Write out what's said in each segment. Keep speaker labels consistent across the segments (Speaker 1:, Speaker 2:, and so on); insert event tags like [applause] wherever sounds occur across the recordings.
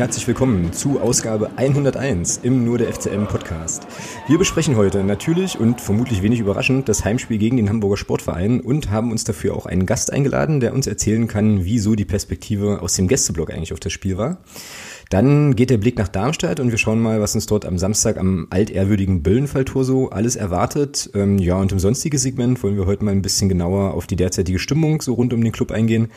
Speaker 1: Herzlich willkommen zu Ausgabe 101 im Nur der FCM Podcast. Wir besprechen heute natürlich und vermutlich wenig überraschend das Heimspiel gegen den Hamburger Sportverein und haben uns dafür auch einen Gast eingeladen, der uns erzählen kann, wieso die Perspektive aus dem Gästeblock eigentlich auf das Spiel war. Dann geht der Blick nach Darmstadt und wir schauen mal, was uns dort am Samstag am altehrwürdigen Böllenfalltor so alles erwartet. Ähm, ja, und im sonstigen Segment wollen wir heute mal ein bisschen genauer auf die derzeitige Stimmung so rund um den Club eingehen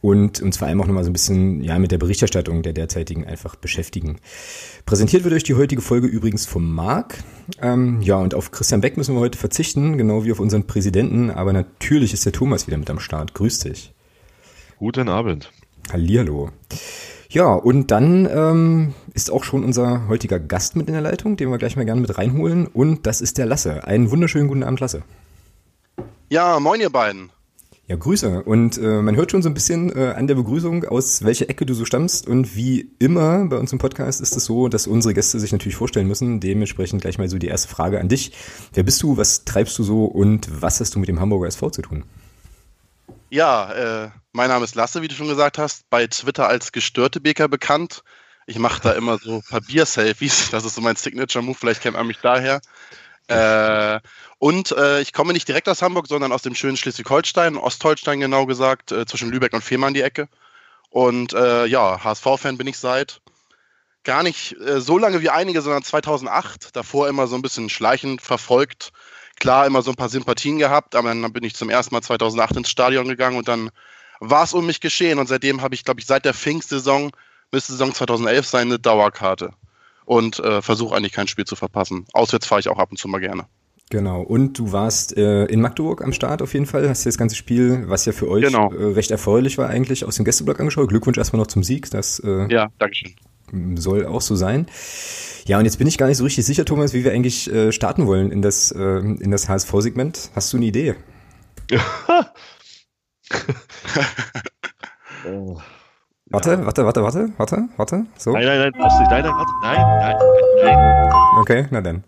Speaker 1: und uns vor allem auch nochmal so ein bisschen ja mit der Berichterstattung der derzeitigen einfach beschäftigen. Präsentiert wird euch die heutige Folge übrigens vom Marc. Ähm, ja, und auf Christian Beck müssen wir heute verzichten, genau wie auf unseren Präsidenten, aber natürlich ist der Thomas wieder mit am Start. Grüß dich.
Speaker 2: Guten Abend.
Speaker 1: Hallihallo. Ja, und dann ähm, ist auch schon unser heutiger Gast mit in der Leitung, den wir gleich mal gerne mit reinholen. Und das ist der Lasse. Einen wunderschönen guten Abend, Lasse.
Speaker 3: Ja, moin ihr beiden.
Speaker 1: Ja, Grüße. Und äh, man hört schon so ein bisschen äh, an der Begrüßung, aus welcher Ecke du so stammst. Und wie immer bei uns im Podcast ist es so, dass unsere Gäste sich natürlich vorstellen müssen. Dementsprechend gleich mal so die erste Frage an dich. Wer bist du, was treibst du so und was hast du mit dem Hamburger SV zu tun?
Speaker 3: Ja, äh, mein Name ist Lasse, wie du schon gesagt hast, bei Twitter als gestörte Beker bekannt. Ich mache da immer so Bier-Selfies, das ist so mein Signature-Move, vielleicht kennt man mich daher. [laughs] Äh, und äh, ich komme nicht direkt aus Hamburg, sondern aus dem schönen Schleswig-Holstein, Ostholstein genau gesagt, äh, zwischen Lübeck und Fehmarn die Ecke. Und äh, ja, HSV-Fan bin ich seit gar nicht äh, so lange wie einige, sondern 2008. Davor immer so ein bisschen schleichend verfolgt klar immer so ein paar Sympathien gehabt, aber dann bin ich zum ersten Mal 2008 ins Stadion gegangen und dann war es um mich geschehen und seitdem habe ich, glaube ich, seit der Pfingstsaison, müsste Saison 2011 sein, eine Dauerkarte und äh, versuche eigentlich kein Spiel zu verpassen. Auswärts fahre ich auch ab und zu mal gerne.
Speaker 1: Genau, und du warst äh, in Magdeburg am Start auf jeden Fall, hast dir das ganze Spiel, was ja für euch genau. äh, recht erfreulich war eigentlich, aus dem Gästeblock angeschaut. Glückwunsch erstmal noch zum Sieg, das äh,
Speaker 3: ja, Dankeschön.
Speaker 1: soll auch so sein. Ja, und jetzt bin ich gar nicht so richtig sicher, Thomas, wie wir eigentlich äh, starten wollen in das, äh, in das HSV-Segment. Hast du eine Idee? oh. [laughs] Warte, warte, warte, warte, warte, warte. So.
Speaker 2: Nein, nein, nein, brauchst nicht. Nein, nein, warte. Nein, nein, nein.
Speaker 1: Okay, na dann.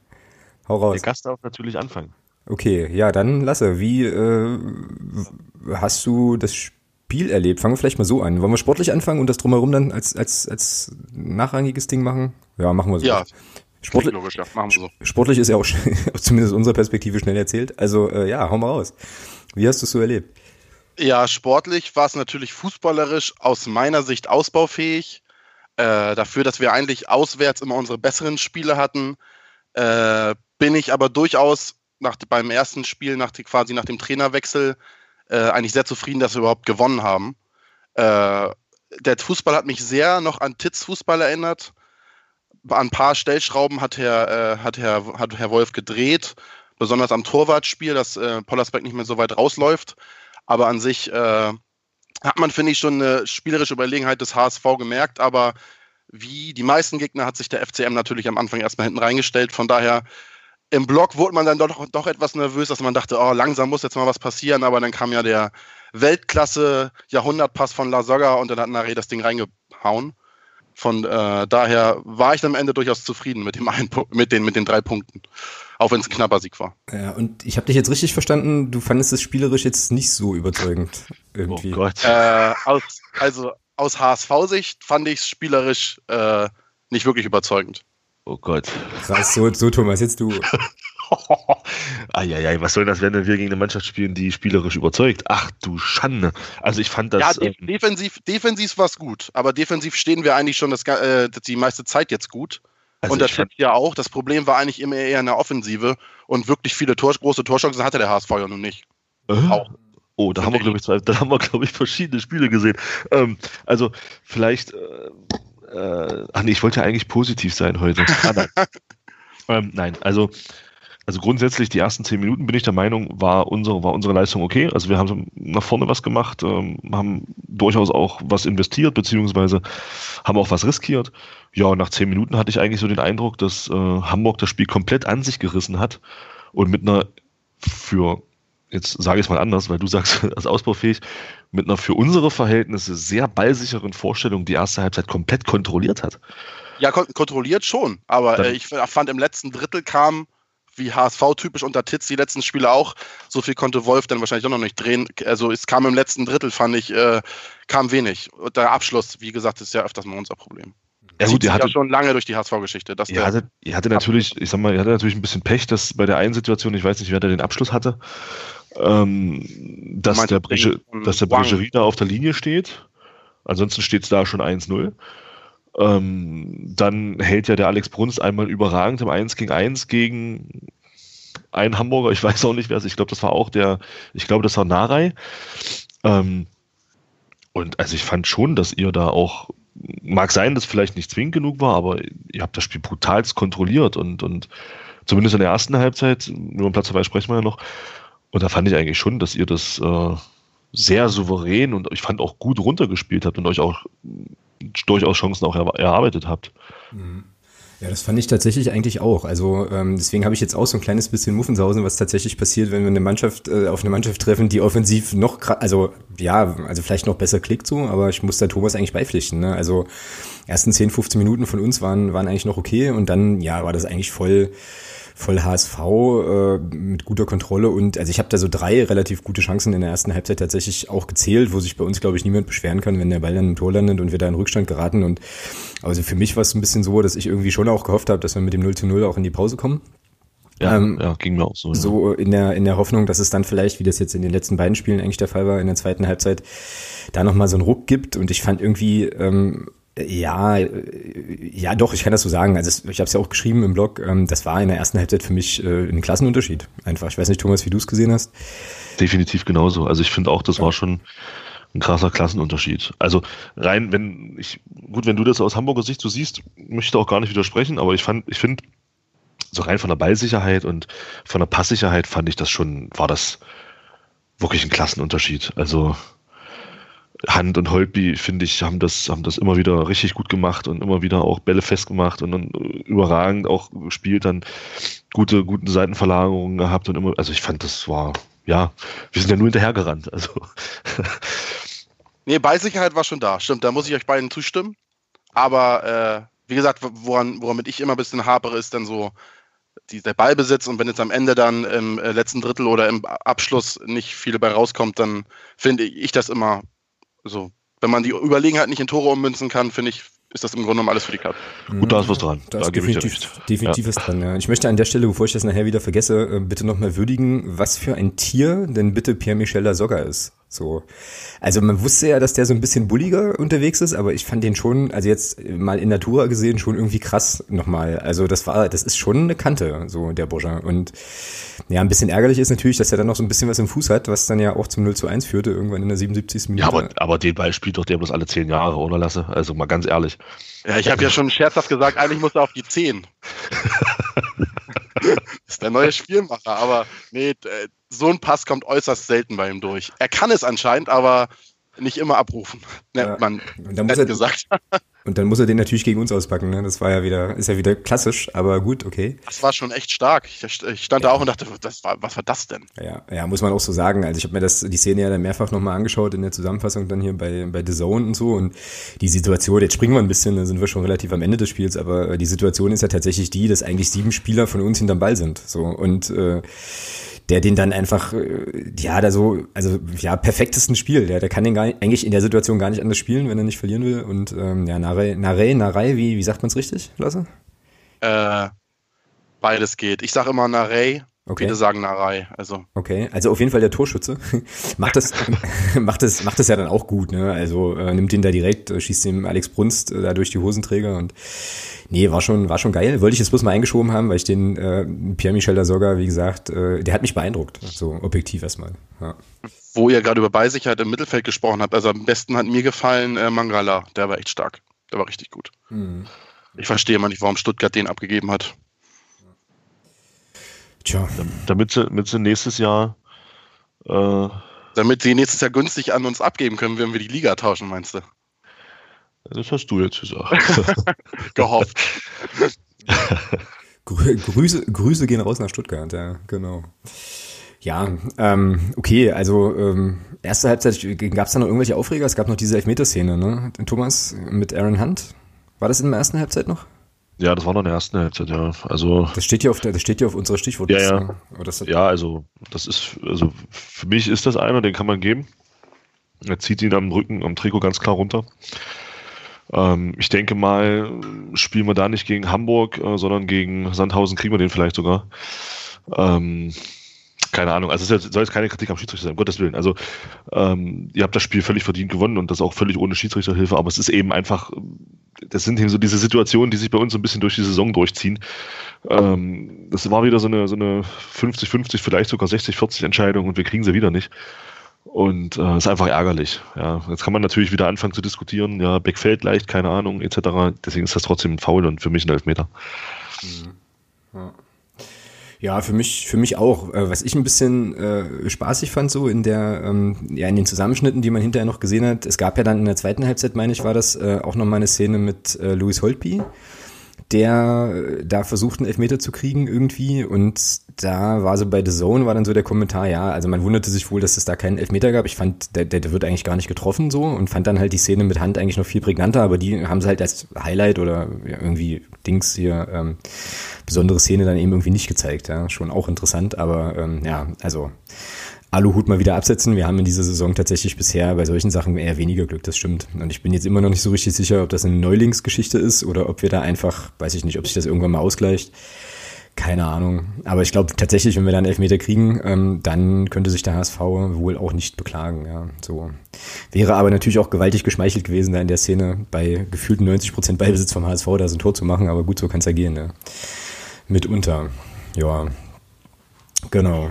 Speaker 1: Hau raus.
Speaker 2: Der Gast darf natürlich anfangen.
Speaker 1: Okay, ja, dann lasse. Wie äh, hast du das Spiel erlebt? Fangen wir vielleicht mal so an. Wollen wir sportlich anfangen und das drumherum dann als, als, als nachrangiges Ding machen? Ja, machen wir so.
Speaker 3: Ja, Sportlich, logisch, ja, machen wir so.
Speaker 1: Sportlich ist ja auch [laughs] zumindest unserer Perspektive schnell erzählt. Also äh, ja, hau mal raus. Wie hast du es so erlebt?
Speaker 3: Ja, sportlich war es natürlich fußballerisch aus meiner Sicht ausbaufähig. Äh, dafür, dass wir eigentlich auswärts immer unsere besseren Spiele hatten, äh, bin ich aber durchaus nach, beim ersten Spiel, nach, quasi nach dem Trainerwechsel, äh, eigentlich sehr zufrieden, dass wir überhaupt gewonnen haben. Äh, der Fußball hat mich sehr noch an Titz Fußball erinnert. An ein paar Stellschrauben hat Herr, äh, hat Herr, hat Herr Wolf gedreht, besonders am Torwartspiel, dass äh, Pollersbeck nicht mehr so weit rausläuft. Aber an sich äh, hat man, finde ich, schon eine spielerische Überlegenheit des HSV gemerkt. Aber wie die meisten Gegner hat sich der FCM natürlich am Anfang erstmal hinten reingestellt. Von daher im Block wurde man dann doch, doch etwas nervös, dass man dachte, oh, langsam muss jetzt mal was passieren, aber dann kam ja der Weltklasse-Jahrhundertpass von La Soga und dann hat Nare das Ding reingehauen. Von äh, daher war ich am Ende durchaus zufrieden mit, dem einen, mit, den, mit den drei Punkten, auch wenn es ein knapper Sieg war.
Speaker 1: Ja, und ich habe dich jetzt richtig verstanden, du fandest es spielerisch jetzt nicht so überzeugend [laughs] irgendwie.
Speaker 3: Oh Gott. Äh, aus, also aus HSV-Sicht fand ich es spielerisch äh, nicht wirklich überzeugend.
Speaker 2: Oh Gott.
Speaker 1: Krass, so, so Thomas, jetzt du. [laughs]
Speaker 2: Eieiei, was soll das werden, wenn wir gegen eine Mannschaft spielen, die spielerisch überzeugt? Ach du Schande. Also ich fand das.
Speaker 3: Ja, de ähm, defensiv, defensiv war es gut, aber defensiv stehen wir eigentlich schon das, äh, die meiste Zeit jetzt gut. Also und das stimmt ja auch. Das Problem war eigentlich immer eher in der Offensive und wirklich viele Tor große Torchancen hatte der HSV ja nun nicht.
Speaker 2: Äh? Auch. Oh, da haben wir, glaube ich, zwei, da haben wir, glaube ich, verschiedene Spiele gesehen. Ähm, also vielleicht. Äh, äh, ach nee, ich wollte ja eigentlich positiv sein heute. Ah, [laughs] nein. ähm, nein, also, also grundsätzlich die ersten zehn Minuten bin ich der Meinung, war unsere, war unsere Leistung okay. Also wir haben nach vorne was gemacht, ähm, haben durchaus auch was investiert, beziehungsweise haben auch was riskiert. Ja, nach zehn Minuten hatte ich eigentlich so den Eindruck, dass äh, Hamburg das Spiel komplett an sich gerissen hat und mit einer für jetzt sage ich es mal anders, weil du sagst, [laughs] als ausbaufähig, mit einer für unsere Verhältnisse sehr ballsicheren Vorstellung die erste Halbzeit komplett kontrolliert hat.
Speaker 3: Ja, kon kontrolliert schon, aber äh, ich fand im letzten Drittel kam wie HSV-typisch unter Titz die letzten Spiele auch. So viel konnte Wolf dann wahrscheinlich auch noch nicht drehen. Also es kam im letzten Drittel, fand ich, äh, kam wenig. Und der Abschluss, wie gesagt, ist ja öfters mal unser Problem.
Speaker 2: Ja, gut, ihr
Speaker 3: hatte,
Speaker 2: ja
Speaker 3: schon lange durch die HSV-Geschichte.
Speaker 2: Ihr hatte, ihr hatte natürlich, ich sag mal, ihr hatte natürlich ein bisschen Pech, dass bei der einen Situation, ich weiß nicht, wer da den Abschluss hatte, ähm, dass, der Brige, dass der Bregerie da auf der Linie steht. Ansonsten steht es da schon 1-0. Ähm, dann hält ja der Alex Brunst einmal überragend im 1 gegen 1 gegen einen Hamburger, ich [laughs] weiß auch nicht wer es, ich glaube, das war auch der, ich glaube, das war Narei. Ähm, und also ich fand schon, dass ihr da auch mag sein, dass vielleicht nicht zwingend genug war, aber ihr habt das Spiel brutal kontrolliert und, und zumindest in der ersten Halbzeit, nur am Platz dabei sprechen wir ja noch, und da fand ich eigentlich schon, dass ihr das äh, sehr souverän und ich fand auch gut runtergespielt habt und euch auch durchaus Chancen auch er, erarbeitet habt.
Speaker 1: Mhm. Ja, das fand ich tatsächlich eigentlich auch. Also ähm, deswegen habe ich jetzt auch so ein kleines bisschen Muffensausen, was tatsächlich passiert, wenn wir eine Mannschaft äh, auf eine Mannschaft treffen, die offensiv noch, also ja, also vielleicht noch besser klickt so, aber ich muss da Thomas eigentlich beipflichten. Ne? Also ersten 10, 15 Minuten von uns waren waren eigentlich noch okay und dann ja war das eigentlich voll voll HSV äh, mit guter Kontrolle und also ich habe da so drei relativ gute Chancen in der ersten Halbzeit tatsächlich auch gezählt, wo sich bei uns glaube ich niemand beschweren kann, wenn der Ball dann im Tor landet und wir da in Rückstand geraten und also für mich war es ein bisschen so, dass ich irgendwie schon auch gehofft habe, dass wir mit dem 0 zu 0 auch in die Pause kommen.
Speaker 2: Ja, ähm, ja, ging mir auch so.
Speaker 1: So in der, in der Hoffnung, dass es dann vielleicht, wie das jetzt in den letzten beiden Spielen eigentlich der Fall war, in der zweiten Halbzeit, da nochmal so einen Ruck gibt. Und ich fand irgendwie, ähm, ja, ja, doch, ich kann das so sagen. Also ich habe es ja auch geschrieben im Blog. Ähm, das war in der ersten Halbzeit für mich äh, ein Klassenunterschied. Einfach. Ich weiß nicht, Thomas, wie du es gesehen hast.
Speaker 2: Definitiv genauso. Also ich finde auch, das ja. war schon ein krasser Klassenunterschied. Also rein, wenn ich, gut, wenn du das aus Hamburger Sicht so siehst, möchte ich auch gar nicht widersprechen, aber ich fand, ich finde, so rein von der Ballsicherheit und von der Passsicherheit fand ich das schon, war das wirklich ein Klassenunterschied. Also Hand und Holtby, finde ich, haben das, haben das immer wieder richtig gut gemacht und immer wieder auch Bälle festgemacht und dann überragend auch gespielt, dann gute, guten Seitenverlagerungen gehabt und immer, also ich fand, das war, ja, wir sind ja nur hinterhergerannt, also. [laughs]
Speaker 3: nee, Ballsicherheit war schon da, stimmt, da muss ich euch beiden zustimmen. Aber, äh, wie gesagt, woran, woran ich immer ein bisschen hapere, ist dann so, die, der Ballbesitz und wenn jetzt am Ende dann im äh, letzten Drittel oder im Abschluss nicht viel dabei rauskommt, dann finde ich das immer so, wenn man die Überlegenheit nicht in Tore ummünzen kann, finde ich, ist das im Grunde genommen alles für die Karte.
Speaker 2: Gut, da ist was dran.
Speaker 1: Da, da ist definitiv, definitiv ja. was dran. Ja. Ich möchte an der Stelle, bevor ich das nachher wieder vergesse, äh, bitte nochmal würdigen, was für ein Tier denn bitte Pierre-Michel Lasogga ist. So. Also man wusste ja, dass der so ein bisschen bulliger unterwegs ist, aber ich fand den schon, also jetzt mal in Natura gesehen, schon irgendwie krass nochmal. Also das war, das ist schon eine Kante, so der Bursche. Und ja, ein bisschen ärgerlich ist natürlich, dass er dann noch so ein bisschen was im Fuß hat, was dann ja auch zum 0 zu 1 führte, irgendwann in der 77. Minute.
Speaker 2: Ja, aber, aber den Ball spielt doch der bloß alle zehn Jahre, oder Lasse? Also mal ganz ehrlich.
Speaker 3: Ja, ich habe ja schon scherzhaft gesagt, eigentlich muss er auf die 10. [laughs] ist der neue Spielmacher, aber nee, so ein Pass kommt äußerst selten bei ihm durch. Er kann es anscheinend, aber nicht immer abrufen, [laughs] nennt ja. man
Speaker 1: und dann muss er, gesagt. [laughs] Und dann muss er den natürlich gegen uns auspacken. Ne? Das war ja wieder, ist ja wieder klassisch, aber gut, okay.
Speaker 3: Das war schon echt stark. Ich, ich stand ja. da auch und dachte, das war, was war das denn?
Speaker 1: Ja, ja, muss man auch so sagen. Also ich habe mir das die Szene ja dann mehrfach nochmal angeschaut in der Zusammenfassung dann hier bei bei The Zone und so und die Situation. Jetzt springen wir ein bisschen, dann sind wir schon relativ am Ende des Spiels, aber die Situation ist ja tatsächlich die, dass eigentlich sieben Spieler von uns hinterm Ball sind. So und äh, der den dann einfach, äh, ja, da so, also ja, perfektesten Spiel. Der, der kann den gar nicht, eigentlich in der Situation gar nicht anders spielen, wenn er nicht verlieren will. Und ähm, ja, Narei, Narei, Narei, wie, wie sagt man es richtig, Lasse?
Speaker 3: Äh, beides geht. Ich sage immer Narei, Okay. Viele sagen Narei, also.
Speaker 1: Okay, also auf jeden Fall der Torschütze. [laughs] macht das, [laughs] macht das, macht das ja dann auch gut, ne? Also äh, nimmt ihn da direkt, äh, schießt dem Alex Brunst äh, da durch die Hosenträger und nee, war schon, war schon geil. Wollte ich jetzt bloß mal eingeschoben haben, weil ich den äh, Pierre-Michel Lasogga, wie gesagt, äh, der hat mich beeindruckt, so objektiv erstmal. Ja.
Speaker 3: Wo ihr gerade über Beisicherheit im Mittelfeld gesprochen habt, also am besten hat mir gefallen äh, Mangala, der war echt stark. Der war richtig gut. Mhm. Ich verstehe mal nicht, warum Stuttgart den abgegeben hat.
Speaker 2: Tja. Damit sie, damit sie nächstes Jahr.
Speaker 3: Äh, damit sie nächstes Jahr günstig an uns abgeben können, wenn wir die Liga tauschen, meinst du?
Speaker 2: Das hast du jetzt gesagt. [laughs]
Speaker 3: Gehofft. [laughs]
Speaker 1: Grüße, Grüße gehen raus nach Stuttgart, ja, genau. Ja, ähm, okay, also ähm, erste Halbzeit gab es da noch irgendwelche Aufreger? Es gab noch diese Elfmeterszene, ne? Thomas mit Aaron Hunt. War das in der ersten Halbzeit noch?
Speaker 2: Ja, das war noch in der ersten Halbzeit, ja. Also,
Speaker 1: das steht ja auf, der, das steht ja auf unserer Stichwortliste.
Speaker 2: Ja, ja. Das, ja, also, das ist, also, für mich ist das einer, den kann man geben. Er zieht ihn am Rücken, am Trikot ganz klar runter. Ähm, ich denke mal, spielen wir da nicht gegen Hamburg, äh, sondern gegen Sandhausen kriegen wir den vielleicht sogar. Ähm, keine Ahnung, also es soll jetzt keine Kritik am Schiedsrichter sein, um Gottes Willen. Also ähm, ihr habt das Spiel völlig verdient gewonnen und das auch völlig ohne Schiedsrichterhilfe, aber es ist eben einfach, das sind eben so diese Situationen, die sich bei uns so ein bisschen durch die Saison durchziehen. Ähm, das war wieder so eine, so eine 50-50, vielleicht sogar 60-40 Entscheidung und wir kriegen sie wieder nicht. Und äh, ist einfach ärgerlich. Ja. Jetzt kann man natürlich wieder anfangen zu diskutieren, ja, Beck fällt leicht, keine Ahnung, etc. Deswegen ist das trotzdem ein Foul und für mich ein Elfmeter. Mhm.
Speaker 1: Ja. Für mich, für mich auch. Äh, was ich ein bisschen äh, spaßig fand, so in der, ähm, ja, in den Zusammenschnitten, die man hinterher noch gesehen hat. Es gab ja dann in der zweiten Halbzeit, meine ich, war das äh, auch nochmal eine Szene mit äh, Louis Holtby, der äh, da versucht, einen Elfmeter zu kriegen irgendwie und da war so bei The Zone war dann so der Kommentar, ja, also man wunderte sich wohl, dass es da keinen Elfmeter gab. Ich fand, der, der wird eigentlich gar nicht getroffen so und fand dann halt die Szene mit Hand eigentlich noch viel prägnanter, aber die haben sie halt als Highlight oder irgendwie Dings hier, ähm, besondere Szene dann eben irgendwie nicht gezeigt, ja. Schon auch interessant, aber ähm, ja, also Aluhut mal wieder absetzen. Wir haben in dieser Saison tatsächlich bisher bei solchen Sachen eher weniger Glück, das stimmt. Und ich bin jetzt immer noch nicht so richtig sicher, ob das eine Neulingsgeschichte ist oder ob wir da einfach, weiß ich nicht, ob sich das irgendwann mal ausgleicht. Keine Ahnung. Aber ich glaube tatsächlich, wenn wir dann Elfmeter kriegen, ähm, dann könnte sich der HSV wohl auch nicht beklagen. Ja, so. Wäre aber natürlich auch gewaltig geschmeichelt gewesen, da in der Szene bei gefühlten 90 Prozent Ballbesitz vom HSV da so ein Tor zu machen. Aber gut, so kann es ja gehen. Ja. Mitunter. Ja. Genau.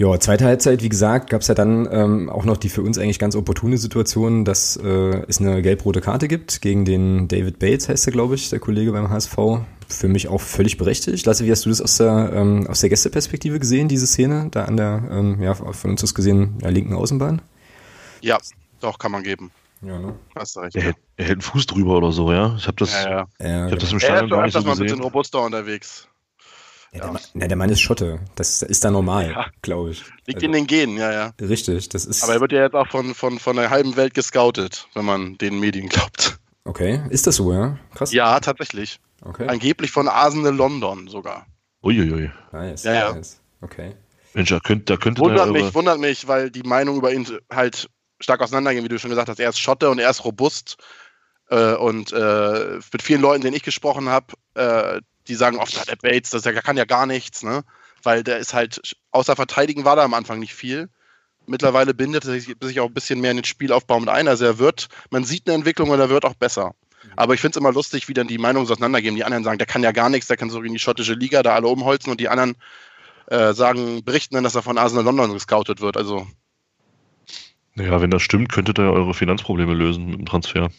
Speaker 1: Ja, zweite Halbzeit, wie gesagt, gab es ja dann ähm, auch noch die für uns eigentlich ganz opportune Situation, dass äh, es eine gelb-rote Karte gibt gegen den David Bates, heißt er, glaube ich, der Kollege beim HSV. Für mich auch völlig berechtigt. Lasse, wie hast du das aus der, ähm, aus der Gästeperspektive gesehen, diese Szene, da an der, ähm, ja, von uns aus gesehen, der linken Außenbahn?
Speaker 3: Ja, doch, kann man geben.
Speaker 2: Ja, ne? Hast du recht. Er, er hält einen Fuß drüber oder so, ja? Ich habe das, ja, ja. ich hab das im Stadion gar nicht so gesehen. mal ein bisschen
Speaker 3: robuster unterwegs.
Speaker 1: Ja, der, Mann, na, der Mann ist Schotte. Das ist da normal, ja. glaube ich.
Speaker 3: Liegt also, in den Genen, ja, ja.
Speaker 1: Richtig, das ist.
Speaker 3: Aber er wird ja jetzt auch von, von, von der halben Welt gescoutet, wenn man den Medien glaubt.
Speaker 1: Okay, ist das so, ja?
Speaker 3: Krass. Ja, tatsächlich. Okay. Angeblich von Arsenal London sogar.
Speaker 2: Uiuiui.
Speaker 1: Nice.
Speaker 3: Ja, ja.
Speaker 1: Nice. Okay.
Speaker 2: Mensch, da könnte, da könnte
Speaker 3: wundert mich, eure... wundert mich, weil die Meinung über ihn halt stark auseinandergehen, wie du schon gesagt hast. Er ist Schotte und er ist robust. Äh, und äh, mit vielen Leuten, denen ich gesprochen habe, äh, die sagen oft, der Bates, das kann ja gar nichts, ne? Weil der ist halt, außer verteidigen war da am Anfang nicht viel. Mittlerweile bindet er sich auch ein bisschen mehr in den Spielaufbau mit ein. Also er wird, man sieht eine Entwicklung und er wird auch besser. Aber ich finde es immer lustig, wie dann die Meinungen auseinandergehen. Die anderen sagen, der kann ja gar nichts, der kann so in die schottische Liga da alle umholzen und die anderen äh, sagen, berichten dann, dass er von Arsenal London gescoutet wird. Also.
Speaker 2: Naja, wenn das stimmt, könntet ihr eure Finanzprobleme lösen mit dem Transfer.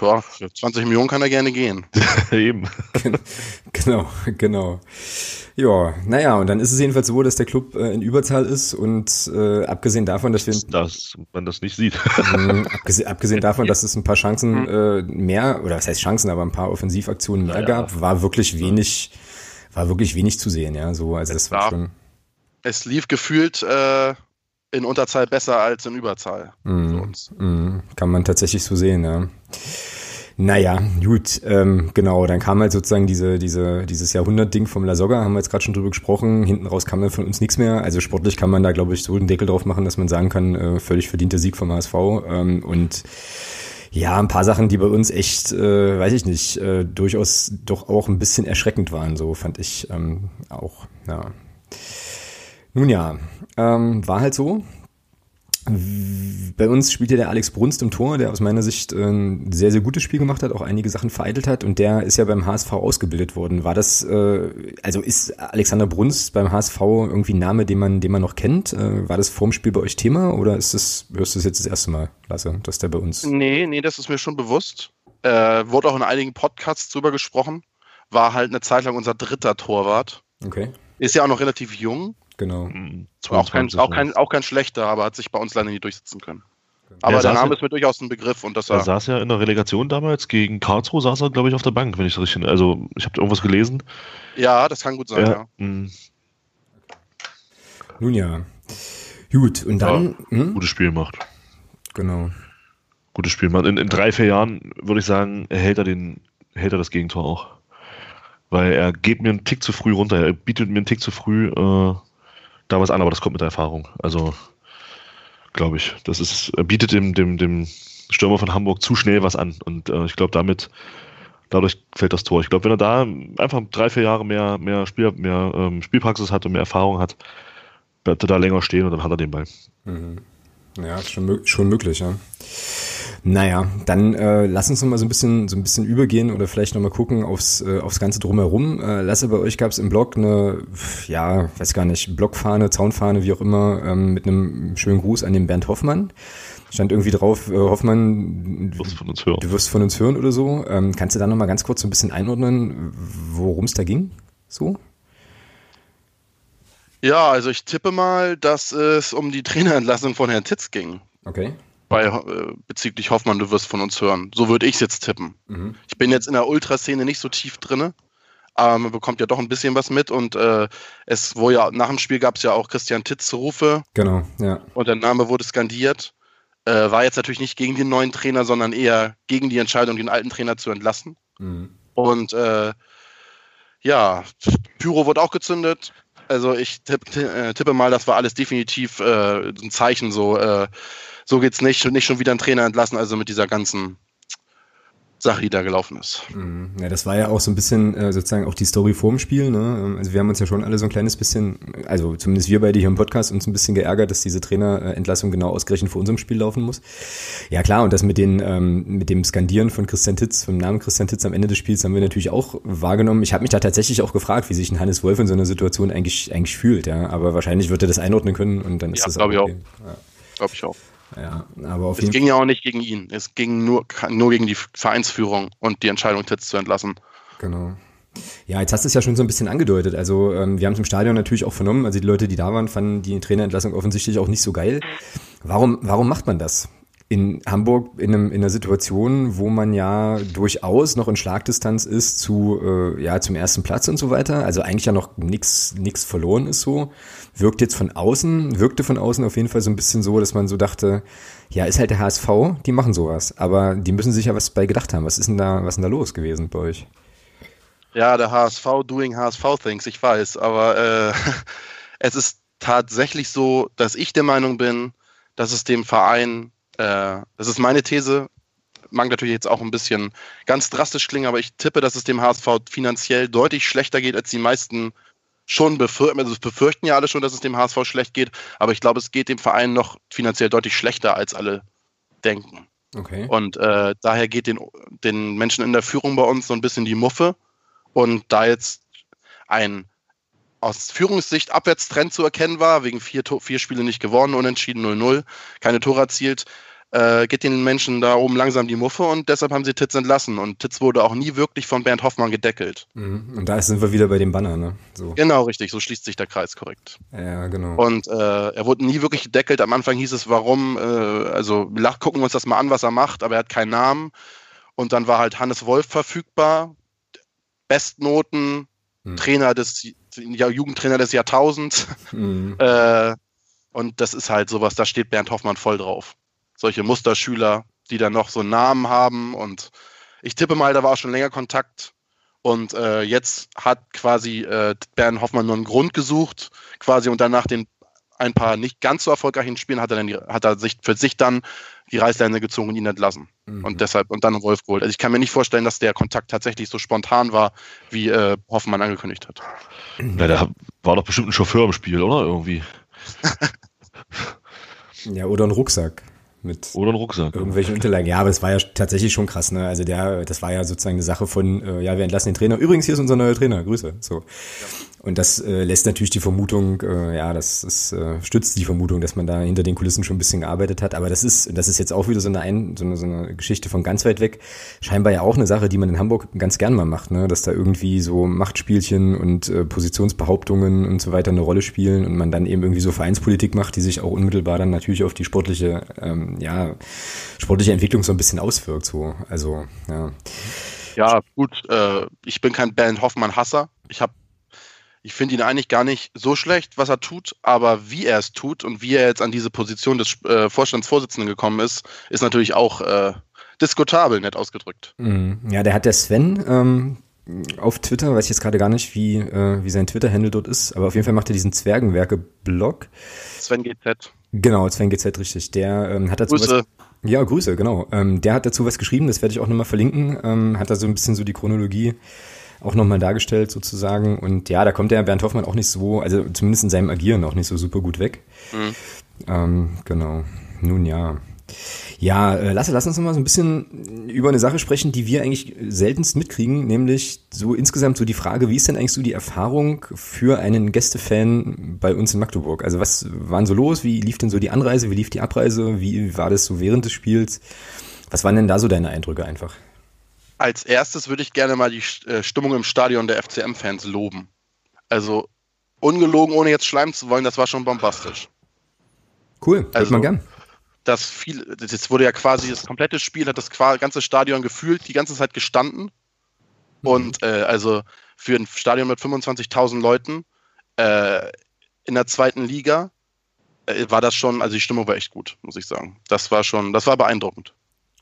Speaker 3: Ja, 20 Millionen kann er gerne gehen. [laughs]
Speaker 2: Eben.
Speaker 1: genau, genau. Ja, naja, und dann ist es jedenfalls so, dass der Club äh, in Überzahl ist und äh, abgesehen davon, dass wir.
Speaker 2: Dass man das nicht sieht.
Speaker 1: mh, abgesehen, abgesehen davon, dass es ein paar Chancen mhm. äh, mehr, oder was heißt Chancen, aber ein paar Offensivaktionen mehr ja, gab, war wirklich wenig, war wirklich wenig zu sehen, ja. So, also das war schon.
Speaker 3: Es lief gefühlt äh, in Unterzahl besser als in Überzahl.
Speaker 1: Mm, mm, kann man tatsächlich so sehen, ja. Naja, gut, ähm, genau, dann kam halt sozusagen diese, diese, dieses Jahrhundert-Ding vom La Soga, haben wir jetzt gerade schon drüber gesprochen. Hinten raus kam dann von uns nichts mehr. Also sportlich kann man da, glaube ich, so einen Deckel drauf machen, dass man sagen kann, äh, völlig verdienter Sieg vom HSV. Ähm, und ja, ein paar Sachen, die bei uns echt, äh, weiß ich nicht, äh, durchaus doch auch ein bisschen erschreckend waren, so fand ich ähm, auch, ja. Nun ja, ähm, war halt so. Bei uns spielte der Alex Brunst im Tor, der aus meiner Sicht äh, ein sehr, sehr gutes Spiel gemacht hat, auch einige Sachen vereitelt hat und der ist ja beim HSV ausgebildet worden. War das, äh, also ist Alexander Brunst beim HSV irgendwie ein Name, den man, den man noch kennt? Äh, war das vorm Spiel bei euch Thema oder ist das, hörst du das jetzt das erste Mal, Lasse, dass der bei uns?
Speaker 3: Nee, nee, das ist mir schon bewusst. Äh, wurde auch in einigen Podcasts drüber gesprochen. War halt eine Zeit lang unser dritter Torwart.
Speaker 1: Okay.
Speaker 3: Ist ja auch noch relativ jung.
Speaker 1: Genau.
Speaker 3: Mhm. Auch kein, auch, kein, auch kein schlechter, aber hat sich bei uns leider nie durchsetzen können. Aber ja, der Name ja, ist mir durchaus ein Begriff und das
Speaker 2: er saß ja in der Relegation damals gegen Karlsruhe, saß er, glaube ich, auf der Bank, wenn ich das richtig. Also, ich habe irgendwas gelesen.
Speaker 3: Ja, das kann gut sein, ja. ja. Mhm.
Speaker 1: Nun ja. Gut, und dann.
Speaker 2: Ja, hm? Gutes Spiel macht.
Speaker 1: Genau.
Speaker 2: Gutes Spiel macht. In, in drei, vier Jahren würde ich sagen, erhält er den hält er das Gegentor auch. Weil er geht mir einen Tick zu früh runter, er bietet mir einen Tick zu früh äh, da was an, aber das kommt mit der Erfahrung. Also, glaube ich, das ist, bietet dem, dem, dem Stürmer von Hamburg zu schnell was an. Und äh, ich glaube, damit, dadurch fällt das Tor. Ich glaube, wenn er da einfach drei, vier Jahre mehr, mehr, Spiel, mehr ähm, Spielpraxis hat und mehr Erfahrung hat, bleibt er da länger stehen und dann hat er den Ball. Mhm.
Speaker 1: Ja, schon, schon möglich, ja. Naja, dann äh, lass uns noch mal so ein bisschen so ein bisschen übergehen oder vielleicht noch mal gucken aufs äh, aufs ganze drumherum. Äh, Lasse, bei euch gab es im Blog eine, ja, weiß gar nicht, Blockfahne, Zaunfahne, wie auch immer, ähm, mit einem schönen Gruß an den Bernd Hoffmann. Stand irgendwie drauf, äh, Hoffmann, du wirst von uns hören, du wirst von uns hören oder so. Ähm, kannst du da noch mal ganz kurz so ein bisschen einordnen, worum es da ging? So?
Speaker 3: Ja, also ich tippe mal, dass es um die Trainerentlassung von Herrn Titz ging.
Speaker 1: Okay.
Speaker 3: Bei, äh, bezüglich Hoffmann, du wirst von uns hören. So würde ich es jetzt tippen. Mhm. Ich bin jetzt in der Ultraszene nicht so tief drin, aber man bekommt ja doch ein bisschen was mit und äh, es, wo ja nach dem Spiel gab es ja auch Christian Titz Rufe.
Speaker 1: Genau, ja.
Speaker 3: Und der Name wurde skandiert. Äh, war jetzt natürlich nicht gegen den neuen Trainer, sondern eher gegen die Entscheidung, den alten Trainer zu entlassen. Mhm. Und äh, ja, Pyro wurde auch gezündet. Also ich tipp, äh, tippe mal, das war alles definitiv äh, ein Zeichen, so, so geht's nicht, nicht schon wieder ein Trainer entlassen, also mit dieser ganzen Sache, die da gelaufen ist.
Speaker 1: Mhm. Ja, das war ja auch so ein bisschen äh, sozusagen auch die Story vorm Spiel. Ne? Also wir haben uns ja schon alle so ein kleines bisschen, also zumindest wir beide hier im Podcast, uns ein bisschen geärgert, dass diese Trainerentlassung genau ausgerechnet vor unserem Spiel laufen muss. Ja klar, und das mit den ähm, mit dem Skandieren von Christian Titz, vom Namen Christian Titz am Ende des Spiels haben wir natürlich auch wahrgenommen. Ich habe mich da tatsächlich auch gefragt, wie sich ein Hannes Wolf in so einer Situation eigentlich eigentlich fühlt. Ja, aber wahrscheinlich wird er das einordnen können und dann ist ja, das
Speaker 3: auch.
Speaker 1: Okay.
Speaker 3: Ich auch. Ja. Glaube ich auch.
Speaker 1: Ja, aber auf
Speaker 3: es ging ja auch nicht gegen ihn. Es ging nur, nur gegen die Vereinsführung und die Entscheidung, Titz zu entlassen.
Speaker 1: Genau. Ja, jetzt hast du es ja schon so ein bisschen angedeutet. Also ähm, wir haben es im Stadion natürlich auch vernommen. Also die Leute, die da waren, fanden die Trainerentlassung offensichtlich auch nicht so geil. Warum, warum macht man das? in Hamburg in, einem, in einer Situation, wo man ja durchaus noch in Schlagdistanz ist zu äh, ja zum ersten Platz und so weiter, also eigentlich ja noch nichts verloren ist so, wirkt jetzt von außen, wirkte von außen auf jeden Fall so ein bisschen so, dass man so dachte, ja, ist halt der HSV, die machen sowas, aber die müssen sich ja was bei gedacht haben. Was ist denn da, was denn da los gewesen bei euch?
Speaker 3: Ja, der HSV doing HSV things, ich weiß, aber äh, [laughs] es ist tatsächlich so, dass ich der Meinung bin, dass es dem Verein äh, das ist meine These. Mag natürlich jetzt auch ein bisschen ganz drastisch klingen, aber ich tippe, dass es dem HSV finanziell deutlich schlechter geht, als die meisten schon befürchten. Also befürchten ja alle schon, dass es dem HSV schlecht geht, aber ich glaube, es geht dem Verein noch finanziell deutlich schlechter, als alle denken.
Speaker 1: Okay.
Speaker 3: Und äh, daher geht den, den Menschen in der Führung bei uns so ein bisschen die Muffe. Und da jetzt ein aus Führungssicht Abwärtstrend zu erkennen war, wegen vier, vier Spiele nicht gewonnen, unentschieden 0-0, keine Tore erzielt, äh, geht den Menschen da oben langsam die Muffe und deshalb haben sie Titz entlassen. Und Titz wurde auch nie wirklich von Bernd Hoffmann gedeckelt.
Speaker 1: Mhm. Und da sind wir wieder bei dem Banner, ne?
Speaker 3: So. Genau, richtig, so schließt sich der Kreis korrekt.
Speaker 1: Ja, genau.
Speaker 3: Und äh, er wurde nie wirklich gedeckelt. Am Anfang hieß es, warum, äh, also lach, gucken wir uns das mal an, was er macht, aber er hat keinen Namen. Und dann war halt Hannes Wolf verfügbar, Bestnoten, hm. Trainer des ja, Jugendtrainer des Jahrtausends. Mhm. [laughs] Äh, und das ist halt sowas, da steht Bernd Hoffmann voll drauf solche Musterschüler, die dann noch so einen Namen haben. Und ich tippe mal, da war auch schon länger Kontakt. Und äh, jetzt hat quasi äh, Bernd Hoffmann nur einen Grund gesucht, quasi und danach den ein paar nicht ganz so erfolgreichen Spielen hat er, dann die, hat er sich für sich dann die Reißleine gezogen und ihn entlassen. Mhm. Und deshalb, und dann Wolf geholt. Also ich kann mir nicht vorstellen, dass der Kontakt tatsächlich so spontan war, wie äh, Hoffmann angekündigt hat.
Speaker 2: Ja, der war doch bestimmt ein Chauffeur im Spiel, oder? Irgendwie. [laughs]
Speaker 1: ja, oder ein Rucksack mit
Speaker 2: oder ein Rucksack
Speaker 1: irgendwelchen Unterlagen. Ja, aber es war ja tatsächlich schon krass, ne? Also der, das war ja sozusagen eine Sache von, äh, ja, wir entlassen den Trainer. Übrigens, hier ist unser neuer Trainer. Grüße. So. Ja. Und das äh, lässt natürlich die Vermutung, äh, ja, das ist, äh, stützt die Vermutung, dass man da hinter den Kulissen schon ein bisschen gearbeitet hat. Aber das ist, das ist jetzt auch wieder so eine, ein, so eine, so eine Geschichte von ganz weit weg. Scheinbar ja auch eine Sache, die man in Hamburg ganz gern mal macht, ne? dass da irgendwie so Machtspielchen und äh, Positionsbehauptungen und so weiter eine Rolle spielen und man dann eben irgendwie so Vereinspolitik macht, die sich auch unmittelbar dann natürlich auf die sportliche, ähm, ja, sportliche Entwicklung so ein bisschen auswirkt. So. Also, ja.
Speaker 3: Ja, gut, äh, ich bin kein Bernd Hoffmann-Hasser. Ich habe ich finde ihn eigentlich gar nicht so schlecht, was er tut, aber wie er es tut und wie er jetzt an diese Position des äh, Vorstandsvorsitzenden gekommen ist, ist natürlich auch äh, diskutabel, nett ausgedrückt.
Speaker 1: Mhm. Ja, der hat der Sven ähm, auf Twitter, weiß ich jetzt gerade gar nicht, wie, äh, wie sein Twitter-Handle dort ist, aber auf jeden Fall macht er diesen Zwergenwerke-Blog.
Speaker 3: Sven GZ.
Speaker 1: Genau, Sven GZ, richtig. Der ähm, hat dazu
Speaker 3: Grüße.
Speaker 1: was. Ja, Grüße, genau. Ähm, der hat dazu was geschrieben, das werde ich auch nochmal verlinken. Ähm, hat da so ein bisschen so die Chronologie auch nochmal dargestellt sozusagen. Und ja, da kommt der Bernd Hoffmann auch nicht so, also zumindest in seinem Agieren auch nicht so super gut weg.
Speaker 3: Mhm.
Speaker 1: Ähm, genau. Nun ja. Ja, äh, Lasse, lass uns noch mal so ein bisschen über eine Sache sprechen, die wir eigentlich seltenst mitkriegen, nämlich so insgesamt so die Frage, wie ist denn eigentlich so die Erfahrung für einen Gästefan bei uns in Magdeburg? Also was waren so los? Wie lief denn so die Anreise? Wie lief die Abreise? Wie war das so während des Spiels? Was waren denn da so deine Eindrücke einfach?
Speaker 3: Als erstes würde ich gerne mal die äh, Stimmung im Stadion der FCM-Fans loben. Also ungelogen, ohne jetzt schleimen zu wollen, das war schon bombastisch.
Speaker 1: Cool, hört
Speaker 3: Also-
Speaker 1: man gern.
Speaker 3: Das viel, das wurde ja quasi das komplette Spiel hat das ganze Stadion gefühlt die ganze Zeit gestanden. Und äh, also für ein Stadion mit 25.000 Leuten äh, in der zweiten Liga äh, war das schon, also die Stimmung war echt gut, muss ich sagen. Das war schon, das war beeindruckend.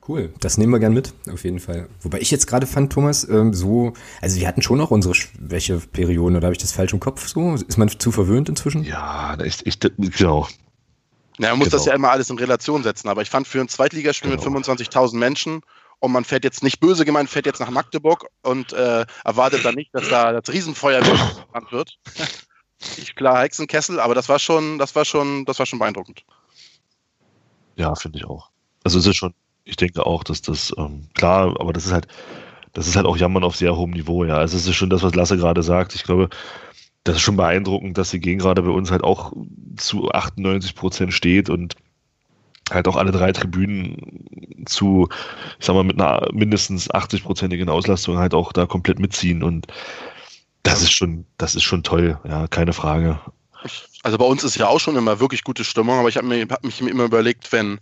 Speaker 1: Cool, das nehmen wir gern mit, auf jeden Fall. Wobei ich jetzt gerade fand, Thomas, ähm, so, also wir hatten schon noch unsere Schwächeperioden, oder habe ich das falsch im Kopf so? Ist man zu verwöhnt inzwischen?
Speaker 2: Ja, ich, ich, genau.
Speaker 3: Ja, man muss das
Speaker 2: Genau.
Speaker 3: ja immer alles in Relation setzen, aber ich fand für ein Zweitligaspiel
Speaker 2: Genau.
Speaker 3: mit 25.000 Menschen und man fährt jetzt nicht böse gemeint, fährt jetzt nach Magdeburg und äh, erwartet dann nicht, dass da das Riesenfeuerwerk gebrannt wird. Ich, klar, Hexenkessel, aber das war schon, das war schon, das war schon beeindruckend.
Speaker 2: Ja, finde ich auch. Also es ist schon, ich denke auch, dass das, ähm, klar, aber das ist halt, das ist halt auch Jammern auf sehr hohem Niveau, ja. Also es ist schon das, was Lasse gerade sagt. Ich glaube, das ist schon beeindruckend, dass die Gegend gerade bei uns halt auch zu 98 Prozent steht und halt auch alle drei Tribünen zu, ich sag mal, mit einer mindestens 80-prozentigen Auslastung halt auch da komplett mitziehen und das ist schon, das ist schon toll, ja, keine Frage.
Speaker 3: Also bei uns ist ja auch schon immer wirklich gute Stimmung, aber ich habe hab mich immer überlegt, wenn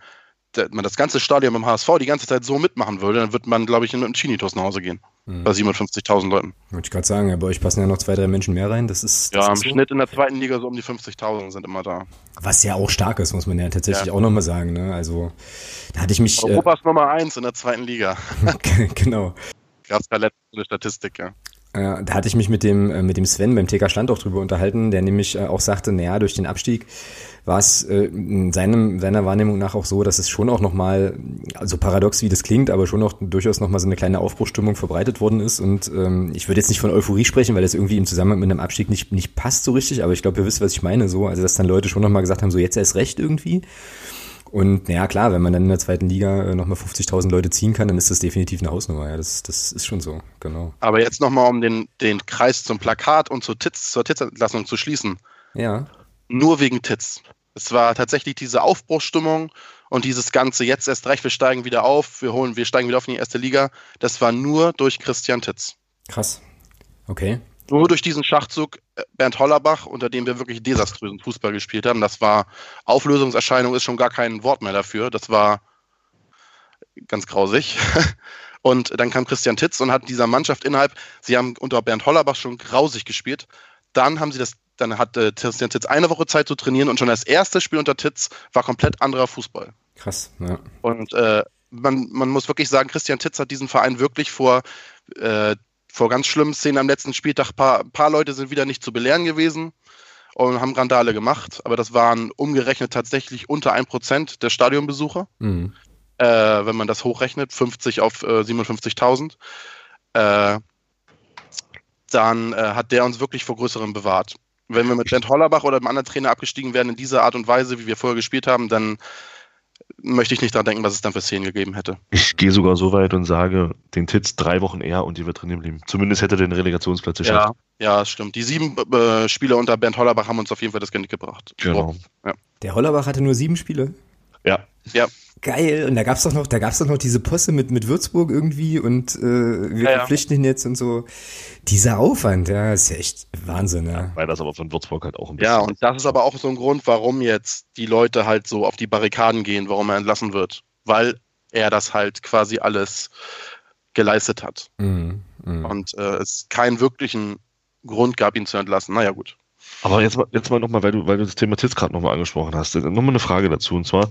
Speaker 3: man das ganze Stadion beim HSV die ganze Zeit so mitmachen würde, dann wird man, glaube ich, in einen Chinitos nach Hause gehen.
Speaker 1: Hm.
Speaker 3: Bei 57.000 Leuten.
Speaker 1: Wollte ich gerade sagen, ja, bei euch passen ja noch zwei, drei Menschen mehr rein. Das ist, das
Speaker 3: Ja, im
Speaker 1: so.
Speaker 3: Schnitt in der zweiten Liga so um die 50.000 sind immer da.
Speaker 1: Was ja auch stark ist, muss man ja tatsächlich
Speaker 3: Ja.
Speaker 1: auch nochmal sagen. Ne? Also da hatte ich mich. Äh,
Speaker 3: Europas Nummer eins in der zweiten Liga. [laughs]
Speaker 1: genau.
Speaker 3: Gab es gerade letzte Statistik, ja.
Speaker 1: Ja, da hatte ich mich mit dem, äh, mit dem Sven beim TK Stand auch drüber unterhalten, der nämlich äh, auch sagte, naja, durch den Abstieg war es äh, in seinem, seiner Wahrnehmung nach auch so, dass es schon auch nochmal, also paradox wie das klingt, aber schon auch durchaus nochmal so eine kleine Aufbruchstimmung verbreitet worden ist. Und ähm, ich würde jetzt nicht von Euphorie sprechen, weil das irgendwie im Zusammenhang mit einem Abstieg nicht, nicht passt so richtig, aber ich glaube, ihr wisst, was ich meine, so, also dass dann Leute schon nochmal gesagt haben, so jetzt erst recht irgendwie. Und naja, klar, wenn man dann in der zweiten Liga äh, nochmal 50.000 Leute ziehen kann, dann ist das definitiv eine Hausnummer. Ja, das, das ist schon so, genau.
Speaker 3: Aber jetzt nochmal, um den, den Kreis zum Plakat und zur Titz, zur Titz-Entlassung zu schließen.
Speaker 1: Ja,
Speaker 3: Nur wegen Titz. Es war tatsächlich diese Aufbruchsstimmung und dieses Ganze, jetzt erst recht, wir steigen wieder auf, wir holen, wir steigen wieder auf in die erste Liga. Das war nur durch Christian Titz.
Speaker 1: krass. Okay.
Speaker 3: Nur durch diesen Schachzug äh, Bernd Hollerbach, unter dem wir wirklich desaströsen Fußball gespielt haben. Das war Auflösungserscheinung, ist schon gar kein Wort mehr dafür. Das war ganz grausig. [laughs] Und dann kam Christian Titz und hat dieser Mannschaft innerhalb, sie haben unter Bernd Hollerbach schon grausig gespielt. Dann haben sie das, dann hat äh, Christian Titz eine Woche Zeit zu trainieren und schon das erste Spiel unter Titz war komplett anderer Fußball.
Speaker 1: Krass, ja.
Speaker 3: Und äh, man, man muss wirklich sagen, Christian Titz hat diesen Verein wirklich vor, äh, vor ganz schlimmen Szenen am letzten Spieltag. Ein paar, paar Leute sind wieder nicht zu belehren gewesen und haben Randale gemacht. Aber das waren umgerechnet tatsächlich unter 1% der Stadionbesucher,
Speaker 1: Mhm.
Speaker 3: äh, wenn man das hochrechnet, 50 auf äh, 57.000. Äh, dann äh, hat der uns wirklich vor Größerem bewahrt. Wenn wir mit Bernd Hollerbach oder einem anderen Trainer abgestiegen wären in dieser Art und Weise, wie wir vorher gespielt haben, dann möchte ich nicht daran denken, was es dann für Szenen gegeben hätte.
Speaker 2: Ich gehe sogar so weit und sage, den Titz drei Wochen eher und die wird drin geblieben. Zumindest hätte er den Relegationsplatz geschafft.
Speaker 3: Ja, das stimmt. Die sieben äh, Spieler unter Bernd Hollerbach haben uns auf jeden Fall das Genick gebracht.
Speaker 2: Genau.
Speaker 1: Der Hollerbach hatte nur sieben Spiele.
Speaker 2: Ja,
Speaker 3: Ja,
Speaker 1: Geil. Und da gab's doch noch, da gab's doch noch diese Posse mit, mit Würzburg irgendwie und äh, wir
Speaker 3: Ja, ja.
Speaker 1: verpflichten ihn jetzt und so. Dieser Aufwand, ja, ist ja echt Wahnsinn, ja.
Speaker 2: weil das aber von Würzburg halt auch ein bisschen.
Speaker 3: ja, und das ist aber auch so ein Grund, warum jetzt die Leute halt so auf die Barrikaden gehen, warum er entlassen wird. Weil er das halt quasi alles geleistet hat.
Speaker 1: Mhm. Mhm.
Speaker 3: Und äh, es keinen wirklichen Grund gab, ihn zu entlassen. Naja, gut.
Speaker 2: Aber jetzt mal, jetzt mal nochmal, weil du, weil du das Thema Titz gerade nochmal angesprochen hast, nochmal eine Frage dazu. Und zwar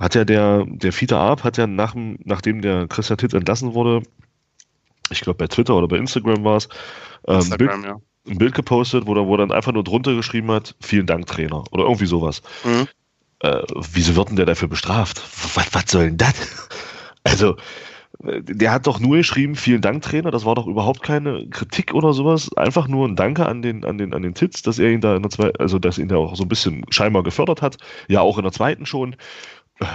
Speaker 2: hat ja der, der Fiete Arp hat ja nach, nachdem der Christian Titz entlassen wurde, ich glaube bei Twitter oder bei Instagram war es, ähm, Bild, ja. ein Bild gepostet, wo er, wo er dann einfach nur drunter geschrieben hat, vielen Dank, Trainer. Oder irgendwie sowas. Mhm. Äh, wieso wird denn der dafür bestraft? Was, was soll denn das? [laughs] Also, der hat doch nur geschrieben, vielen Dank, Trainer. Das war doch überhaupt keine Kritik oder sowas. Einfach nur ein Danke an den, an den, an den Titz, dass er ihn da in der zweiten, also dass ihn da auch so ein bisschen scheinbar gefördert hat. Ja, auch in der zweiten schon. Äh,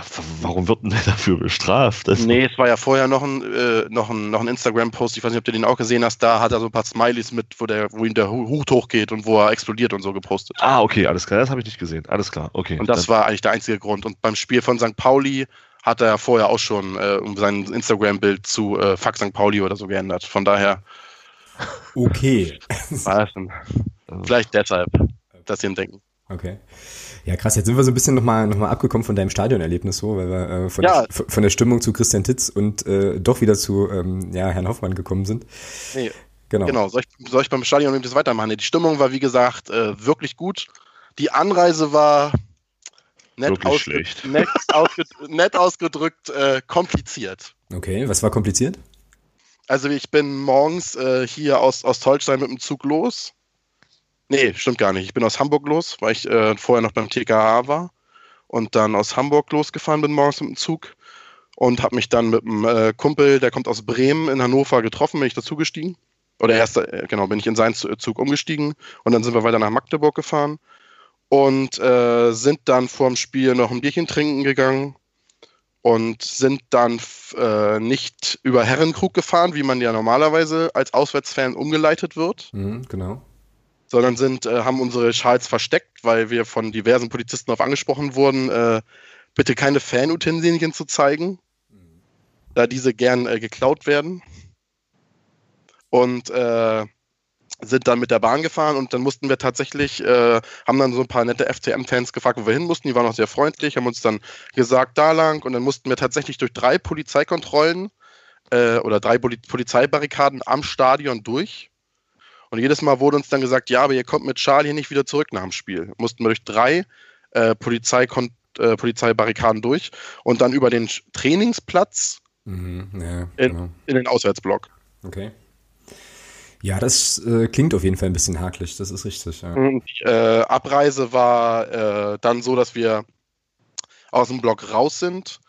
Speaker 2: warum wird denn der dafür bestraft?
Speaker 3: Das nee, es war ja vorher noch ein, äh, noch ein, noch ein Instagram-Post, ich weiß nicht, ob du den auch gesehen hast, da hat er so ein paar Smileys mit, wo, der, wo ihm der Hut hochgeht und wo er explodiert und so gepostet.
Speaker 2: Ah, okay, alles klar, das habe ich nicht gesehen. Alles klar, okay.
Speaker 3: Und das war eigentlich der einzige Grund. Und beim Spiel von St. Pauli hat er vorher auch schon äh, sein Instagram-Bild zu äh, Fuck St. Pauli oder so geändert. Von daher.
Speaker 1: Okay. [laughs]
Speaker 3: Vielleicht deshalb, dass sie ihn denken.
Speaker 1: Okay. Ja, krass, jetzt sind wir so ein bisschen nochmal noch mal abgekommen von deinem Stadionerlebnis so, weil wir äh, von, ja. der, von der Stimmung zu Christian Titz und äh, doch wieder zu ähm, ja, Herrn Hoffmann gekommen sind.
Speaker 3: Nee, genau. genau. Soll, ich, soll ich beim Stadionerlebnis weitermachen? Die Stimmung war, wie gesagt, äh, wirklich gut. Die Anreise war nett, ausge [laughs] nett, ausge nett ausgedrückt äh, kompliziert.
Speaker 1: Okay, was war kompliziert?
Speaker 3: Also ich bin morgens äh, hier aus, aus Holstein mit dem Zug los. Nee, stimmt gar nicht. Ich bin aus Hamburg los, weil ich äh, vorher noch beim TKH war und dann aus Hamburg losgefahren bin morgens mit dem Zug und habe mich dann mit einem äh, Kumpel, der kommt aus Bremen in Hannover getroffen, bin ich dazugestiegen. Oder erst, äh, genau, bin ich in seinen Zug umgestiegen und dann sind wir weiter nach Magdeburg gefahren und äh, sind dann vorm Spiel noch ein Bierchen trinken gegangen und sind dann äh, nicht über Herrenkrug gefahren, wie man ja normalerweise als Auswärtsfan umgeleitet wird.
Speaker 1: Mhm, genau.
Speaker 3: Sondern sind, äh, haben unsere Schals versteckt, weil wir von diversen Polizisten darauf angesprochen wurden, äh, bitte keine Fanutensilien zu zeigen, mhm. da diese gern äh, geklaut werden. Und äh, sind dann mit der Bahn gefahren und dann mussten wir tatsächlich, äh, haben dann so ein paar nette FCM-Fans gefragt, wo wir hin mussten. Die waren auch sehr freundlich, haben uns dann gesagt, da lang und dann mussten wir tatsächlich durch drei Polizeikontrollen äh, oder drei Poli Polizeibarrikaden am Stadion durch. Und jedes Mal wurde uns dann gesagt, ja, aber ihr kommt mit Charlie nicht wieder zurück nach dem Spiel. Mussten wir durch drei äh, Polizeikon äh, Polizeibarrikaden durch und dann über den Trainingsplatz mhm, ja, genau. in, in den Auswärtsblock.
Speaker 1: Okay. Ja, das äh, klingt auf jeden Fall ein bisschen hakelig, das ist richtig. Ja.
Speaker 3: Die äh, Abreise war äh, dann so, dass wir aus dem Block raus sind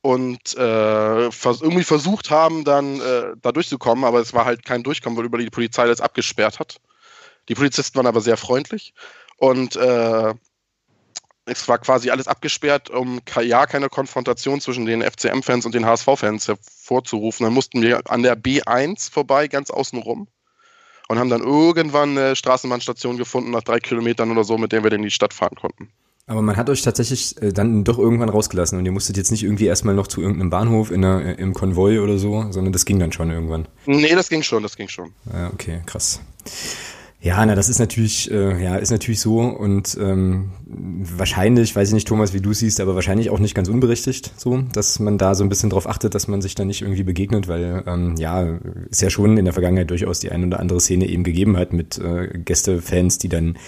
Speaker 3: und äh, vers irgendwie versucht haben, dann äh, da durchzukommen, aber es war halt kein Durchkommen, weil über die Polizei das abgesperrt hat. Die Polizisten waren aber sehr freundlich und äh, es war quasi alles abgesperrt, um ja keine Konfrontation zwischen den FCM-Fans und den HSV-Fans hervorzurufen. Dann mussten wir an der B1 vorbei, ganz außen rum und haben dann irgendwann eine Straßenbahnstation gefunden nach drei Kilometern oder so, mit der wir dann in die Stadt fahren konnten.
Speaker 1: Aber man hat euch tatsächlich äh, dann doch irgendwann rausgelassen und ihr musstet jetzt nicht irgendwie erstmal noch zu irgendeinem Bahnhof in einer, äh, im Konvoi oder so, sondern das ging dann schon irgendwann.
Speaker 3: Nee, das ging schon, das ging schon.
Speaker 1: Ja, okay, krass. Ja, na, das ist natürlich, äh, ja, ist natürlich so und ähm, wahrscheinlich, weiß ich nicht, Thomas, wie du siehst, aber wahrscheinlich auch nicht ganz unberechtigt, so, dass man da so ein bisschen drauf achtet, dass man sich da nicht irgendwie begegnet, weil ähm, ja, ist ja schon in der Vergangenheit durchaus die eine oder andere Szene eben gegeben hat mit äh, Gästefans, die dann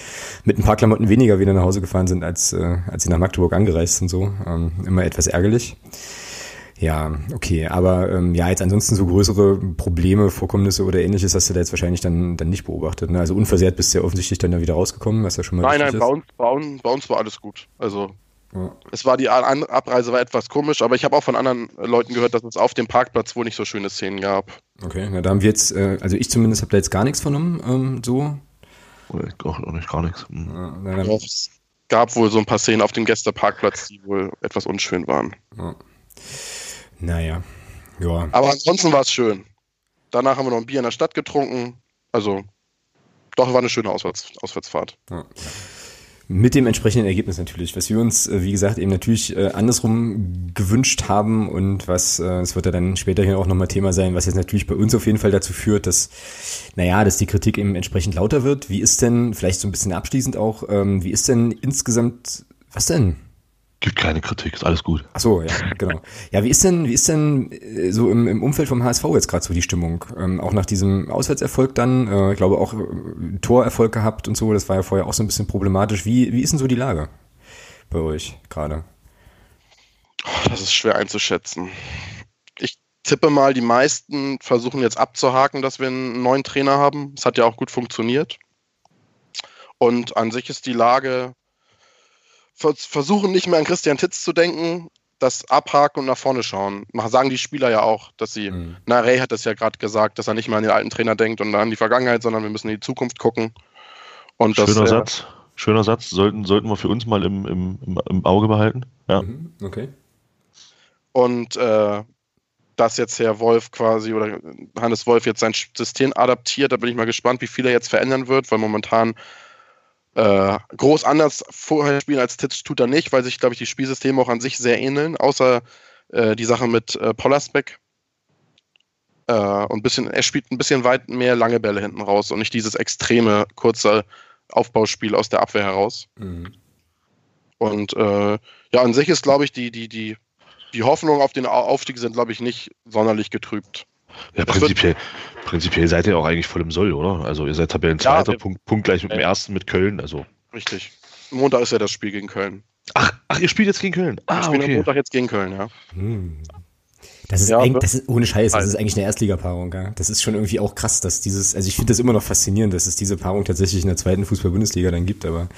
Speaker 1: mit ein paar Klamotten weniger wieder nach Hause gefahren sind, als, äh, als sie nach Magdeburg angereist sind, so. Ähm, immer etwas ärgerlich. Ja, okay, aber ähm, ja, jetzt ansonsten so größere Probleme, Vorkommnisse oder ähnliches hast du da jetzt wahrscheinlich dann, dann nicht beobachtet. Ne? Also unversehrt bist du ja offensichtlich dann da wieder rausgekommen, was ja schon mal
Speaker 3: Nein, nein, bei uns, bei, uns, bei uns war alles gut. Also ja. es war die Abreise war etwas komisch, aber ich habe auch von anderen Leuten gehört, dass es auf dem Parkplatz wohl nicht so schöne Szenen gab.
Speaker 1: Okay, na da haben wir jetzt, äh, also ich zumindest habe da jetzt gar nichts vernommen, ähm, so.
Speaker 2: Ich auch nicht gar nichts.
Speaker 3: Mhm. Ja, es gab wohl so ein paar Szenen auf dem Gästeparkplatz, die wohl etwas unschön waren.
Speaker 1: Ja. Naja, ja.
Speaker 3: Aber ansonsten war es schön. Danach haben wir noch ein Bier in der Stadt getrunken. Also, doch, war eine schöne Auswärts Auswärtsfahrt. Ja.
Speaker 1: Mit dem entsprechenden Ergebnis natürlich, was wir uns, äh, wie gesagt, eben natürlich äh, andersrum gewünscht haben und was, äh, es wird ja dann später hier auch nochmal Thema sein, was jetzt natürlich bei uns auf jeden Fall dazu führt, dass, naja, dass die Kritik eben entsprechend lauter wird. Wie ist denn, vielleicht so ein bisschen abschließend auch, ähm, wie ist denn insgesamt, was denn?
Speaker 2: Gibt keine Kritik, ist alles gut.
Speaker 1: Ach so, ja, genau. Ja, wie ist denn, wie ist denn äh, so im, im Umfeld vom HSV jetzt gerade so die Stimmung? Ähm, auch nach diesem Auswärtserfolg dann, äh, ich glaube auch äh, Torerfolg gehabt und so, das war ja vorher auch so ein bisschen problematisch. Wie, wie ist denn so die Lage bei euch gerade?
Speaker 3: Das ist schwer einzuschätzen. Ich tippe mal, die meisten versuchen jetzt abzuhaken, dass wir einen neuen Trainer haben. Es hat ja auch gut funktioniert. Und an sich ist die Lage versuchen nicht mehr an Christian Titz zu denken, das abhaken und nach vorne schauen. Sagen die Spieler ja auch, dass sie, mhm. na, Ray hat das ja gerade gesagt, dass er nicht mehr an den alten Trainer denkt und an die Vergangenheit, sondern wir müssen in die Zukunft gucken.
Speaker 2: Und Schöner das, Satz. Schöner Satz, sollten, sollten wir für uns mal im, im, im Auge behalten. Ja. Mhm.
Speaker 1: Okay.
Speaker 3: Und äh, dass jetzt Herr Wolf quasi oder Hannes Wolf jetzt sein System adaptiert, da bin ich mal gespannt, wie viel er jetzt verändern wird, weil momentan äh, groß anders vorher spielen als Titch tut er nicht, weil sich, glaube ich, die Spielsysteme auch an sich sehr ähneln, außer äh, die Sache mit äh, Pollersbeck. Äh, und bisschen, er spielt ein bisschen weit mehr lange Bälle hinten raus und nicht dieses extreme, kurze Aufbauspiel aus der Abwehr heraus. Mhm. Und äh, ja, an sich ist, glaube ich, die, die, die, die Hoffnung auf den Aufstieg sind, glaube ich, nicht sonderlich getrübt.
Speaker 2: Ja, prinzipiell, prinzipiell seid ihr auch eigentlich voll im Soll, oder? Also ihr seid Tabellenzweiter, ja, Punkt, Punkt gleich mit dem ersten mit Köln. Also.
Speaker 3: Richtig. Montag ist ja das Spiel gegen Köln.
Speaker 2: Ach, ach ihr spielt jetzt gegen Köln?
Speaker 3: Ah, wir spielen okay. Montag jetzt gegen Köln, ja. Hm.
Speaker 1: Das ist, ja, eigentlich, das ist ohne Scheiß, das ist eigentlich eine Erstligapaarung. Ja? Das ist schon irgendwie auch krass, dass dieses, also ich finde das immer noch faszinierend, dass es diese Paarung tatsächlich in der zweiten Fußball-Bundesliga dann gibt, aber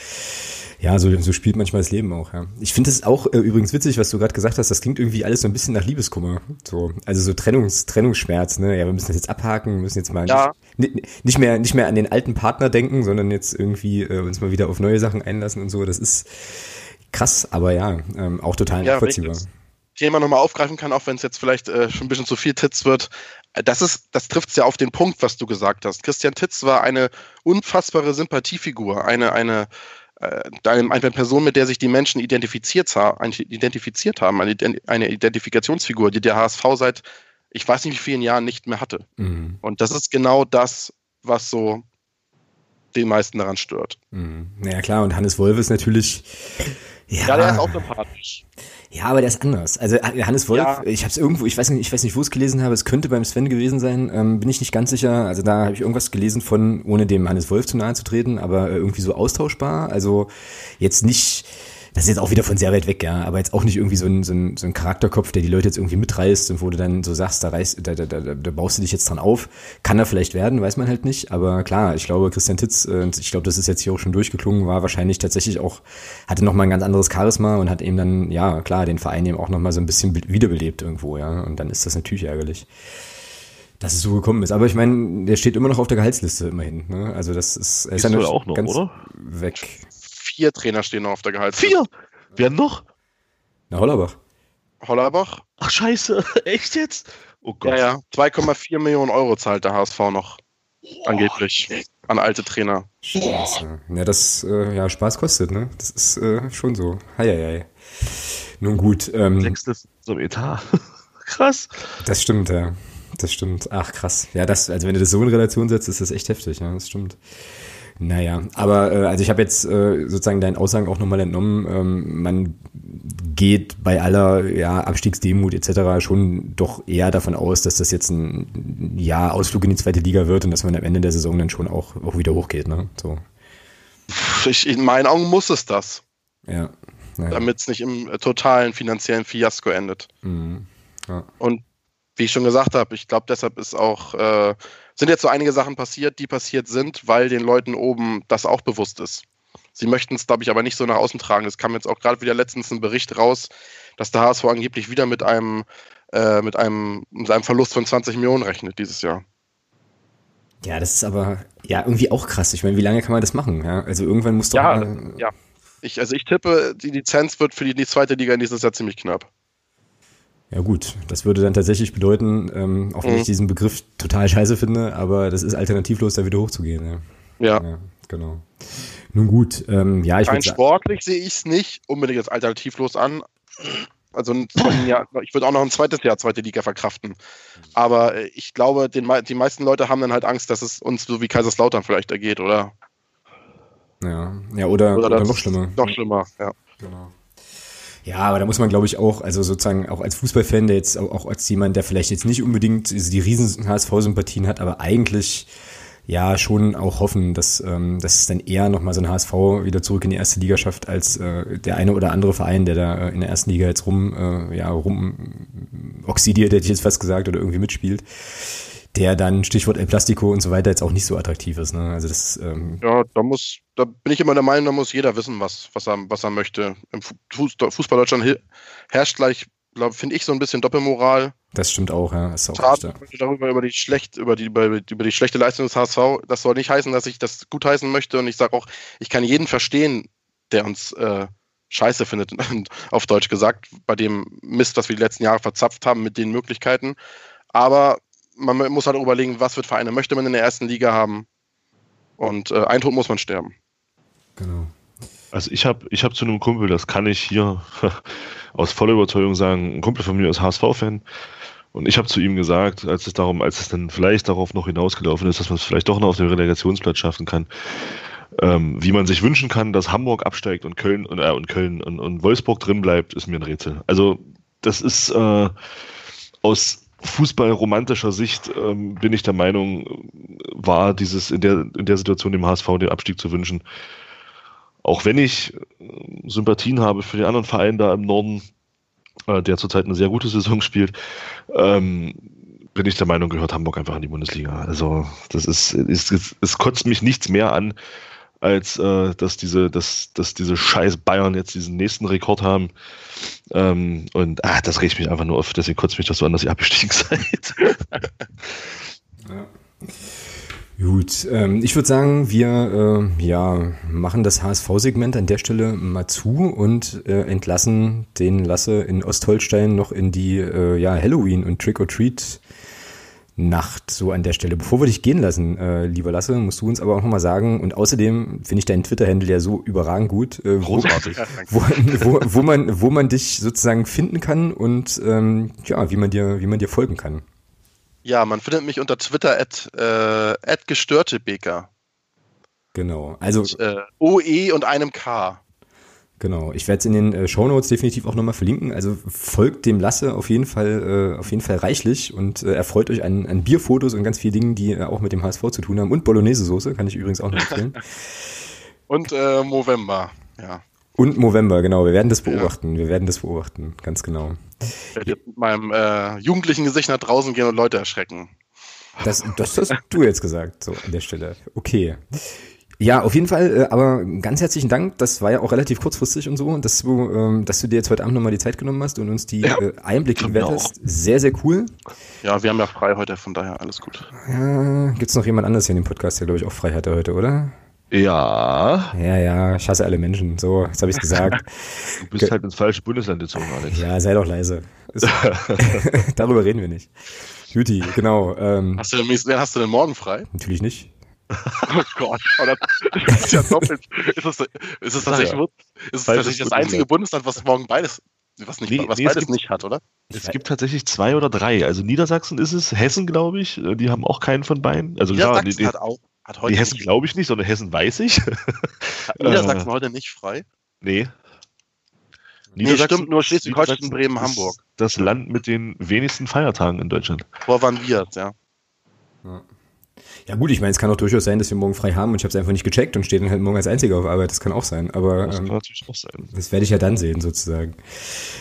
Speaker 1: ja, so, so spielt manchmal das Leben auch, ja. Ich finde es auch äh, übrigens witzig, was du gerade gesagt hast, das klingt irgendwie alles so ein bisschen nach Liebeskummer. So, also so Trennungs, Trennungsschmerz, ne? Ja, wir müssen das jetzt abhaken, müssen jetzt mal ja. nicht, nicht, mehr, nicht mehr an den alten Partner denken, sondern jetzt irgendwie äh, uns mal wieder auf neue Sachen einlassen und so. Das ist krass, aber ja, ähm, auch total ja, nachvollziehbar.
Speaker 3: Thema nochmal aufgreifen kann, auch wenn es jetzt vielleicht äh, schon ein bisschen zu viel Titz wird. Äh, das ist, das trifft es ja auf den Punkt, was du gesagt hast. Christian Titz war eine unfassbare Sympathiefigur, eine, eine, äh, eine Person, mit der sich die Menschen identifiziert, identifiziert haben, eine Identifikationsfigur, die der HSV seit ich weiß nicht wie vielen Jahren nicht mehr hatte. Mhm. Und das ist genau das, was so den meisten daran stört.
Speaker 1: Mhm. Naja klar, und Hannes Wolf ist natürlich.
Speaker 3: Ja, ja der ist auch sympathisch.
Speaker 1: Ja, aber der ist anders. Also äh, Hannes Wolf, ja. ich habe es irgendwo, ich weiß nicht, ich weiß nicht, wo es gelesen habe. Es könnte beim Sven gewesen sein, ähm, bin ich nicht ganz sicher. Also da habe ich irgendwas gelesen von, ohne dem Hannes Wolf zu nahe zu treten, aber äh, irgendwie so austauschbar. Also jetzt nicht das ist jetzt auch wieder von sehr weit weg, ja, aber jetzt auch nicht irgendwie so ein, so ein, so ein Charakterkopf, der die Leute jetzt irgendwie mitreißt und wo du dann so sagst, da, reißt, da, da, da, da baust du dich jetzt dran auf. Kann er vielleicht werden, weiß man halt nicht, aber klar, ich glaube, Christian Titz, äh, ich glaube, das ist jetzt hier auch schon durchgeklungen, war wahrscheinlich tatsächlich auch, hatte nochmal ein ganz anderes Charisma und hat eben dann, ja, klar, den Verein eben auch nochmal so ein bisschen wiederbelebt irgendwo, ja, und dann ist das natürlich ärgerlich dass es so gekommen ist. Aber ich meine, der steht immer noch auf der Gehaltsliste immerhin. Ne? Also das ist,
Speaker 2: er ist, ist ja auch noch, oder?
Speaker 1: Weg
Speaker 3: vier Trainer stehen noch auf der Gehaltsliste.
Speaker 2: Vier? Wer noch?
Speaker 1: Na, Hollerbach.
Speaker 3: Hollerbach?
Speaker 2: Ach, scheiße. [laughs] Echt jetzt?
Speaker 3: Oh Gott. Ja, ja. 2,4 Millionen Euro zahlt der HSV noch. Angeblich. An alte Trainer.
Speaker 1: Scheiße. Ja, das äh, ja, Spaß kostet, ne? Das ist äh, schon so. Heieiei. Nun gut. Ähm,
Speaker 2: Sechstes zum Etat. [laughs] krass.
Speaker 1: Das stimmt, ja. Das stimmt. Ach, krass. Ja, das, also wenn du das so in Relation setzt, ist das echt heftig, ja, das stimmt. Naja, aber äh, also ich habe jetzt äh, sozusagen deinen Aussagen auch nochmal entnommen, ähm, man geht bei aller ja, Abstiegsdemut etc. schon doch eher davon aus, dass das jetzt ein ja, Ausflug in die zweite Liga wird und dass man am Ende der Saison dann schon auch, auch wieder hochgeht. Ne? So.
Speaker 3: Ich, in meinen Augen muss es das.
Speaker 1: Ja.
Speaker 3: Naja. Damit es nicht im totalen finanziellen Fiasko endet.
Speaker 1: Mhm. Ja.
Speaker 3: Und wie ich schon gesagt habe, ich glaube, deshalb ist auch äh, sind jetzt so einige Sachen passiert, die passiert sind, weil den Leuten oben das auch bewusst ist. Sie möchten es, glaube ich, aber nicht so nach außen tragen. Es kam jetzt auch gerade wieder letztens ein Bericht raus, dass der HSV angeblich wieder mit einem, äh, mit einem, mit einem Verlust von 20 Millionen rechnet dieses Jahr.
Speaker 1: Ja, das ist aber ja irgendwie auch krass. Ich meine, wie lange kann man das machen? Ja? Also irgendwann muss doch
Speaker 3: ja, mal ja. Ich, also ich tippe, die Lizenz wird für die, die zweite Liga in dieses Jahr ziemlich knapp.
Speaker 1: Ja gut, das würde dann tatsächlich bedeuten, ähm, auch wenn mhm. ich diesen Begriff total scheiße finde, aber das ist alternativlos, da wieder hochzugehen.
Speaker 3: Ja, ja. ja
Speaker 1: genau. Nun gut, ähm, ja, ich
Speaker 3: Rein sportlich sehe ich es nicht unbedingt als alternativlos an. Also Jahr, ich würde auch noch ein zweites Jahr zweite Liga verkraften. Aber äh, ich glaube, den, die meisten Leute haben dann halt Angst, dass es uns so wie Kaiserslautern vielleicht ergeht, oder?
Speaker 1: Ja, ja oder, oder, oder noch schlimmer.
Speaker 3: Noch schlimmer, ja.
Speaker 1: Genau. Ja, aber da muss man, glaube ich, auch, also sozusagen auch als Fußballfan, der jetzt auch, als jemand, der vielleicht jetzt nicht unbedingt die riesen HSV-Sympathien hat, aber eigentlich ja schon auch hoffen, dass, ähm, dass es dann eher nochmal so ein HSV wieder zurück in die erste Liga schafft, als äh, der eine oder andere Verein, der da äh, in der ersten Liga jetzt rum, äh, ja, rum oxidiert, hätte ich jetzt fast gesagt, oder irgendwie mitspielt der dann Stichwort El Plastico und so weiter jetzt auch nicht so attraktiv ist. Ne? Also das, ähm
Speaker 3: ja, da muss, da bin ich immer der Meinung, da muss jeder wissen, was, was er, was er möchte. Im Fußball Deutschland herrscht gleich, glaube finde ich, so ein bisschen Doppelmoral.
Speaker 1: Das stimmt auch, ja. Ist auch
Speaker 3: Tat, darüber über die schlecht, über die, über, über die schlechte Leistung des HSV. Das soll nicht heißen, dass ich das gutheißen möchte. Und ich sage auch, ich kann jeden verstehen, der uns äh, scheiße findet, [laughs] auf Deutsch gesagt, bei dem Mist, was wir die letzten Jahre verzapft haben mit den Möglichkeiten. Aber man muss halt überlegen, was für Vereine möchte man in der ersten Liga haben. Und äh, ein Tod muss man sterben.
Speaker 2: Genau. Also ich habe ich hab zu einem Kumpel, das kann ich hier [laughs] aus voller Überzeugung sagen, ein Kumpel von mir ist HSV-Fan. Und ich habe zu ihm gesagt, als es darum, als es dann vielleicht darauf noch hinausgelaufen ist, dass man es vielleicht doch noch auf den Relegationsplatz schaffen kann, ähm, wie man sich wünschen kann, dass Hamburg absteigt und Köln und, äh, und Köln und, und Wolfsburg drin bleibt, ist mir ein Rätsel. Also das ist äh, aus fußballromantischer Sicht ähm, bin ich der Meinung, war dieses in der, in der Situation dem HSV den Abstieg zu wünschen. Auch wenn ich äh, Sympathien habe für den anderen Verein da im Norden, äh, der zurzeit eine sehr gute Saison [laughs] spielt, ähm, bin ich der Meinung, gehört Hamburg einfach in die Bundesliga. Also das ist, ist es kotzt mich nichts mehr an, als äh, dass diese, dass, dass diese scheiß Bayern jetzt diesen nächsten Rekord haben. Ähm, und ah, das regt mich einfach nur auf, deswegen kotzt mich das so an, dass ihr abgestiegen [laughs] seid.
Speaker 1: ja. Gut, ähm, ich würde sagen, wir äh, ja, machen das HSV-Segment an der Stelle mal zu und äh, entlassen den Lasse in Ostholstein noch in die äh, ja, Halloween- und Trick-or-Treat- Nacht so an der Stelle. Bevor wir dich gehen lassen, äh, lieber Lasse, musst du uns aber auch nochmal sagen, und außerdem finde ich deinen Twitter-Handle ja so überragend gut, äh, wo, [laughs] wo, wo, wo, man, wo man dich sozusagen finden kann und ähm, ja, wie man dir, wie man dir folgen kann.
Speaker 3: Ja, man findet mich unter Twitter at, äh, at gestörtebeker.
Speaker 1: Genau. Also
Speaker 3: und, äh, OE und einem K.
Speaker 1: Genau, ich werde es in den äh, Show Notes definitiv auch nochmal verlinken. Also folgt dem Lasse auf jeden Fall, äh, auf jeden Fall reichlich und äh, erfreut euch an, an Bierfotos und ganz vielen Dingen, die äh, auch mit dem HSV zu tun haben. Und Bolognese-Soße kann ich übrigens auch noch empfehlen. [laughs]
Speaker 3: und äh, Movember, ja.
Speaker 1: Und Movember, genau. Wir werden das beobachten. Ja. Wir werden das beobachten, ganz genau.
Speaker 3: Ich werde jetzt mit meinem äh, jugendlichen Gesicht nach draußen gehen und Leute erschrecken.
Speaker 1: Das, das hast du jetzt gesagt, so an der Stelle. Okay. Ja, auf jeden Fall, äh, aber ganz herzlichen Dank. Das war ja auch relativ kurzfristig und so, dass du, ähm, dass du dir jetzt heute Abend nochmal die Zeit genommen hast und uns die ja, äh, Einblicke gewährt hast. Sehr, sehr cool.
Speaker 3: Ja, wir haben ja frei heute, von daher alles gut.
Speaker 1: Ja, gibt's noch jemand anderes hier in dem Podcast, der glaube ich auch frei hatte heute, oder?
Speaker 2: Ja.
Speaker 1: Ja, ja, ich hasse alle Menschen. So, jetzt habe ich gesagt. [laughs]
Speaker 2: du bist Ge halt ins falsche Bundesland gezogen, Alex.
Speaker 1: Ja, sei doch leise. [laughs] [laughs] Darüber reden wir nicht. Juti, genau. Ähm,
Speaker 3: hast, du denn, hast du denn morgen frei?
Speaker 1: Natürlich nicht. [laughs]
Speaker 3: Oh Gott, oh, das ist ja doppelt. Ist es, ist es tatsächlich, ja. ist es tatsächlich das einzige Bundesland, was morgen beides, was, nicht, nee, was nee, beides gibt, nicht hat, oder?
Speaker 2: Es gibt tatsächlich zwei oder drei. Also Niedersachsen ist es, Hessen, glaube ich, die haben auch keinen von beiden. Also
Speaker 3: Niedersachsen klar, die, hat auch.
Speaker 2: Hat heute die Hessen glaube ich nicht, sondern Hessen weiß ich.
Speaker 3: Hat Niedersachsen [laughs] äh, heute nicht frei?
Speaker 2: Nee.
Speaker 3: Nee, stimmt, nur Schleswig-Holstein, Bremen, Hamburg.
Speaker 2: Das Land mit den wenigsten Feiertagen in Deutschland.
Speaker 3: Wo waren wir jetzt, ja.
Speaker 1: ja. Ja gut, ich meine, es kann auch durchaus sein, dass wir morgen frei haben und ich habe es einfach nicht gecheckt und stehe dann halt morgen als Einziger auf Arbeit. Das kann auch sein. Aber das, ähm, natürlich auch sein. das werde ich ja dann sehen, sozusagen.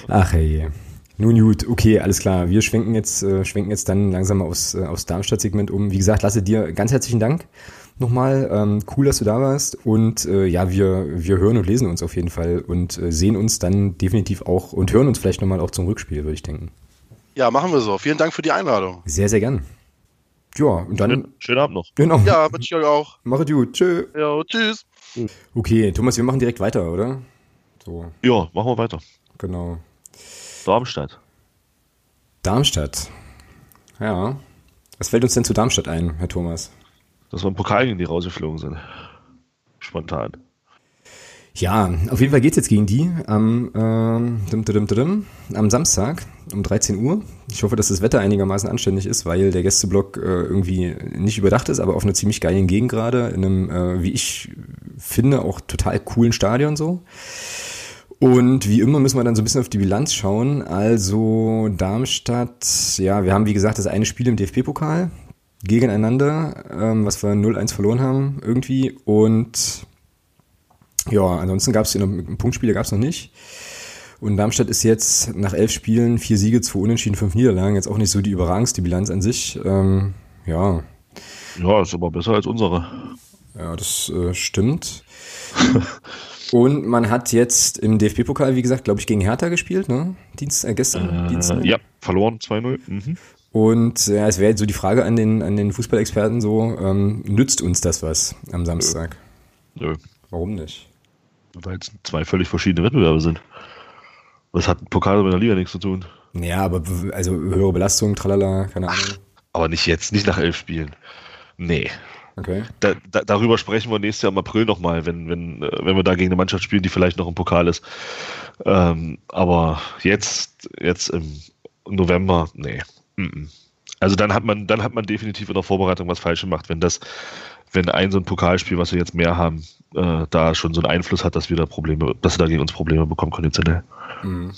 Speaker 1: Ach hey. Nun gut, okay, alles klar. Wir schwenken jetzt, äh, schwenken jetzt dann langsam aus, äh, aus Darmstadt-Segment um. Wie gesagt, lasse dir ganz herzlichen Dank nochmal. Ähm, cool, dass du da warst. Und äh, ja, wir, wir hören und lesen uns auf jeden Fall und äh, sehen uns dann definitiv auch und hören uns vielleicht nochmal auch zum Rückspiel, würde ich denken.
Speaker 3: Ja, machen wir so. Vielen Dank für die Einladung.
Speaker 1: Sehr, sehr gern. Ja, und dann.
Speaker 2: Schönen, schönen Abend noch.
Speaker 3: Genau. Ja, wünsche ich euch auch.
Speaker 1: Mach es gut. Tschö.
Speaker 3: Ja, tschüss.
Speaker 1: Okay, Thomas, wir machen direkt weiter, oder?
Speaker 2: So. Ja, machen wir weiter.
Speaker 1: Genau.
Speaker 2: Darmstadt.
Speaker 1: Darmstadt. Ja. Was fällt uns denn zu Darmstadt ein, Herr Thomas?
Speaker 2: Dass wir im Pokal gegen die rausgeflogen sind. Spontan.
Speaker 1: Ja, auf jeden Fall geht's jetzt gegen die am, ähm, dim, dim, dim, am Samstag um 13 Uhr. Ich hoffe, dass das Wetter einigermaßen anständig ist, weil der Gästeblock äh, irgendwie nicht überdacht ist, aber auf einer ziemlich geilen Gegend gerade, in einem, äh, wie ich finde, auch total coolen Stadion so. Und wie immer müssen wir dann so ein bisschen auf die Bilanz schauen. Also Darmstadt, ja, wir haben wie gesagt das eine Spiel im DFB-Pokal gegeneinander, ähm, was wir 0-1 verloren haben irgendwie. Und ja, ansonsten gab es Punktspiele gab es noch nicht. Und Darmstadt ist jetzt nach elf Spielen, vier Siege, zwei Unentschieden, fünf Niederlagen, jetzt auch nicht so die überragendste Bilanz an sich. Ähm, ja.
Speaker 2: Ja, ist aber besser als unsere.
Speaker 1: Ja, das äh, stimmt. [laughs] Und man hat jetzt im DFB-Pokal, wie gesagt, glaube ich, gegen Hertha gespielt, ne? Dienst, äh, gestern?
Speaker 2: Äh, Dienstag? Ja, verloren 2-0. Mhm.
Speaker 1: Und ja, es wäre jetzt so die Frage an den, an den Fußballexperten so, ähm, nützt uns das was am Samstag?
Speaker 2: Nö.
Speaker 1: Warum nicht?
Speaker 2: Weil es zwei völlig verschiedene Wettbewerbe sind. Das hat Pokal mit der Liga nichts zu tun.
Speaker 1: Ja, aber also höhere Belastung, tralala, keine Ahnung.
Speaker 2: aber nicht jetzt, nicht nach elf Spielen. Nee.
Speaker 1: Okay.
Speaker 2: Da, da, darüber sprechen wir nächstes Jahr im April nochmal, wenn, wenn, äh, wenn wir da gegen eine Mannschaft spielen, die vielleicht noch im Pokal ist. Ähm, aber jetzt, jetzt im November, nee. Also dann hat man, dann hat man definitiv in der Vorbereitung was falsch gemacht, wenn das, wenn ein so ein Pokalspiel, was wir jetzt mehr haben, äh, da schon so einen Einfluss hat, dass wir da Probleme, dass wir da gegen uns Probleme bekommen, konditionell.
Speaker 1: Mhm.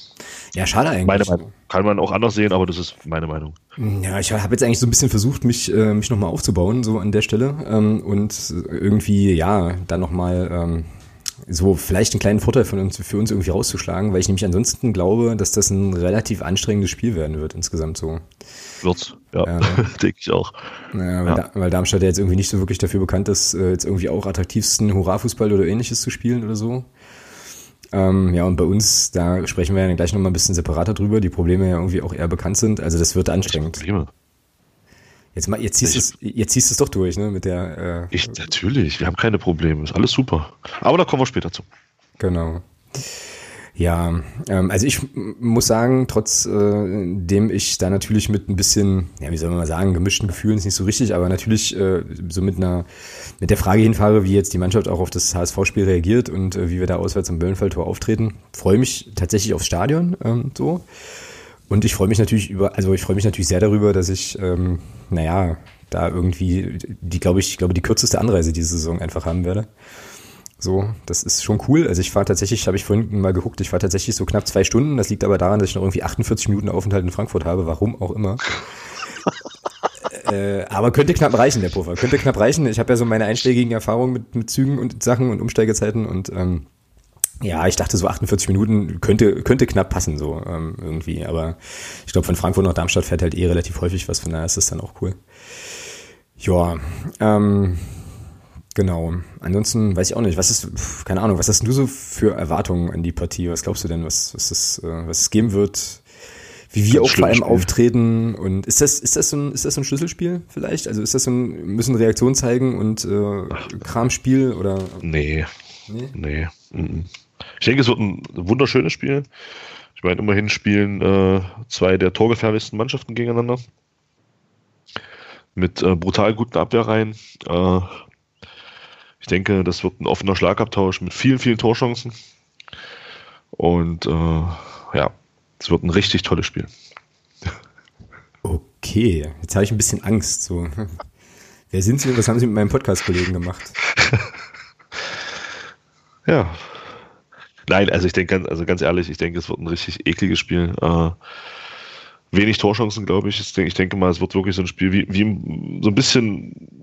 Speaker 1: Ja, schade eigentlich.
Speaker 2: Meine Meinung. Kann man auch anders sehen, aber das ist meine Meinung.
Speaker 1: Ja, ich habe jetzt eigentlich so ein bisschen versucht, mich, äh, mich nochmal aufzubauen, so an der Stelle. Ähm, und irgendwie, ja, dann nochmal ähm, so vielleicht einen kleinen Vorteil von uns, für uns irgendwie rauszuschlagen, weil ich nämlich ansonsten glaube, dass das ein relativ anstrengendes Spiel werden wird insgesamt so.
Speaker 2: Wird's, ja, ja [laughs] denke ich auch.
Speaker 1: Ja, weil, ja. Da, weil, Darmstadt ja jetzt irgendwie nicht so wirklich dafür bekannt ist, äh, jetzt irgendwie auch attraktivsten Hurra-Fußball oder ähnliches zu spielen oder so. Ähm, ja, und bei uns, da sprechen wir ja gleich nochmal ein bisschen separater drüber, die Probleme ja irgendwie auch eher bekannt sind. Also das wird anstrengend. Probleme. Jetzt, mal, jetzt, ziehst es, jetzt ziehst du es doch durch, ne? Mit der.
Speaker 2: Äh, ich, natürlich, wir haben keine Probleme, ist alles super. Aber da kommen wir später zu.
Speaker 1: Genau. Ja, ähm, also ich muss sagen, trotz äh, dem ich da natürlich mit ein bisschen, ja, wie soll man mal sagen, gemischten Gefühlen ist nicht so richtig, aber natürlich äh, so mit einer, mit der Frage hinfahre, wie jetzt die Mannschaft auch auf das HSV-Spiel reagiert und äh, wie wir da auswärts am Böllenfalltor auftreten, freue mich tatsächlich aufs Stadion ähm, so. Und ich freue mich natürlich über, also ich freue mich natürlich sehr darüber, dass ich, ähm, naja, da irgendwie die, glaube ich, ich glaube, die kürzeste Anreise diese Saison einfach haben werde. So, das ist schon cool. Also ich fahre tatsächlich, habe ich vorhin mal geguckt, ich fahre tatsächlich so knapp zwei Stunden. Das liegt aber daran, dass ich noch irgendwie 48 Minuten Aufenthalt in Frankfurt habe, warum auch immer. [laughs] äh, aber könnte knapp reichen, der Puffer. Könnte knapp reichen. Ich habe ja so meine einschlägigen Erfahrungen mit, mit Zügen und Sachen und Umsteigezeiten und ähm, ja, ich dachte so 48 Minuten könnte, könnte knapp passen, so ähm, irgendwie. Aber ich glaube, von Frankfurt nach Darmstadt fährt halt eh relativ häufig was, von daher ist das dann auch cool. Ja, ähm, Genau. Ansonsten weiß ich auch nicht, was ist, keine Ahnung, was hast du so für Erwartungen an die Partie? Was glaubst du denn, was, was, es, äh, was es geben wird? Wie wir auch vor allem auftreten und ist das, ist das so ein, ist das so ein Schlüsselspiel vielleicht? Also ist das so ein, müssen Reaktion zeigen und äh, Kramspiel oder?
Speaker 2: Nee. Nee. nee. Ich denke, es wird ein wunderschönes Spiel. Ich meine, immerhin spielen äh, zwei der torgefährlichsten Mannschaften gegeneinander. Mit äh, brutal guten Abwehrreihen. Äh, ich denke, das wird ein offener Schlagabtausch mit vielen, vielen Torchancen. Und äh, ja, es wird ein richtig tolles Spiel.
Speaker 1: Okay, jetzt habe ich ein bisschen Angst. So. Wer sind Sie und was haben Sie mit meinem Podcast-Kollegen gemacht? [laughs]
Speaker 2: ja. Nein, also ich denke, also ganz ehrlich, ich denke, es wird ein richtig ekliges Spiel. Äh, wenig Torchancen, glaube ich. Ich denke, mal, es wird wirklich so ein Spiel wie, wie so ein bisschen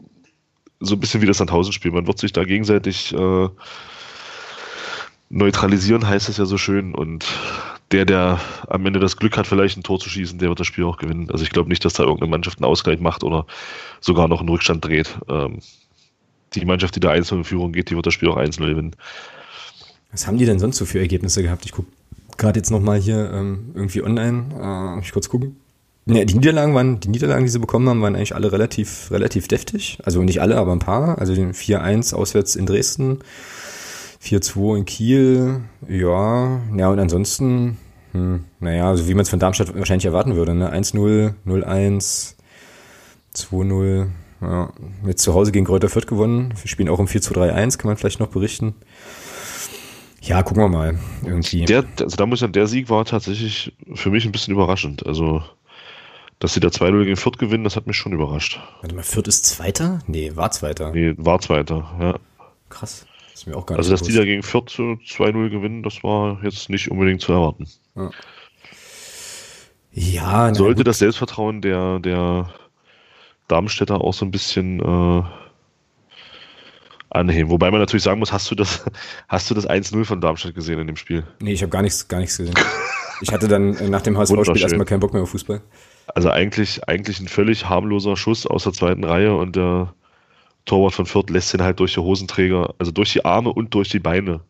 Speaker 2: so ein bisschen wie das Sandhausen-Spiel. Man wird sich da gegenseitig äh, neutralisieren, heißt es ja so schön. Und der, der am Ende das Glück hat, vielleicht ein Tor zu schießen, der wird das Spiel auch gewinnen. Also ich glaube nicht, dass da irgendeine Mannschaft einen Ausgleich macht oder sogar noch einen Rückstand dreht. Ähm, die Mannschaft, die da einzeln in Führung geht, die wird das Spiel auch einzeln gewinnen.
Speaker 1: Was haben die denn sonst so für Ergebnisse gehabt? Ich gucke gerade jetzt nochmal hier ähm, irgendwie online. Äh, ich kurz gucken. Ja, die Niederlagen waren, die Niederlagen, die sie bekommen haben, waren eigentlich alle relativ, relativ deftig. Also nicht alle, aber ein paar. Also den 4-1 auswärts in Dresden, 4-2 in Kiel, ja, ja, und ansonsten, hm, naja, also wie man es von Darmstadt wahrscheinlich erwarten würde, ne? 1-0, 0-1, 2-0, ja. Jetzt zu Hause gegen Kräuter Fürth gewonnen. Wir spielen auch im 4-2-3-1, kann man vielleicht noch berichten. Ja, gucken wir mal. Irgendwie.
Speaker 2: Der, also da muss ich sagen, der Sieg war tatsächlich für mich ein bisschen überraschend. Also dass sie da 2-0 gegen Fürth gewinnen, das hat mich schon überrascht.
Speaker 1: Warte mal, Fürth ist Zweiter? Nee, war Zweiter.
Speaker 2: Nee, war Zweiter, ja.
Speaker 1: Krass.
Speaker 2: Das mir auch gar also, dass bewusst. die da gegen Fürth 2-0 gewinnen, das war jetzt nicht unbedingt zu erwarten. Ja. Ja, sollte das Selbstvertrauen der, der Darmstädter auch so ein bisschen äh, anheben. Wobei man natürlich sagen muss, hast du das, [laughs] hast du das 1-0 von Darmstadt gesehen in dem Spiel?
Speaker 1: Nee, ich habe gar nichts, gar nichts gesehen. ich hatte dann nach dem HSV-Spiel erstmal keinen Bock mehr auf Fußball.
Speaker 2: Also eigentlich, eigentlich ein völlig harmloser Schuss aus der zweiten Reihe und der Torwart von Fürth lässt ihn halt durch die Hosenträger, also durch die Arme und durch die Beine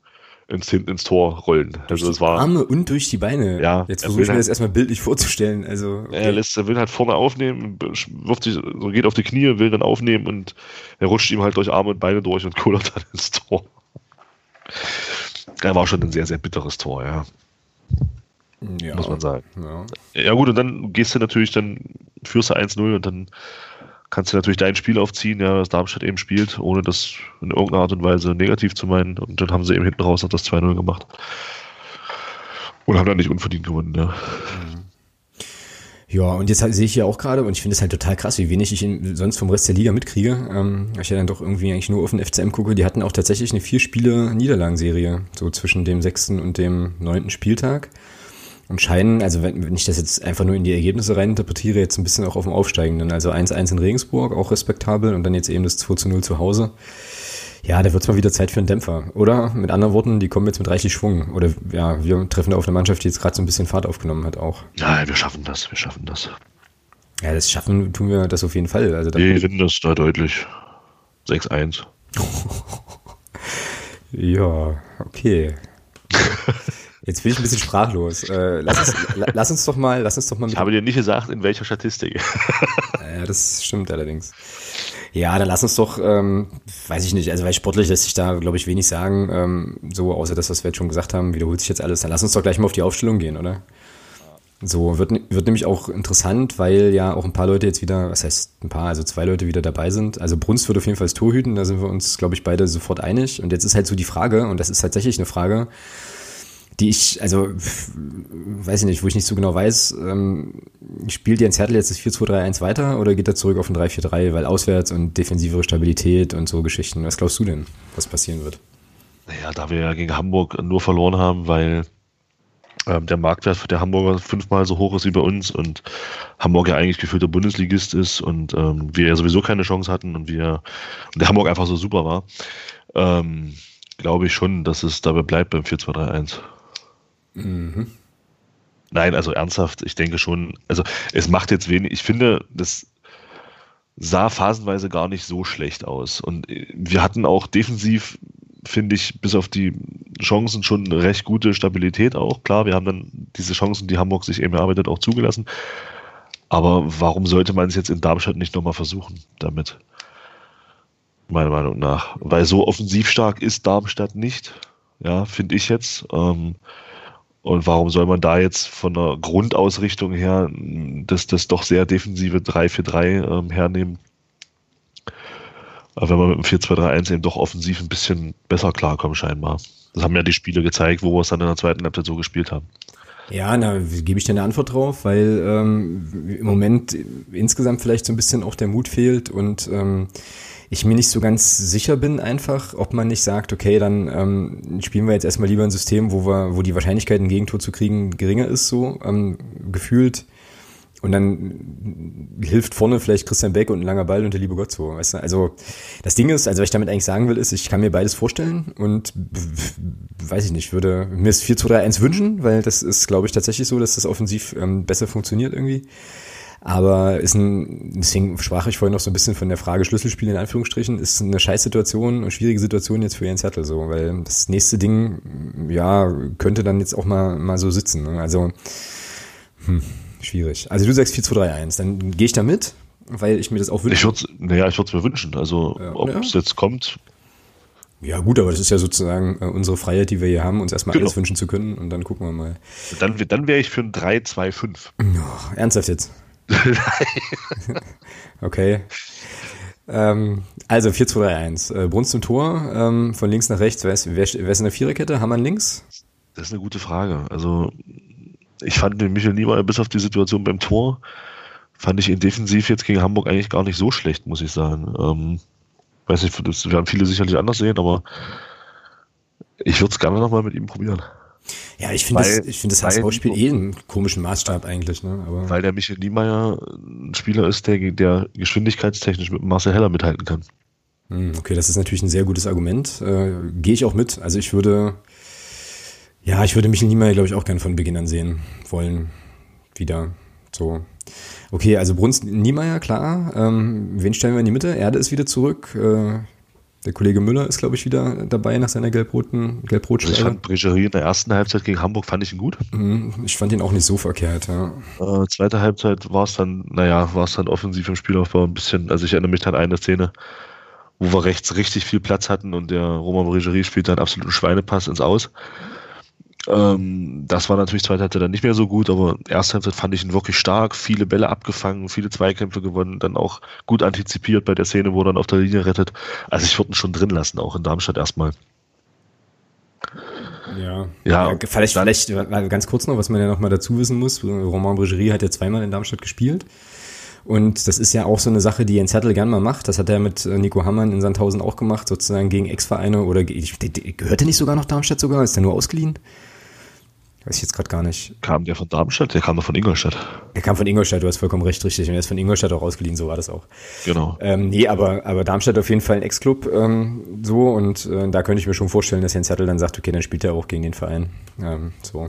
Speaker 2: ins, ins Tor rollen.
Speaker 1: Durch also die war, Arme und durch die Beine.
Speaker 2: Ja,
Speaker 1: Jetzt versuche ich mir halt, das erstmal bildlich vorzustellen. Also,
Speaker 2: okay. Er lässt, er will halt vorne aufnehmen, wirft sich, geht auf die Knie, will dann aufnehmen und er rutscht ihm halt durch Arme und Beine durch und [laughs] kullert dann ins Tor. Er war schon ein sehr, sehr bitteres Tor, ja. Ja, muss man sagen. Ja. ja. gut, und dann gehst du natürlich, dann führst du 1-0 und dann kannst du natürlich dein Spiel aufziehen, ja, das Darmstadt eben spielt, ohne das in irgendeiner Art und Weise negativ zu meinen. Und dann haben sie eben hinten raus noch das 2-0 gemacht. Und haben dann nicht unverdient gewonnen, ja.
Speaker 1: Ja, und jetzt halt, sehe ich ja auch gerade, und ich finde es halt total krass, wie wenig ich in, sonst vom Rest der Liga mitkriege. Ähm, ich ja dann doch irgendwie eigentlich nur auf den FCM gucke. Die hatten auch tatsächlich eine vier Spiele Niederlagenserie, so zwischen dem sechsten und dem neunten Spieltag und scheinen, also wenn, wenn ich das jetzt einfach nur in die Ergebnisse reininterpretiere, jetzt ein bisschen auch auf dem Aufsteigenden. Also 1-1 in Regensburg, auch respektabel und dann jetzt eben das 2-0 zu Hause. Ja, da wird es mal wieder Zeit für einen Dämpfer. Oder mit anderen Worten, die kommen jetzt mit reichlich Schwung. Oder ja, wir treffen da auf eine Mannschaft, die jetzt gerade so ein bisschen Fahrt aufgenommen hat auch.
Speaker 2: Ja, wir schaffen das, wir schaffen das.
Speaker 1: Ja, das schaffen tun wir das auf jeden Fall. Also
Speaker 2: wir gewinnen das da deutlich. 6-1. [laughs]
Speaker 1: ja, okay. [laughs] Jetzt bin ich ein bisschen sprachlos. Äh, lass, uns, lass, uns, doch mal, lass uns doch mal.
Speaker 2: ich habe dir nicht gesagt, in welcher Statistik. [laughs]
Speaker 1: ja, das stimmt allerdings. Ja, dann lass uns doch, ähm, weiß ich nicht, also weil sportlich lässt sich da, glaube ich, wenig sagen, ähm, so außer das, was wir jetzt schon gesagt haben, wiederholt sich jetzt alles. Dann lass uns doch gleich mal auf die Aufstellung gehen, oder? So, wird, wird nämlich auch interessant, weil ja auch ein paar Leute jetzt wieder, was heißt ein paar, also zwei Leute wieder dabei sind. Also Brunst wird auf jeden Fall das Torhüten, da sind wir uns, glaube ich, beide sofort einig. Und jetzt ist halt so die Frage, und das ist tatsächlich eine Frage, die ich, also weiß ich nicht, wo ich nicht so genau weiß, ähm, spielt Jens Hertel jetzt das 4-2-3-1 weiter oder geht er zurück auf ein 3-4-3, weil auswärts und defensivere Stabilität und so Geschichten. Was glaubst du denn, was passieren wird?
Speaker 2: Naja, da wir ja gegen Hamburg nur verloren haben, weil ähm, der Marktwert der Hamburger fünfmal so hoch ist wie bei uns und Hamburg ja eigentlich gefühlter Bundesligist ist und ähm, wir ja sowieso keine Chance hatten und wir und der Hamburg einfach so super war, ähm, glaube ich schon, dass es dabei bleibt beim 4-2-3-1. Mhm. Nein, also ernsthaft, ich denke schon, also es macht jetzt wenig, ich finde, das sah phasenweise gar nicht so schlecht aus. Und wir hatten auch defensiv, finde ich, bis auf die Chancen schon recht gute Stabilität auch. Klar, wir haben dann diese Chancen, die Hamburg sich eben erarbeitet, auch zugelassen. Aber warum sollte man es jetzt in Darmstadt nicht nochmal versuchen damit? Meiner Meinung nach. Weil so offensiv stark ist Darmstadt nicht. Ja, finde ich jetzt. Ähm, und warum soll man da jetzt von der Grundausrichtung her das, das doch sehr defensive 3-4-3 ähm, hernehmen? wenn man mit dem 4-2-3-1 eben doch offensiv ein bisschen besser klarkommt, scheinbar. Das haben ja die Spiele gezeigt, wo wir es dann in der zweiten Halbzeit so gespielt haben.
Speaker 1: Ja, da gebe ich dir eine Antwort drauf, weil ähm, im Moment insgesamt vielleicht so ein bisschen auch der Mut fehlt und ähm, ich mir nicht so ganz sicher bin einfach, ob man nicht sagt, okay, dann ähm, spielen wir jetzt erstmal lieber ein System, wo wir, wo die Wahrscheinlichkeit, ein Gegentor zu kriegen, geringer ist, so ähm, gefühlt. Und dann hilft vorne vielleicht Christian Beck und ein langer Ball und der liebe Gott so. Weißt du? Also das Ding ist, also was ich damit eigentlich sagen will, ist, ich kann mir beides vorstellen und weiß ich nicht, würde mir das 4-2-3-1 wünschen, weil das ist, glaube ich, tatsächlich so, dass das offensiv ähm, besser funktioniert irgendwie. Aber ist ein, deswegen sprach ich vorhin noch so ein bisschen von der Frage Schlüsselspiel in Anführungsstrichen, ist eine Scheißsituation, eine schwierige Situation jetzt für Jens Hertel so, weil das nächste Ding, ja, könnte dann jetzt auch mal, mal so sitzen. Ne? Also, hm, schwierig. Also du sagst 4-2-3-1, dann gehe ich da mit, weil ich mir das auch
Speaker 2: wünsche. Ich würde naja, ich würde es mir wünschen. Also, ja, ob es jetzt kommt,
Speaker 1: ja, gut, aber das ist ja sozusagen äh, unsere Freiheit, die wir hier haben, uns erstmal genau. alles wünschen zu können und dann gucken wir mal.
Speaker 2: Dann, dann wäre ich für ein 3-2-5.
Speaker 1: Oh, ernsthaft jetzt? [laughs] okay. Ähm, also 4-2-3-1. Äh, Brunst im Tor, ähm, von links nach rechts. Wer ist, wer, wer ist in der Viererkette? Hammann links?
Speaker 2: Das ist eine gute Frage. Also ich fand den Michael Niemeyer bis auf die Situation beim Tor, fand ich ihn defensiv jetzt gegen Hamburg eigentlich gar nicht so schlecht, muss ich sagen. Ähm, weiß nicht, das werden viele sicherlich anders sehen, aber Ich würde es gerne nochmal mit ihm probieren.
Speaker 1: Ja, ich finde das, ich find das HSV-Spiel eh einen komischen Maßstab eigentlich. Ne?
Speaker 2: Aber weil der Michael Niemeyer ein Spieler ist, der, der geschwindigkeitstechnisch mit Marcel Heller mithalten kann.
Speaker 1: Hm, okay, das ist natürlich ein sehr gutes Argument. Äh, Gehe ich auch mit. Also ich würde, ja, ich würde Michael Niemeyer, glaube ich, auch gerne von Beginn an sehen wollen. Wieder. So. Okay, also Bruns Niemeyer, klar. Ähm, wen stellen wir in die Mitte? Erde ist wieder zurück. Äh, der Kollege Müller ist, glaube ich, wieder dabei nach seiner gelb-roten gelb
Speaker 2: also Ich fand Bregerie in der ersten Halbzeit gegen Hamburg fand ich ihn gut.
Speaker 1: Mhm, ich fand ihn auch nicht so verkehrt, ja.
Speaker 2: Äh, zweite Halbzeit war es dann, naja, war es dann offensiv im Spielaufbau ein bisschen, also ich erinnere mich an eine Szene, wo wir rechts richtig viel Platz hatten und der Roman Bregerie spielt dann absoluten Schweinepass ins Aus. Ähm, das war natürlich zweite Halbzeit dann nicht mehr so gut, aber erste Halbzeit fand ich ihn wirklich stark, viele Bälle abgefangen, viele Zweikämpfe gewonnen, dann auch gut antizipiert bei der Szene, wo er dann auf der Linie rettet. Also ich würde ihn schon drin lassen, auch in Darmstadt erstmal.
Speaker 1: Ja, ja, ja vielleicht, vielleicht ganz kurz noch, was man ja noch mal dazu wissen muss. Romain Brigerie hat ja zweimal in Darmstadt gespielt. Und das ist ja auch so eine Sache, die Jens Hertel gern mal macht. Das hat er mit äh, Nico Hammann in Sandhausen auch gemacht, sozusagen gegen Ex-Vereine oder gehört er nicht sogar noch Darmstadt sogar? Ist der nur ausgeliehen? Weiß ich jetzt gerade gar nicht.
Speaker 2: Kam der von Darmstadt? Der kam doch von Ingolstadt.
Speaker 1: Der kam von Ingolstadt, du hast vollkommen recht, richtig. Und er ist von Ingolstadt auch ausgeliehen, so war das auch.
Speaker 2: Genau.
Speaker 1: Ähm, nee, aber, aber Darmstadt auf jeden Fall ein Ex-Club ähm, so und äh, da könnte ich mir schon vorstellen, dass Jens Hertel dann sagt, okay, dann spielt er auch gegen den Verein. Ähm, so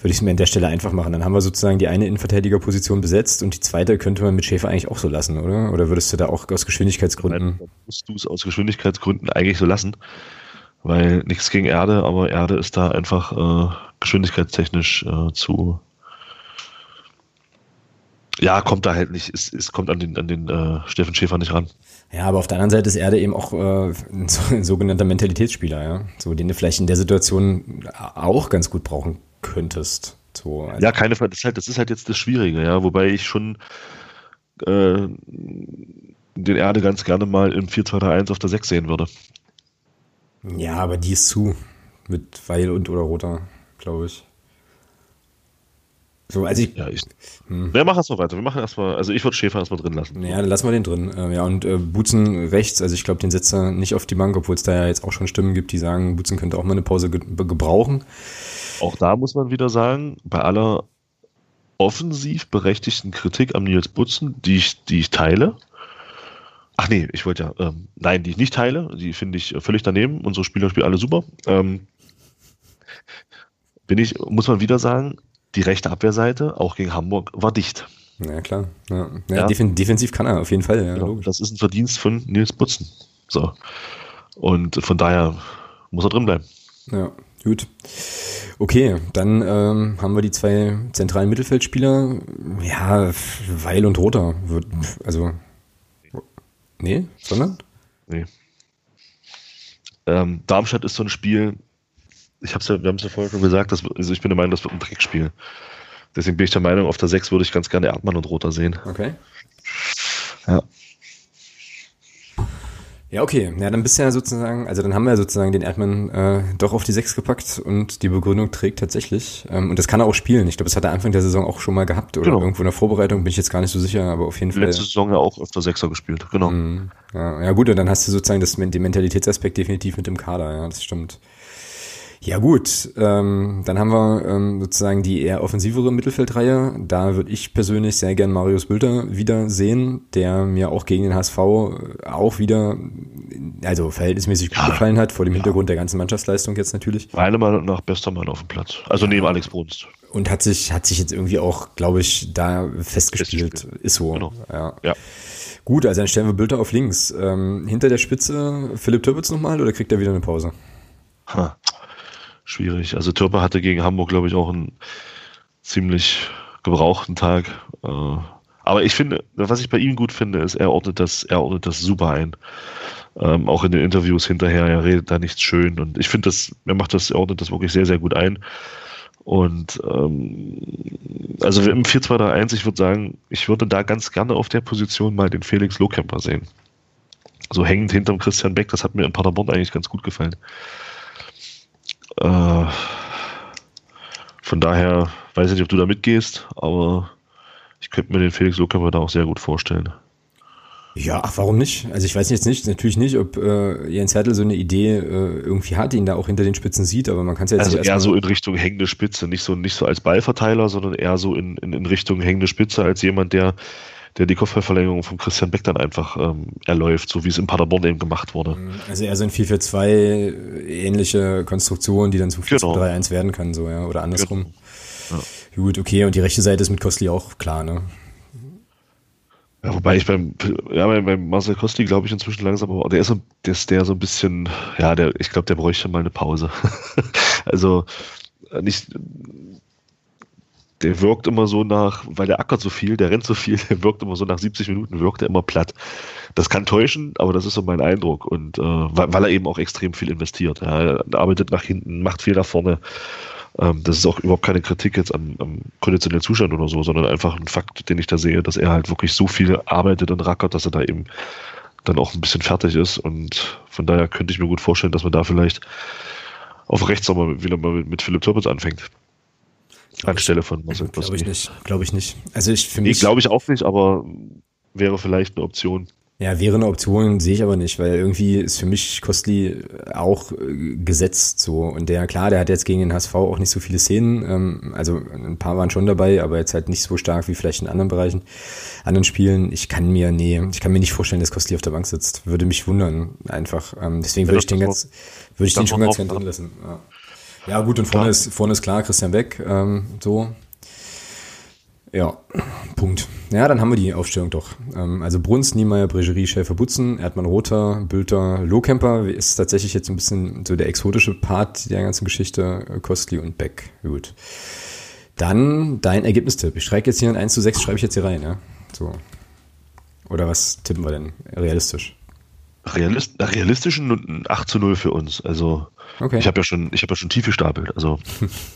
Speaker 1: würde ich es mir an der Stelle einfach machen. Dann haben wir sozusagen die eine Innenverteidigerposition besetzt und die zweite könnte man mit Schäfer eigentlich auch so lassen, oder? Oder würdest du da auch aus Geschwindigkeitsgründen?
Speaker 2: Nein, musst du es aus Geschwindigkeitsgründen eigentlich so lassen, weil nichts gegen Erde, aber Erde ist da einfach äh, geschwindigkeitstechnisch äh, zu. Ja, kommt da halt nicht, es, es kommt an den, an den äh, Steffen Schäfer nicht ran.
Speaker 1: Ja, aber auf der anderen Seite ist Erde eben auch äh, ein, ein sogenannter Mentalitätsspieler, ja. So, den du vielleicht in der Situation auch ganz gut brauchen könntest. So,
Speaker 2: also ja, keine Frage, das ist, halt, das ist halt jetzt das Schwierige, ja, wobei ich schon äh, den Erde ganz gerne mal im 4-2-3-1 auf der 6 sehen würde.
Speaker 1: Ja, aber die ist zu. Mit Weil und oder Roter glaube ich.
Speaker 2: So, also ich. Ja, ich. Hm. Ja, mach erstmal weiter. Wir machen erstmal, also ich würde Schäfer erstmal drin lassen.
Speaker 1: Ja, dann lassen wir den drin. Ähm, ja, und äh, Butzen rechts, also ich glaube, den setzt er nicht auf die Bank, obwohl es da ja jetzt auch schon Stimmen gibt, die sagen, Butzen könnte auch mal eine Pause ge gebrauchen.
Speaker 2: Auch da muss man wieder sagen, bei aller offensiv berechtigten Kritik am Nils Butzen, die ich, die ich teile. Ach nee, ich wollte ja, ähm, nein, die ich nicht teile, die finde ich völlig daneben. Unsere Spieler spielen alle super. Ähm, bin ich, muss man wieder sagen, die rechte Abwehrseite, auch gegen Hamburg, war dicht.
Speaker 1: Ja, klar. Ja. Ja, ja. defensiv kann er auf jeden Fall. Ja,
Speaker 2: genau. Das ist ein Verdienst von Nils Butzen. So. Und von daher muss er drin bleiben.
Speaker 1: Ja, gut. Okay, dann ähm, haben wir die zwei zentralen Mittelfeldspieler. Ja, Weil und Roter. Wird, also. Nee, sondern?
Speaker 2: Nee. Ähm, Darmstadt ist so ein Spiel, ich hab's ja, wir haben es ja vorher schon gesagt, das, also ich bin der Meinung, das wird ein Dreckspiel. Deswegen bin ich der Meinung, auf der 6 würde ich ganz gerne Erdmann und Roter sehen.
Speaker 1: Okay. Ja. Ja, okay. Ja, dann bist du ja sozusagen, also dann haben wir sozusagen den Erdmann äh, doch auf die 6 gepackt und die Begründung trägt tatsächlich. Ähm, und das kann er auch spielen. Ich glaube, das hat er Anfang der Saison auch schon mal gehabt oder genau. irgendwo in der Vorbereitung, bin ich jetzt gar nicht so sicher, aber auf jeden Fall.
Speaker 2: Letzte Saison ja auch öfter Sechser gespielt, genau. Mhm.
Speaker 1: Ja, ja, gut, und dann hast du sozusagen das, den Mentalitätsaspekt definitiv mit dem Kader, ja, das stimmt. Ja gut, ähm, dann haben wir ähm, sozusagen die eher offensivere Mittelfeldreihe. Da würde ich persönlich sehr gern Marius Bülter wieder sehen, der mir auch gegen den HSV auch wieder, also verhältnismäßig gut ja, gefallen hat, vor dem Hintergrund ja. der ganzen Mannschaftsleistung jetzt natürlich.
Speaker 2: Meiner Meinung nach bester Mann auf dem Platz, also neben Alex Brunst.
Speaker 1: Und hat sich, hat sich jetzt irgendwie auch, glaube ich, da festgespielt. Ist so. Genau. Ja. ja. Gut, also dann stellen wir Bülter auf links. Ähm, hinter der Spitze Philipp Türpitz nochmal oder kriegt er wieder eine Pause?
Speaker 2: Ha schwierig. Also Türpe hatte gegen Hamburg, glaube ich, auch einen ziemlich gebrauchten Tag. Äh, aber ich finde, was ich bei ihm gut finde, ist, er ordnet das, er ordnet das super ein. Ähm, auch in den Interviews hinterher, er redet da nichts schön. Und ich finde das, er macht das, er ordnet das wirklich sehr, sehr gut ein. Und ähm, also im 4-2-3-1, ich würde sagen, ich würde da ganz gerne auf der Position mal den Felix Lohkemper sehen. So hängend hinterm Christian Beck, das hat mir in Paderborn eigentlich ganz gut gefallen. Äh, von daher weiß ich nicht, ob du da mitgehst, aber ich könnte mir den Felix Lohkämper da auch sehr gut vorstellen.
Speaker 1: Ja, ach, warum nicht? Also ich weiß jetzt nicht, natürlich nicht, ob äh, Jens Hertel so eine Idee äh, irgendwie hat, ihn da auch hinter den Spitzen sieht, aber man kann es ja jetzt
Speaker 2: Also eher so in Richtung hängende Spitze, nicht so, nicht so als Ballverteiler, sondern eher so in, in, in Richtung hängende Spitze als jemand, der, der die Kopfballverlängerung von Christian Beck dann einfach ähm, erläuft, so wie es in Paderborn eben gemacht wurde.
Speaker 1: Also eher so ein 4-4-2 ähnliche Konstruktion, die dann zum 4
Speaker 2: Genau.
Speaker 1: 3 1 werden kann, so, ja, oder andersrum.
Speaker 2: Ja.
Speaker 1: Gut, okay, und die rechte Seite ist mit Kostli auch klar, ne?
Speaker 2: Ja, wobei ich beim, ja, beim, beim Marcel Kosti glaube ich inzwischen langsam, aber der ist so, der ist der so ein bisschen, ja, der, ich glaube, der bräuchte mal eine Pause. [laughs] also äh, nicht, der wirkt immer so nach, weil der ackert so viel, der rennt so viel, [laughs] der wirkt immer so nach 70 Minuten, wirkt er immer platt. Das kann täuschen, aber das ist so mein Eindruck. Und äh, weil, weil er eben auch extrem viel investiert. Er arbeitet nach hinten, macht viel nach vorne. Ähm, das ist auch überhaupt keine Kritik jetzt am, am konditionellen Zustand oder so, sondern einfach ein Fakt, den ich da sehe, dass er halt wirklich so viel arbeitet und rackert, dass er da eben dann auch ein bisschen fertig ist. Und von daher könnte ich mir gut vorstellen, dass man da vielleicht auf rechts nochmal wieder mal mit, mit Philipp Türpitz anfängt. Anstelle von Marcel
Speaker 1: Glaube ich nicht, glaube ich nicht. Also ich für
Speaker 2: Nee,
Speaker 1: mich,
Speaker 2: glaube ich auch nicht, aber wäre vielleicht eine Option.
Speaker 1: ja, wäre eine Option, sehe ich aber nicht, weil irgendwie ist für mich Kostli auch äh, gesetzt so. Und der, klar, der hat jetzt gegen den HSV auch nicht so viele Szenen, ähm, also ein paar waren schon dabei, aber jetzt halt nicht so stark wie vielleicht in anderen Bereichen, anderen Spielen. Ich kann mir, nee, ich kann mir nicht vorstellen, dass Kostli auf der Bank sitzt. Würde mich wundern, einfach. Ähm, deswegen
Speaker 2: Ja,
Speaker 1: würde ich den ganz, würde ich den schon ganz gern drin lassen. Ja. Ja, gut, und vorne
Speaker 2: Ja.
Speaker 1: ist, vorne ist klar, Christian Beck, ähm, so. Ja, Punkt. Ja, dann haben wir die Aufstellung doch. Ähm, also Bruns, Niemeyer, Bregerie, Schäfer, Butzen, Erdmann, Rother, Bülter, Lohkemper ist tatsächlich jetzt ein bisschen so der exotische Part der ganzen Geschichte, äh, Kostli und Beck. Gut. Dann dein Ergebnistipp. Ich schreibe jetzt hier ein 1 zu 6, schreibe ich jetzt hier rein, ja? So. Oder was tippen wir denn realistisch?
Speaker 2: Realist, nach realistischen ein 8 zu 0 für uns. Also
Speaker 1: Okay.
Speaker 2: ich habe ja schon, ich habe ja schon tief gestapelt. Also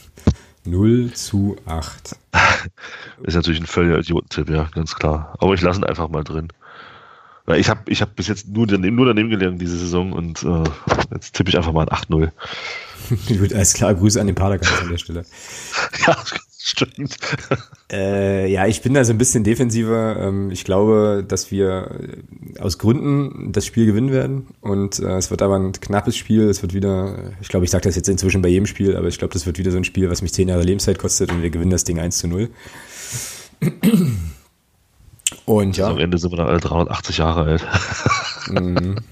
Speaker 2: [laughs]
Speaker 1: 0 zu 8. [laughs]
Speaker 2: ist natürlich ein völliger Idiotentipp, ja, ganz klar. Aber ich lasse ihn einfach mal drin. Weil ich habe ich hab bis jetzt nur daneben, nur daneben gelernt diese Saison und äh, jetzt tippe ich einfach mal ein 8-0. [laughs]
Speaker 1: Gut, alles klar, Grüße an den Padercast an der Stelle.
Speaker 2: Ja, stimmt. [laughs]
Speaker 1: Äh, ja, ich bin da so ein bisschen defensiver. Ähm, ich glaube, dass wir äh, aus Gründen das Spiel gewinnen werden. Und äh, es wird aber ein knappes Spiel. Es wird wieder, ich glaube, ich sage das jetzt inzwischen bei jedem Spiel, aber ich glaube, das wird wieder so ein Spiel, was mich zehn Jahre Lebenszeit kostet und wir gewinnen das Ding 1 zu 0. [clears throat] Und ja,
Speaker 2: Am Ende sind wir dann alle 380 Jahre alt. [laughs]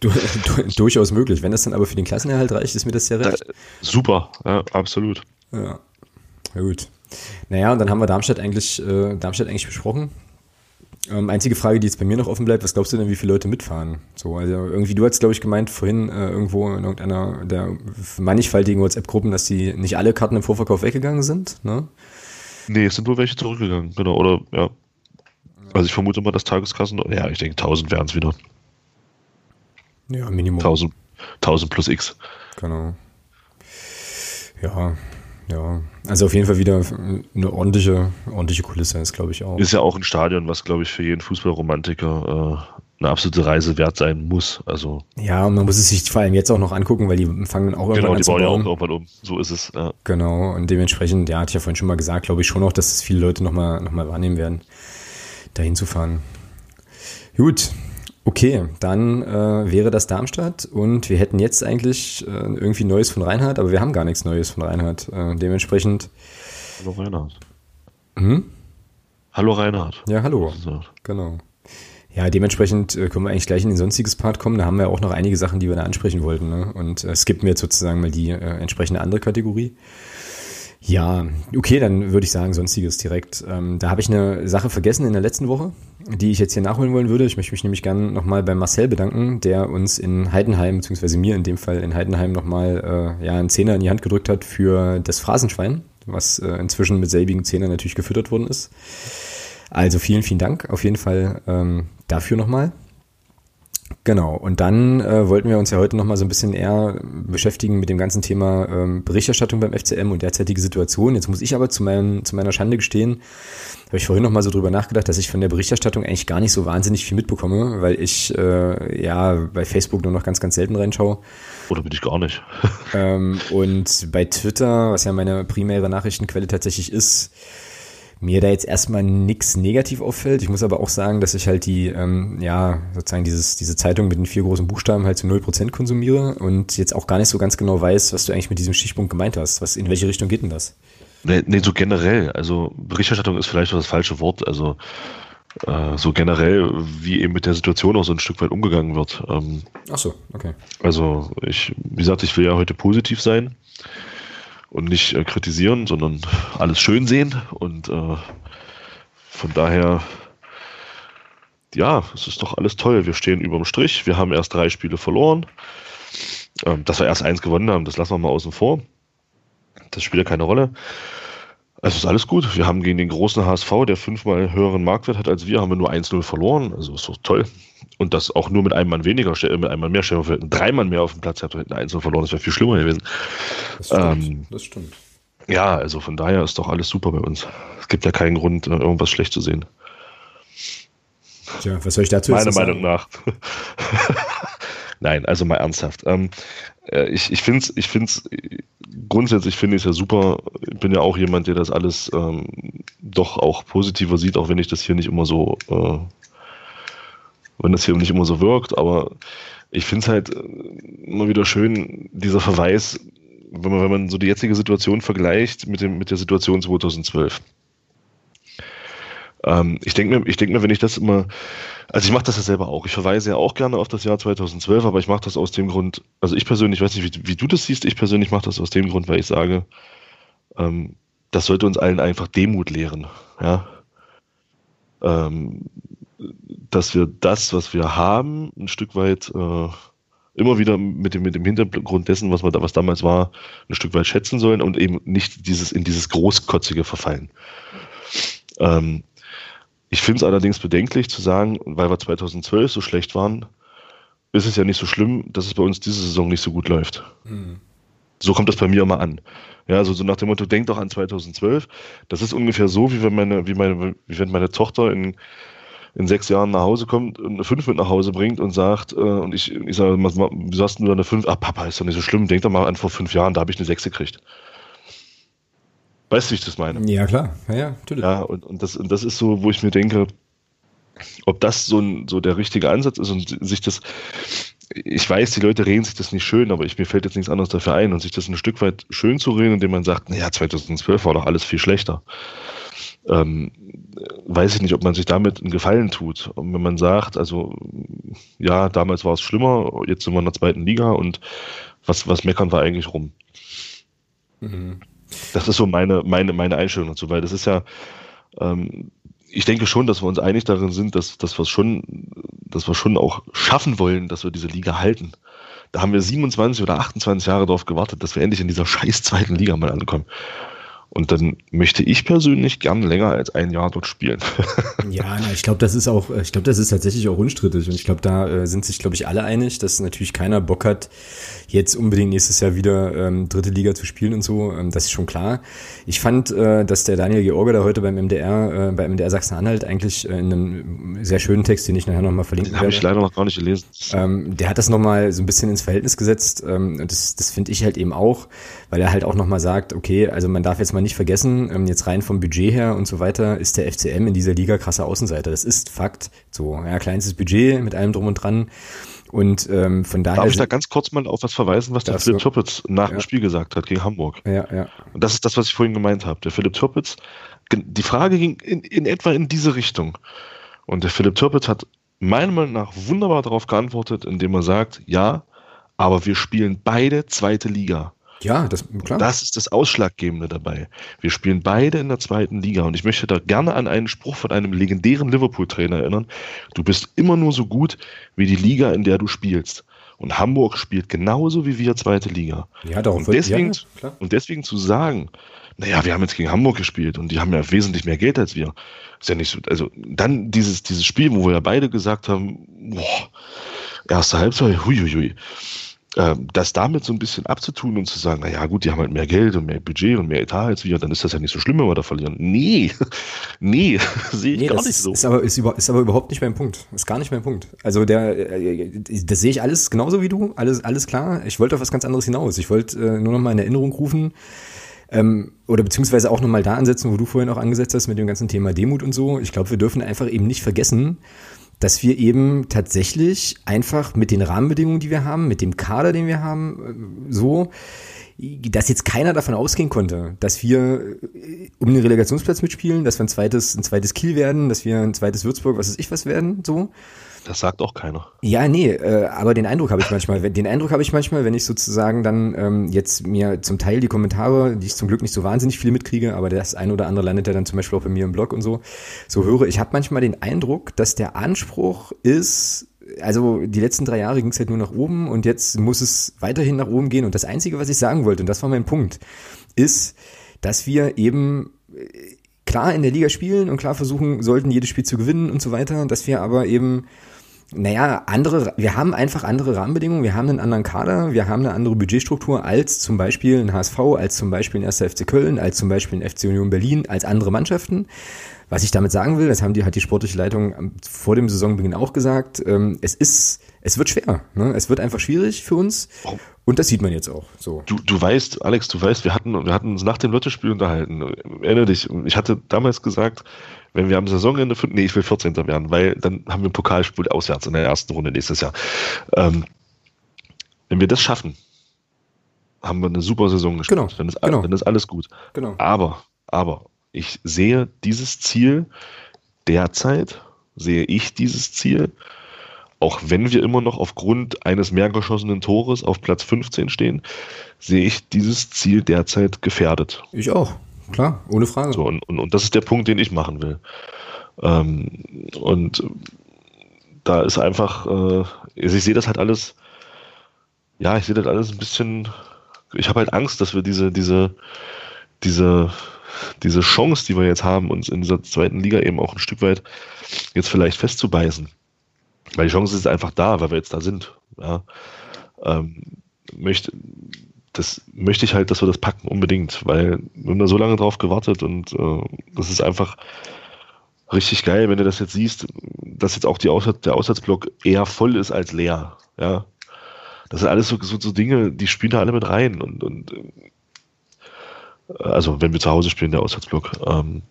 Speaker 1: du, du, durchaus möglich. Wenn das dann aber für den Klassenerhalt reicht, ist mir das sehr recht.
Speaker 2: Super, ja, absolut.
Speaker 1: Ja. Ja, gut. Naja, und dann haben wir Darmstadt eigentlich, äh, Darmstadt eigentlich besprochen. Ähm, einzige Frage, die jetzt bei mir noch offen bleibt, was glaubst du denn, wie viele Leute mitfahren? So, also irgendwie, du hast, glaube ich, gemeint vorhin äh, irgendwo in irgendeiner der mannigfaltigen WhatsApp-Gruppen, dass die nicht alle Karten im Vorverkauf weggegangen sind, ne?
Speaker 2: Nee, es sind nur welche zurückgegangen, genau. Oder ja. Also ich vermute mal, dass Tageskassen, ja, ich denke 1000 wären es wieder.
Speaker 1: Ja, Minimum.
Speaker 2: 1000, 1000 plus X.
Speaker 1: Genau. Ja, ja. Also auf jeden Fall wieder eine ordentliche, ordentliche Kulisse ist, glaube ich, auch.
Speaker 2: Ist ja auch ein Stadion, was, glaube ich, für jeden Fußballromantiker äh, eine absolute Reise wert sein muss. Also
Speaker 1: Ja, und man muss es sich vor allem jetzt auch noch angucken, weil die fangen auch irgendwann
Speaker 2: genau,
Speaker 1: an
Speaker 2: die
Speaker 1: zu
Speaker 2: bauen ja auch irgendwann um. So ist es. Ja.
Speaker 1: Genau, und dementsprechend, ja, hatte ich ja vorhin schon mal gesagt, glaube ich schon auch, dass es viele Leute nochmal noch mal wahrnehmen werden, dahin zu fahren. Gut, okay, dann äh, wäre das Darmstadt und wir hätten jetzt eigentlich äh, irgendwie Neues von Reinhard, aber wir haben gar nichts Neues von Reinhard. Äh, dementsprechend,
Speaker 2: Hallo Reinhard.
Speaker 1: hm?
Speaker 2: Hallo Reinhard.
Speaker 1: ja, hallo, genau. Ja, dementsprechend äh, können wir eigentlich gleich in den sonstiges Part kommen. Da haben wir auch noch einige Sachen, die wir da ansprechen wollten. Ne? Und äh, skippen wir jetzt sozusagen mal die äh, entsprechende andere Kategorie. Ja, okay, dann würde ich sagen, sonstiges direkt. Ähm, da habe ich eine Sache vergessen in der letzten Woche, die ich jetzt hier nachholen wollen würde. Ich möchte mich nämlich gerne nochmal bei Marcel bedanken, der uns in Heidenheim, beziehungsweise mir in dem Fall in Heidenheim nochmal äh, ja, einen Zehner in die Hand gedrückt hat für das Phrasenschwein, was äh, inzwischen mit selbigen Zehner natürlich gefüttert worden ist. Also vielen, vielen Dank auf jeden Fall ähm, dafür nochmal. Genau, und dann äh, wollten wir uns ja heute nochmal so ein bisschen eher beschäftigen mit dem ganzen Thema ähm, Berichterstattung beim FCM und derzeitige Situation. Jetzt muss ich aber zu, meinem, zu meiner Schande gestehen, habe ich vorhin nochmal so drüber nachgedacht, dass ich von der Berichterstattung eigentlich gar nicht so wahnsinnig viel mitbekomme, weil ich äh, ja bei Facebook nur noch ganz, ganz selten reinschaue.
Speaker 2: Oder bin ich gar nicht.
Speaker 1: Ähm, und bei Twitter, was ja meine primäre Nachrichtenquelle tatsächlich ist, mir da jetzt erstmal nichts negativ auffällt. Ich muss aber auch sagen, dass ich halt die, ähm, ja, sozusagen dieses, diese Zeitung mit den vier großen Buchstaben halt zu 0% konsumiere und jetzt auch gar nicht so ganz genau weiß, was du eigentlich mit diesem Stichpunkt gemeint hast. Was, in welche Richtung geht denn das?
Speaker 2: Nee, nee so generell. Also Berichterstattung ist vielleicht das falsche Wort. Also äh, so generell, wie eben mit der Situation auch so ein Stück weit umgegangen wird. Ähm,
Speaker 1: Ach so, okay.
Speaker 2: Also ich, wie gesagt, ich will ja heute positiv sein und nicht äh, kritisieren, sondern alles schön sehen und äh, von daher ja, es ist doch alles toll. Wir stehen überm Strich. Wir haben erst drei Spiele verloren. Ähm, dass wir erst eins gewonnen haben, das lassen wir mal außen vor. Das spielt ja keine Rolle. Also ist alles gut. Wir haben gegen den großen HSV, der fünfmal höheren Marktwert hat als wir, haben wir nur 1-0 verloren. Also ist doch toll. Und das auch nur mit einem Mann weniger, mit einem Mann mehr. Stellen wir drei Mann mehr auf dem Platz, habt ihr 1-0 verloren. Das wäre viel schlimmer gewesen.
Speaker 1: Das stimmt. Ähm, das stimmt.
Speaker 2: Ja, also von daher ist doch alles super bei uns. Es gibt ja keinen Grund, äh, irgendwas schlecht zu sehen.
Speaker 1: Tja, was soll ich dazu
Speaker 2: Meiner Meinung nach. Nein, also mal ernsthaft. Ähm, äh, ich ich finde es ich find's, grundsätzlich finde ich es ja super. Ich bin ja auch jemand, der das alles ähm, doch auch positiver sieht, auch wenn ich das hier nicht immer so, äh, wenn das hier nicht immer so wirkt. Aber ich finde es halt äh, immer wieder schön, dieser Verweis, wenn man, wenn man so die jetzige Situation vergleicht mit, dem, mit der Situation 2012. Ähm, ich denke mir, ich mir, wenn ich das immer, also ich mache das ja selber auch. Ich verweise ja auch gerne auf das Jahr 2012, aber ich mache das aus dem Grund, also ich persönlich, weiß nicht, wie, wie du das siehst, ich persönlich mache das aus dem Grund, weil ich sage, ähm, das sollte uns allen einfach Demut lehren, ja. Ähm, dass wir das, was wir haben, ein Stück weit äh, immer wieder mit dem, mit dem Hintergrund dessen, was, man da, was damals war, ein Stück weit schätzen sollen und eben nicht dieses in dieses Großkotzige verfallen. Ähm, ich finde es allerdings bedenklich zu sagen, weil wir 2012 so schlecht waren, ist es ja nicht so schlimm, dass es bei uns diese Saison nicht so gut läuft. Mhm. So kommt das bei mir immer an. Ja, also so nach dem Motto, denk doch an 2012. Das ist ungefähr so, wie wenn meine, wie meine, wie wenn meine Tochter in, in sechs Jahren nach Hause kommt und eine 5 mit nach Hause bringt und sagt, äh, und ich, ich sage, wieso hast du da eine 5? Ah, Papa, ist doch nicht so schlimm, denk doch mal an vor fünf Jahren, da habe ich eine 6 gekriegt. Weißt du, wie ich das meine?
Speaker 1: Ja, klar. Ja, ja natürlich.
Speaker 2: Ja, und, und, das, und das ist so, wo ich mir denke, ob das so, ein, so der richtige Ansatz ist und sich das, ich weiß, die Leute reden sich das nicht schön, aber ich, mir fällt jetzt nichts anderes dafür ein und sich das ein Stück weit schön zu reden, indem man sagt, naja, 2012 war doch alles viel schlechter. Ähm, weiß ich nicht, ob man sich damit einen Gefallen tut. Und wenn man sagt, also ja, damals war es schlimmer, jetzt sind wir in der zweiten Liga und was, was meckern wir eigentlich rum? Mhm. Das ist so meine, meine, meine Einstellung dazu, weil das ist ja, ähm, ich denke schon, dass wir uns einig darin sind, dass, dass wir schon, dass wir schon auch schaffen wollen, dass wir diese Liga halten. Da haben wir 27 oder 28 Jahre darauf gewartet, dass wir endlich in dieser scheiß zweiten Liga mal ankommen. Und dann möchte ich persönlich gern länger als ein Jahr dort spielen. [laughs]
Speaker 1: ja, na, ich glaube, das ist auch, ich glaube, das ist tatsächlich auch unstrittig. Und ich glaube, da äh, sind sich, glaube ich, alle einig, dass natürlich keiner Bock hat, jetzt unbedingt nächstes Jahr wieder ähm, dritte Liga zu spielen und so. Ähm, das ist schon klar. Ich fand, äh, dass der Daniel George da heute beim MDR, äh, beim MDR Sachsen-Anhalt eigentlich äh, in einem sehr schönen Text, den ich nachher nochmal verlinken
Speaker 2: den werde. Habe ich leider noch gar nicht gelesen.
Speaker 1: Ähm, der hat das nochmal so ein bisschen ins Verhältnis gesetzt. Ähm, und das, das finde ich halt eben auch, weil er halt auch nochmal sagt, okay, also man darf jetzt mal nicht vergessen, ähm, jetzt rein vom Budget her und so weiter, ist der FCM in dieser Liga krasser Außenseiter. Das ist Fakt. So, ja, kleinstes Budget mit allem drum und dran. Und ähm, von daher.
Speaker 2: Darf ich da ganz kurz mal auf was verweisen, was der Philipp Toppitz nach ja. dem Spiel gesagt hat gegen Hamburg?
Speaker 1: Ja, ja.
Speaker 2: Und das ist das, was ich vorhin gemeint habe. Der Philipp Toppitz, die Frage ging in, in etwa in diese Richtung. Und der Philipp Toppitz hat meiner Meinung nach wunderbar darauf geantwortet, indem er sagt, ja, aber wir spielen beide zweite Liga.
Speaker 1: Ja, das, klar.
Speaker 2: das ist das Ausschlaggebende dabei. Wir spielen beide in der zweiten Liga und ich möchte da gerne an einen Spruch von einem legendären Liverpool-Trainer erinnern. Du bist immer nur so gut wie die Liga, in der du spielst. Und Hamburg spielt genauso wie wir zweite Liga.
Speaker 1: Ja, darum
Speaker 2: und deswegen, ja, und deswegen zu sagen, naja, wir haben jetzt gegen Hamburg gespielt und die haben ja wesentlich mehr Geld als wir. Ist ja nicht so, also dann dieses, dieses Spiel, wo wir ja beide gesagt haben, boah, erste Halbzeit, huiuiui das damit so ein bisschen abzutun und zu sagen, naja gut, die haben halt mehr Geld und mehr Budget und mehr Etat als wir, dann ist das ja nicht so schlimm, wenn wir da verlieren. Nee, [laughs] nee, [laughs] sehe ich nee, gar nicht so.
Speaker 1: Ist aber, ist, über, ist aber überhaupt nicht mein Punkt. Ist gar nicht mein Punkt. Also der, äh, das sehe ich alles genauso wie du, alles, alles klar. Ich wollte auf was ganz anderes hinaus. Ich wollte äh, nur noch mal in Erinnerung rufen, Ähm, oder beziehungsweise auch nochmal da ansetzen, wo du vorhin auch angesetzt hast mit dem ganzen Thema Demut und so. Ich glaube, wir dürfen einfach eben nicht vergessen, dass wir eben tatsächlich einfach mit den Rahmenbedingungen, die wir haben, mit dem Kader, den wir haben, äh, so, dass jetzt keiner davon ausgehen konnte, dass wir äh, um den Relegationsplatz mitspielen, dass wir ein zweites, ein zweites Kiel werden, dass wir ein zweites Würzburg, was weiß ich was werden, so.
Speaker 2: Das sagt auch keiner.
Speaker 1: Ja, nee, äh, aber den Eindruck habe ich manchmal. Den Eindruck habe ich manchmal, wenn ich sozusagen dann ähm, jetzt mir zum Teil die Kommentare, die ich zum Glück nicht so wahnsinnig viel mitkriege, aber das ein oder andere landet ja dann zum Beispiel auch bei mir im Blog und so, so höre. Ich habe manchmal den Eindruck, dass der Anspruch ist, also die letzten drei Jahre ging es halt nur nach oben und jetzt muss es weiterhin nach oben gehen. Und das Einzige, was ich sagen wollte, und das war mein Punkt, ist, dass wir eben äh, klar in der Liga spielen und klar versuchen sollten, jedes Spiel zu gewinnen und so weiter, dass wir aber eben naja, andere, wir haben einfach andere Rahmenbedingungen, wir haben einen anderen Kader, wir haben eine andere Budgetstruktur als zum Beispiel ein HSV, als zum Beispiel ein 1. FC Köln, als zum Beispiel ein FC Union Berlin, als andere Mannschaften. Was ich damit sagen will, das haben die, hat die sportliche Leitung vor dem Saisonbeginn auch gesagt, ähm, es ist, es wird schwer. Ne? Es wird einfach schwierig für uns. Und das sieht man jetzt auch. So.
Speaker 2: Du, du weißt, Alex, du weißt, wir hatten, wir hatten uns nach dem Lottespiel unterhalten. Erinnere dich, ich hatte damals gesagt, wenn wir am Saisonende, nee, ich will 14. werden, weil dann haben wir ein Pokalspiel auswärts in der ersten Runde nächstes Jahr. Ähm, wenn wir das schaffen, haben wir eine super Saison gespielt. Genau, dann, ist, genau. dann ist alles gut. Genau. Aber, aber, ich sehe dieses Ziel derzeit, sehe ich dieses Ziel, auch wenn wir immer noch aufgrund eines mehr geschossenen Tores auf Platz 15 stehen, sehe ich dieses Ziel derzeit gefährdet.
Speaker 1: Ich auch klar, ohne Frage.
Speaker 2: So, und, und, und das ist der Punkt, den ich machen will. Ähm, und da ist einfach, äh, also ich sehe das halt alles, ja, ich sehe das alles ein bisschen, ich habe halt Angst, dass wir diese, diese, diese, diese Chance, die wir jetzt haben, uns in dieser zweiten Liga eben auch ein Stück weit jetzt vielleicht festzubeißen. Weil die Chance ist einfach da, weil wir jetzt da sind. Ja. Ähm, möchte, das möchte ich halt, dass wir das packen, unbedingt, weil wir haben da so lange drauf gewartet und äh, das ist einfach richtig geil, wenn du das jetzt siehst, dass jetzt auch die Aussatz, der Aussatzblock eher voll ist als leer. Ja. Das sind alles so, so, so Dinge, die spielen da alle mit rein und, und äh, also wenn wir zu Hause spielen, der Aussatzblock. Ähm,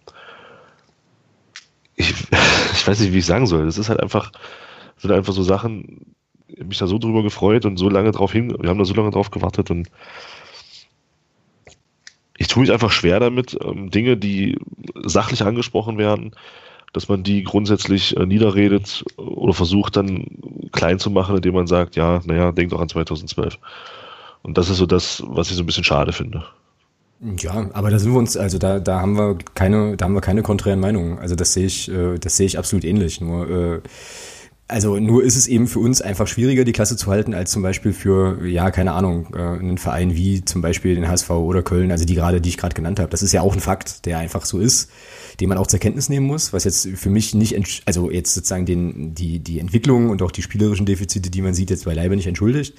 Speaker 2: ich, [laughs] ich weiß nicht, wie ich sagen soll. Das ist halt einfach, sind einfach so Sachen, ich mich da so drüber gefreut und so lange drauf hin, wir haben da so lange drauf gewartet und ich tue mich einfach schwer damit, ähm, Dinge, die sachlich angesprochen werden, dass man die grundsätzlich äh, niederredet oder versucht dann klein zu machen, indem man sagt, ja, naja, denk doch an 2012. Und das ist so das, was ich so ein bisschen schade finde.
Speaker 1: Ja, aber da sind wir uns, also da, da haben wir keine, da haben wir keine konträren Meinungen. Also das sehe ich, äh, das sehe ich absolut ähnlich. Nur äh, also nur ist es eben für uns einfach schwieriger, die Klasse zu halten, als zum Beispiel für, ja, keine Ahnung, äh, einen Verein wie zum Beispiel den HSV oder Köln, also die gerade, die ich gerade genannt habe. Das ist ja auch ein Fakt, der einfach so ist, den man auch zur Kenntnis nehmen muss, was jetzt für mich nicht, also jetzt sozusagen den, die, die Entwicklung und auch die spielerischen Defizite, die man sieht, jetzt beileibe nicht entschuldigt.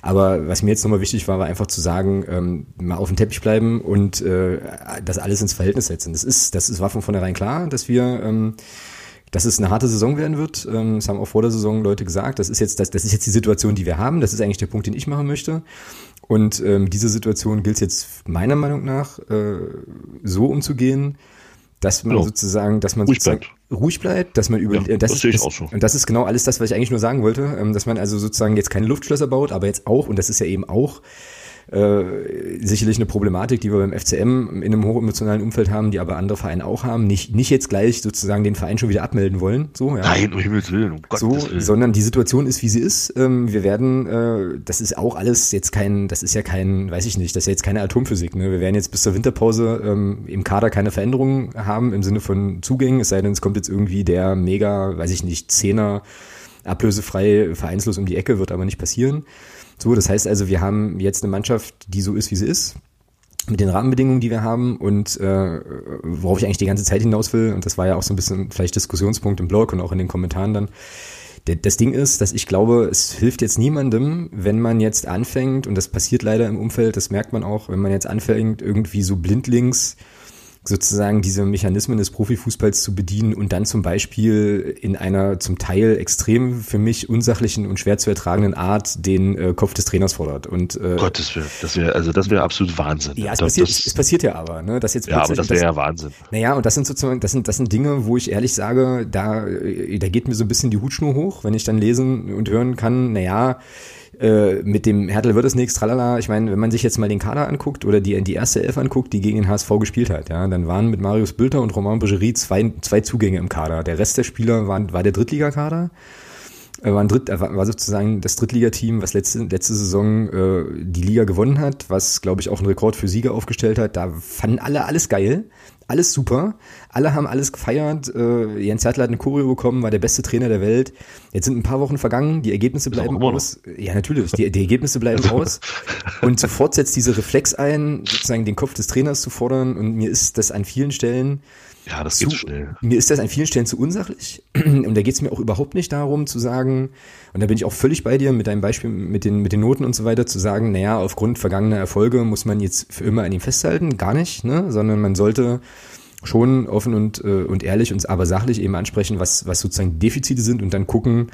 Speaker 1: Aber was mir jetzt nochmal wichtig war, war einfach zu sagen, ähm, mal auf dem Teppich bleiben und äh, das alles ins Verhältnis setzen. Das ist, das ist, war von vornherein klar, dass wir ähm, dass es eine harte Saison werden wird. Ähm, das haben auch vor der Saison Leute gesagt. Das ist jetzt, das, das ist jetzt die Situation, die wir haben. Das ist eigentlich der Punkt, den ich machen möchte. Und ähm, diese Situation gilt es jetzt meiner Meinung nach äh, so umzugehen, dass man ja. sozusagen, dass man
Speaker 2: ruhig
Speaker 1: sozusagen
Speaker 2: bleibt.
Speaker 1: ruhig bleibt, dass man über
Speaker 2: ja,
Speaker 1: das,
Speaker 2: das sehe ich
Speaker 1: das,
Speaker 2: auch so.
Speaker 1: und das ist genau alles das, was ich eigentlich nur sagen wollte, ähm, dass man also sozusagen jetzt keine Luftschlösser baut, aber jetzt auch und das ist ja eben auch äh, sicherlich eine Problematik, die wir beim FCM in einem hochemotionalen Umfeld haben, die aber andere Vereine auch haben. Nicht, nicht jetzt gleich sozusagen den Verein schon wieder abmelden wollen. So, ja.
Speaker 2: Nein, um Himmels Willen, um
Speaker 1: so, Willen. Sondern die Situation ist, wie sie ist. Ähm, wir werden, äh, das ist auch alles jetzt kein, das ist ja kein, weiß ich nicht, das ist ja jetzt keine Atomphysik. Ne? Wir werden jetzt bis zur Winterpause ähm, im Kader keine Veränderungen haben im Sinne von Zugängen, es sei denn, es kommt jetzt irgendwie der mega, weiß ich nicht, Zehner ablösefrei, vereinslos um die Ecke, wird aber nicht passieren. So, das heißt also, wir haben jetzt eine Mannschaft, die so ist, wie sie ist, mit den Rahmenbedingungen, die wir haben und äh, worauf ich eigentlich die ganze Zeit hinaus will, und das war ja auch so ein bisschen vielleicht Diskussionspunkt im Blog und auch in den Kommentaren dann, das Ding ist, dass ich glaube, es hilft jetzt niemandem, wenn man jetzt anfängt, und das passiert leider im Umfeld, das merkt man auch, wenn man jetzt anfängt, irgendwie so blindlings sozusagen diese Mechanismen des Profifußballs zu bedienen und dann zum Beispiel in einer zum Teil extrem für mich unsachlichen und schwer zu ertragenden Art den äh, Kopf des Trainers fordert. Und
Speaker 2: äh, Gottes Willen, das wäre also das wäre absolut Wahnsinn.
Speaker 1: Ja, es, das, passiert, das, es passiert ja aber, ne? Das jetzt
Speaker 2: ja, aber das wäre ja Wahnsinn.
Speaker 1: Naja, und das sind sozusagen, das sind das sind Dinge, wo ich ehrlich sage, da da geht mir so ein bisschen die Hutschnur hoch, wenn ich dann lesen und hören kann. Naja, äh, mit dem Hertel wird es nichts, tralala. Ich meine, wenn man sich jetzt mal den Kader anguckt oder die, die erste Elf anguckt, die gegen den HSV gespielt hat, ja, dann waren mit Marius Bülter und Romain Bergerie zwei, zwei Zugänge im Kader. Der Rest der Spieler waren, war der Drittligakader. War, ein Dritt, war sozusagen das Drittligateam, was letzte, letzte Saison äh, die Liga gewonnen hat, was, glaube ich, auch einen Rekord für Sieger aufgestellt hat. Da fanden alle alles geil alles super. Alle haben alles gefeiert. Äh, Jens Hertel hat eine Choreo bekommen, war der beste Trainer der Welt. Jetzt sind ein paar Wochen vergangen, die Ergebnisse bleiben aus. Ja, natürlich, die, die Ergebnisse bleiben aus. Und sofort setzt diese Reflex ein, sozusagen den Kopf des Trainers zu fordern. Und mir ist das an vielen Stellen
Speaker 2: ja, das geht zu, schnell.
Speaker 1: Mir ist das an vielen Stellen zu unsachlich. [clears throat] Und da geht es mir auch überhaupt nicht darum zu sagen, und da bin ich auch völlig bei dir mit deinem Beispiel mit den, mit den Noten und so weiter, zu sagen, naja, aufgrund vergangener Erfolge muss man jetzt für immer an ihm festhalten. Gar nicht, ne? Sondern man sollte schon offen und, äh, und ehrlich und aber sachlich eben ansprechen, was, was sozusagen Defizite sind und dann gucken,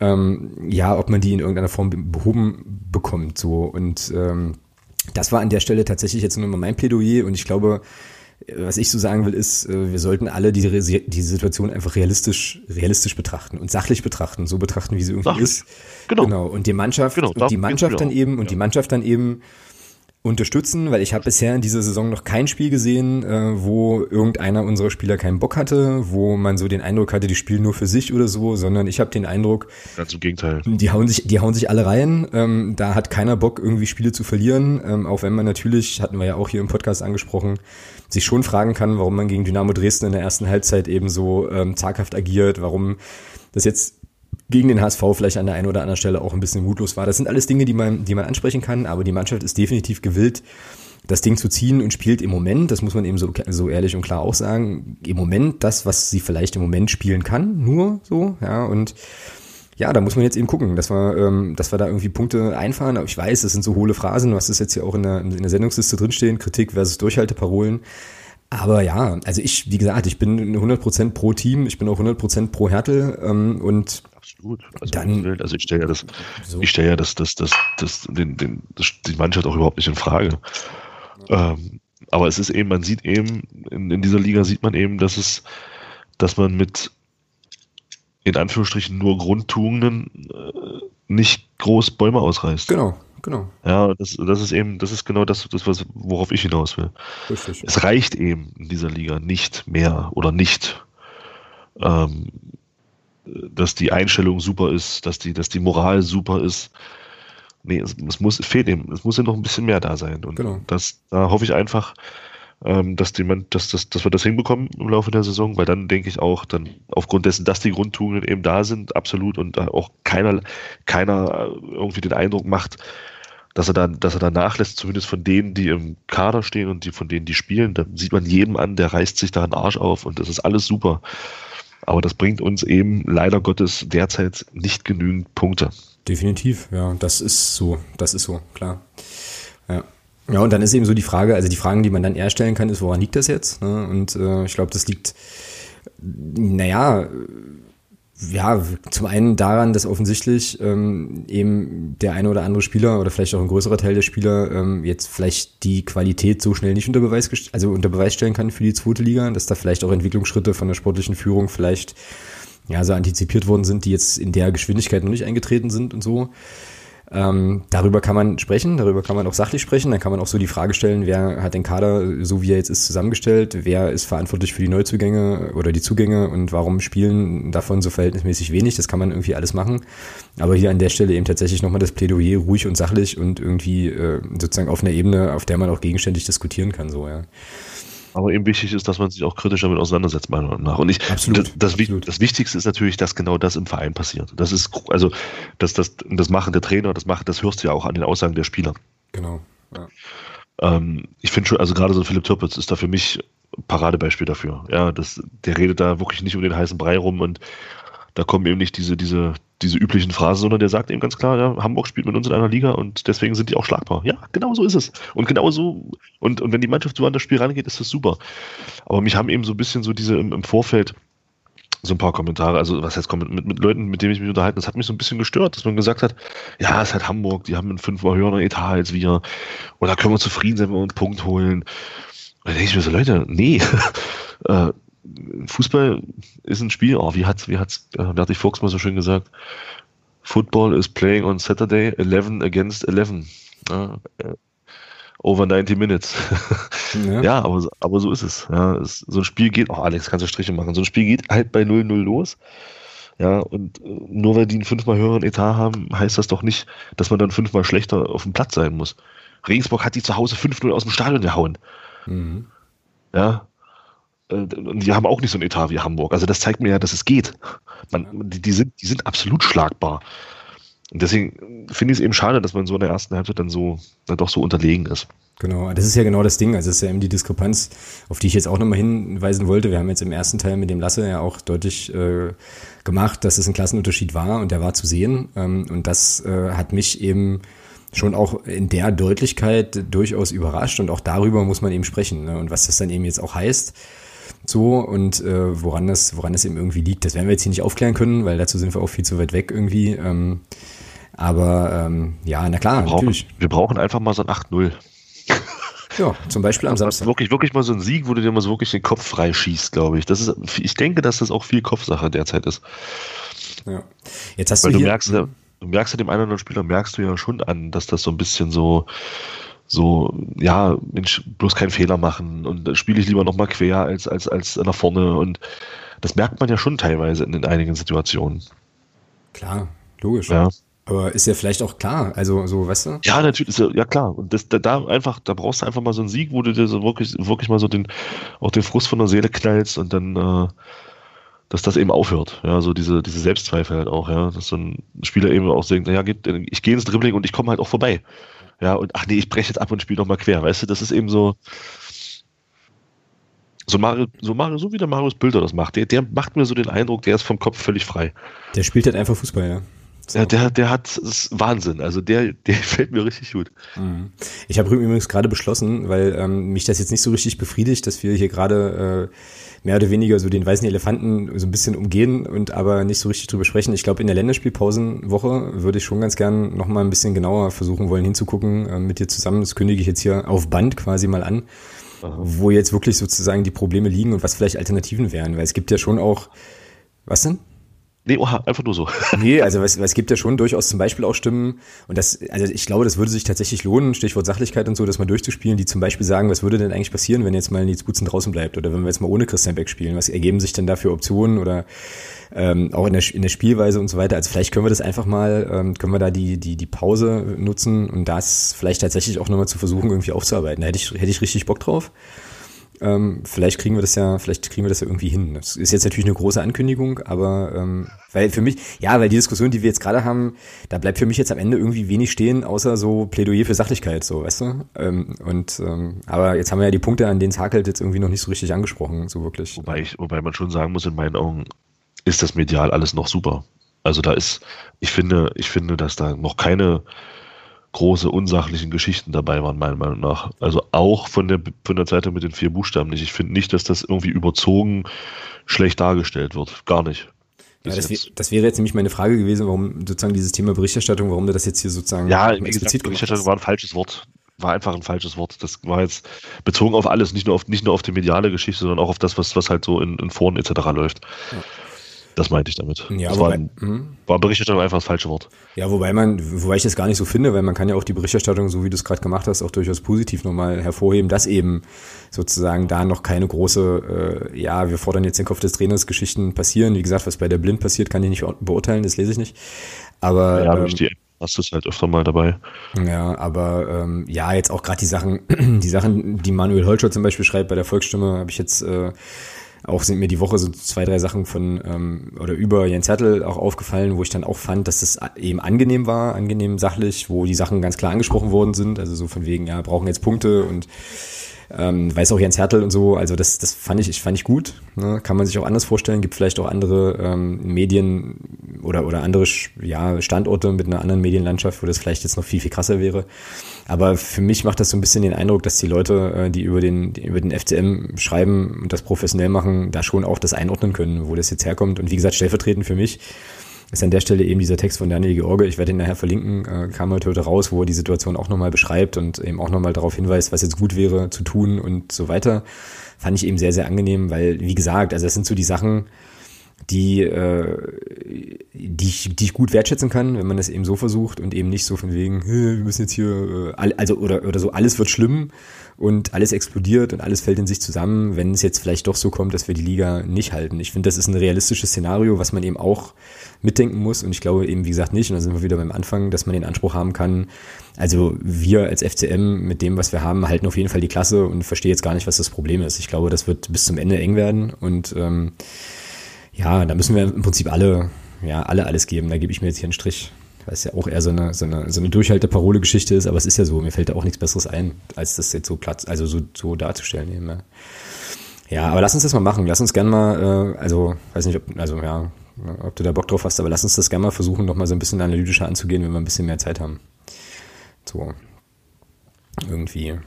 Speaker 1: ähm, ja, ob man die in irgendeiner Form behoben bekommt. So. Und ähm, das war an der Stelle tatsächlich jetzt nur mal mein Plädoyer und ich glaube, was ich so sagen will, ist, äh, wir sollten alle die, die Situation einfach realistisch, realistisch betrachten und sachlich betrachten, so betrachten, wie sie irgendwie sachlich. ist. Genau. genau. Und die Mannschaft, genau, und die Mannschaft dann eben, und ja. die Mannschaft dann eben unterstützen, weil ich habe bisher in dieser Saison noch kein Spiel gesehen, äh, wo irgendeiner unserer Spieler keinen Bock hatte, wo man so den Eindruck hatte, die spielen nur für sich oder so, sondern ich habe den Eindruck,
Speaker 2: ganz im Gegenteil.
Speaker 1: Die hauen sich, die hauen sich alle rein. Ähm, da hat keiner Bock, irgendwie Spiele zu verlieren, ähm, auch wenn man natürlich, hatten wir ja auch hier im Podcast angesprochen, sich schon fragen kann, warum man gegen Dynamo Dresden in der ersten Halbzeit eben so ähm, zaghaft agiert, warum das jetzt gegen den HSV vielleicht an der einen oder anderen Stelle auch ein bisschen mutlos war. Das sind alles Dinge, die man, die man ansprechen kann, aber die Mannschaft ist definitiv gewillt, das Ding zu ziehen und spielt im Moment, das muss man eben so, so ehrlich und klar auch sagen, im Moment das, was sie vielleicht im Moment spielen kann, nur so, ja, und ja, da muss man jetzt eben gucken, dass wir, ähm, dass wir da irgendwie Punkte einfahren. Aber ich weiß, das sind so hohle Phrasen, du hast das jetzt hier auch in der, in der Sendungsliste drinstehen, Kritik versus Durchhalteparolen. Aber ja, also ich, wie gesagt, ich bin 100% pro Team, ich bin auch 100% pro Härtel ähm, und
Speaker 2: Absolut. Also, dann, also ich stelle ja das, so. ich stelle ja das, das, das, das, den, den, das, die Mannschaft auch überhaupt nicht in Frage. Ähm, aber es ist eben, man sieht eben, in, in dieser Liga sieht man eben, dass es, dass man mit in Anführungsstrichen nur Grundtugenden äh, nicht groß Bäume ausreißt.
Speaker 1: Genau, genau.
Speaker 2: Ja, das, das ist eben, das ist genau das, das was, worauf ich hinaus will. Richtig. Es reicht eben in dieser Liga nicht mehr oder nicht ähm, dass die Einstellung super ist, dass die, dass die Moral super ist. Nee, es, es muss, fehlt eben, es muss ja noch ein bisschen mehr da sein. Und genau. das, da hoffe ich einfach, ähm, dass, die, dass, dass, dass wir das hinbekommen im Laufe der Saison, weil dann denke ich auch, dann aufgrund dessen, dass die Grundtugenden eben da sind, absolut und da auch keiner, keiner irgendwie den Eindruck macht, dass er dann, dass er dann nachlässt, zumindest von denen, die im Kader stehen und die von denen, die spielen, dann sieht man jedem an, der reißt sich da einen Arsch auf und das ist alles super. Aber das bringt uns eben leider Gottes derzeit nicht genügend Punkte.
Speaker 1: Definitiv, ja, das ist so, das ist so, klar. Ja. Ja, und dann ist eben so die Frage, also die Fragen, die man dann eher stellen kann, ist, woran liegt das jetzt? Ne? Und äh, ich glaube, das liegt, naja, ja, zum einen daran, dass offensichtlich ähm, eben der eine oder andere Spieler oder vielleicht auch ein größerer Teil der Spieler ähm, jetzt vielleicht die Qualität so schnell nicht unter Beweis, also unter Beweis stellen kann für die zweite Liga, dass da vielleicht auch Entwicklungsschritte von der sportlichen Führung vielleicht ja so antizipiert worden sind, die jetzt in der Geschwindigkeit noch nicht eingetreten sind und so. Ähm, darüber kann man sprechen, darüber kann man auch sachlich sprechen. Dann kann man auch so die Frage stellen, wer hat den Kader, so wie er jetzt ist, zusammengestellt, wer ist verantwortlich für die Neuzugänge oder die Zugänge und warum spielen davon so verhältnismäßig wenig. Das kann man irgendwie alles machen. Aber hier an der Stelle eben tatsächlich nochmal das Plädoyer ruhig und sachlich und irgendwie äh, sozusagen auf einer Ebene, auf der man auch gegenständig diskutieren kann. So, ja.
Speaker 2: Aber eben wichtig ist, dass man sich auch kritisch damit auseinandersetzt, meiner Meinung nach. Und ich, absolut, das, das, absolut. das, Wichtigste ist natürlich, dass genau das im Verein passiert. Das ist, also, das, das, das Machen der Trainer, das machen, das hörst du ja auch an den Aussagen der Spieler.
Speaker 1: Genau. Ja.
Speaker 2: Ähm, ich finde schon, also gerade so Philipp Türpitz ist da für mich Paradebeispiel dafür. Ja, das, der redet da wirklich nicht um den heißen Brei rum und da kommen eben nicht diese, diese, diese üblichen Phrasen, sondern der sagt eben ganz klar, ja, Hamburg spielt mit uns in einer Liga und deswegen sind die auch schlagbar. Ja, genau so ist es. Und genau so, und, und wenn die Mannschaft so an das Spiel rangeht, ist das super. Aber mich haben eben so ein bisschen so diese im, im Vorfeld so ein paar Kommentare, also was heißt mit, mit, mit Leuten, mit denen ich mich unterhalten, das hat mich so ein bisschen gestört, dass man gesagt hat, ja, es ist halt Hamburg, die haben einen fünfmal höheren Etat als wir, und da können wir zufrieden sein, wenn wir einen Punkt holen. Und dann denke ich mir so, Leute, nee, [laughs] äh, Fußball ist ein Spiel, oh, wie hat wie hat's äh, Berti Fuchs mal so schön gesagt, Football is playing on Saturday 11 against 11. Ja, äh, over 90 Minutes. [laughs] Ja, ja aber, aber so ist es. Ja, es, so ein Spiel geht, auch oh Alex, kannst du Striche machen, so ein Spiel geht halt bei 0-0 los. Ja, und äh, nur weil die einen fünfmal höheren Etat haben, heißt das doch nicht, dass man dann fünfmal schlechter auf dem Platz sein muss. Regensburg hat die zu Hause 5-0 aus dem Stadion gehauen. Mhm. Ja, und äh, die haben auch nicht so ein Etat wie Hamburg. Also das zeigt mir ja, dass es geht. Man, die, die, sind, die sind absolut schlagbar. Und deswegen finde ich es eben schade, dass man so in der ersten Halbzeit dann so dann doch so unterlegen ist.
Speaker 1: Genau, das ist ja genau das Ding. Also das ist ja eben die Diskrepanz, auf die ich jetzt auch nochmal hinweisen wollte. Wir haben jetzt im ersten Teil mit dem Lasse ja auch deutlich äh, gemacht, dass es ein Klassenunterschied war und der war zu sehen. Ähm, und das äh, hat mich eben schon auch in der Deutlichkeit durchaus überrascht und auch darüber muss man eben sprechen. Ne? Und was das dann eben jetzt auch heißt, so und äh, woran das, woran das eben irgendwie liegt. Das werden wir jetzt hier nicht aufklären können, weil dazu sind wir auch viel zu weit weg irgendwie. Ähm, aber ähm, ja, na klar,
Speaker 2: wir brauchen, natürlich. Wir brauchen einfach mal so ein 8-0. [laughs]
Speaker 1: Ja, zum Beispiel am Samstag.
Speaker 2: Wirklich, wirklich mal so ein Sieg, wo du dir mal so wirklich den Kopf freischießt, glaube ich. Das ist, ich denke, dass das auch viel Kopfsache derzeit ist.
Speaker 1: Ja. Jetzt hast
Speaker 2: Weil
Speaker 1: du,
Speaker 2: du merkst, du merkst ja dem einen oder anderen Spieler, merkst du ja schon an, dass das so ein bisschen so, so, ja, Mensch, bloß keinen Fehler machen und spiele ich lieber nochmal quer als, als, als nach vorne und das merkt man ja schon teilweise in, in einigen Situationen.
Speaker 1: Klar, logisch. Ja. Aber ist ja vielleicht auch klar, also so, weißt du?
Speaker 2: Ja, natürlich, ja, ja klar. Und das, da, da einfach, da brauchst du einfach mal so einen Sieg, wo du dir so wirklich, wirklich mal so den, auch den Frust von der Seele knallst und dann, äh, dass das eben aufhört. Ja, so diese, diese Selbstzweifel halt auch, ja. Dass so ein Spieler eben auch denkt, naja, ich gehe ins Dribbling und ich komme halt auch vorbei. Ja, und ach nee, ich breche jetzt ab und spiele nochmal quer, weißt du, das ist eben so. So, Mario, so, Mario, so wie der Marius Bilder das macht. Der, der macht mir so den Eindruck, der ist vom Kopf völlig frei.
Speaker 1: Der spielt halt einfach Fußball, ja.
Speaker 2: So. Ja, der, der hat ist Wahnsinn. Also der, der [laughs] fällt mir richtig gut.
Speaker 1: Mhm. Ich habe übrigens gerade beschlossen, weil ähm, mich das jetzt nicht so richtig befriedigt, dass wir hier gerade äh, mehr oder weniger so den weißen Elefanten so ein bisschen umgehen und aber nicht so richtig drüber sprechen. Ich glaube, in der Länderspielpausenwoche würde ich schon ganz gern nochmal ein bisschen genauer versuchen wollen hinzugucken äh, mit dir zusammen. Das kündige ich jetzt hier auf Band quasi mal an, Aha. wo jetzt wirklich sozusagen die Probleme liegen und was vielleicht Alternativen wären, weil es gibt ja schon auch, was denn?
Speaker 2: Nee, oha, einfach nur so. [laughs]
Speaker 1: Nee, also es, es gibt ja schon durchaus zum Beispiel auch Stimmen, und das, also ich glaube, das würde sich tatsächlich lohnen, Stichwort Sachlichkeit und so, das mal durchzuspielen, die zum Beispiel sagen, was würde denn eigentlich passieren, wenn jetzt mal Nils Butzen draußen bleibt oder wenn wir jetzt mal ohne Christian Beck spielen, was ergeben sich denn da für Optionen oder ähm, auch in der, in der Spielweise und so weiter. Also vielleicht können wir das einfach mal, ähm, können wir da die, die, die Pause nutzen und das vielleicht tatsächlich auch nochmal zu versuchen, irgendwie aufzuarbeiten. Da hätte ich, hätte ich richtig Bock drauf. Ähm, vielleicht kriegen wir das ja, vielleicht kriegen wir das ja irgendwie hin. Das ist jetzt natürlich eine große Ankündigung, aber ähm, weil für mich, ja, weil die Diskussion, die wir jetzt gerade haben, da bleibt für mich jetzt am Ende irgendwie wenig stehen, außer so Plädoyer für Sachlichkeit, so, weißt du? Ähm, und ähm, aber jetzt haben wir ja die Punkte, an denen es hakelt, jetzt irgendwie noch nicht so richtig angesprochen, so wirklich.
Speaker 2: Wobei ich, wobei man schon sagen muss, in meinen Augen ist das medial alles noch super. Also da ist, ich finde, ich finde, dass da noch keine große unsachlichen Geschichten dabei waren, meiner Meinung nach. Also auch von der, von der Seite mit den vier Buchstaben nicht. Ich finde nicht, dass das irgendwie überzogen schlecht dargestellt wird. Gar nicht.
Speaker 1: Ja, das, das, wäre jetzt nämlich meine Frage gewesen, warum sozusagen dieses Thema Berichterstattung, warum du das jetzt hier sozusagen
Speaker 2: ja, gesagt, Berichterstattung war ein falsches Wort. War einfach ein falsches Wort. Das war jetzt bezogen auf alles, nicht nur auf, nicht nur auf die mediale Geschichte, sondern auch auf das, was, was halt so in, in Foren etc. läuft. Ja. Das meinte ich damit.
Speaker 1: Ja,
Speaker 2: das
Speaker 1: wobei,
Speaker 2: war, hm? war Berichterstattung einfach das falsche Wort.
Speaker 1: Ja, wobei man, wobei ich das gar nicht so finde, weil man kann ja auch die Berichterstattung, so wie du es gerade gemacht hast, auch durchaus positiv nochmal hervorheben, dass eben sozusagen da noch keine große, äh, ja, wir fordern jetzt den Kopf des Trainers Geschichten passieren. Wie gesagt, was bei der Blind passiert, kann ich nicht beurteilen, das lese ich nicht. Aber
Speaker 2: ja, ähm, die hast du es halt öfter mal dabei.
Speaker 1: Ja, aber ähm, ja, jetzt auch gerade die Sachen, [clears throat] die Sachen, die Manuel Holscher zum Beispiel schreibt bei der Volksstimme, habe ich jetzt äh, auch sind mir die Woche so zwei, drei Sachen von ähm, oder über Jens Hertel auch aufgefallen, wo ich dann auch fand, dass das eben angenehm war, angenehm sachlich, wo die Sachen ganz klar angesprochen worden sind. Also so von wegen, ja, brauchen jetzt Punkte und Ähm, weiß auch Jens Hertel und so, also das, das fand ich, ich fand ich gut. Ne? Kann man sich auch anders vorstellen. Gibt vielleicht auch andere ähm, Medien oder, oder andere ja, Standorte mit einer anderen Medienlandschaft, wo das vielleicht jetzt noch viel, viel krasser wäre. Aber für mich macht das so ein bisschen den Eindruck, dass die Leute, äh, die über den, die über den FCM schreiben und das professionell machen, da schon auch das einordnen können, wo das jetzt herkommt. Und wie gesagt, stellvertretend für mich ist an der Stelle eben dieser Text von Daniel George, ich werde ihn nachher verlinken, äh, kam heute, heute raus, wo er die Situation auch nochmal beschreibt und eben auch nochmal darauf hinweist, was jetzt gut wäre zu tun und so weiter. Fand ich eben sehr, sehr angenehm, weil, wie gesagt, also das sind so die Sachen, die, äh, die, ich, die ich gut wertschätzen kann, wenn man das eben so versucht und eben nicht so von wegen, wir müssen jetzt hier, äh, also oder, oder so, alles wird schlimm und alles explodiert und alles fällt in sich zusammen, wenn es jetzt vielleicht doch so kommt, dass wir die Liga nicht halten. Ich finde, das ist ein realistisches Szenario, was man eben auch mitdenken muss und ich glaube eben, wie gesagt, nicht, und da sind wir wieder beim Anfang, dass man den Anspruch haben kann, also wir als FCM mit dem, was wir haben, halten auf jeden Fall die Klasse und verstehe jetzt gar nicht, was das Problem ist. Ich glaube, das wird bis zum Ende eng werden und ähm, ja, da müssen wir im Prinzip alle, ja, alle alles geben. Da gebe ich mir jetzt hier einen Strich. Weil es ja auch eher so eine, so eine, so eine Durchhalteparole-Geschichte ist, aber es ist ja so, mir fällt da auch nichts Besseres ein, als das jetzt so Platz, also so, so darzustellen eben. Ja. ja, aber lass uns das mal machen. Lass uns gern mal, äh, also, weiß nicht, ob, also ja, ob du da Bock drauf hast, aber lass uns das gerne mal versuchen, noch mal so ein bisschen analytischer anzugehen, wenn wir ein bisschen mehr Zeit haben. So. Irgendwie.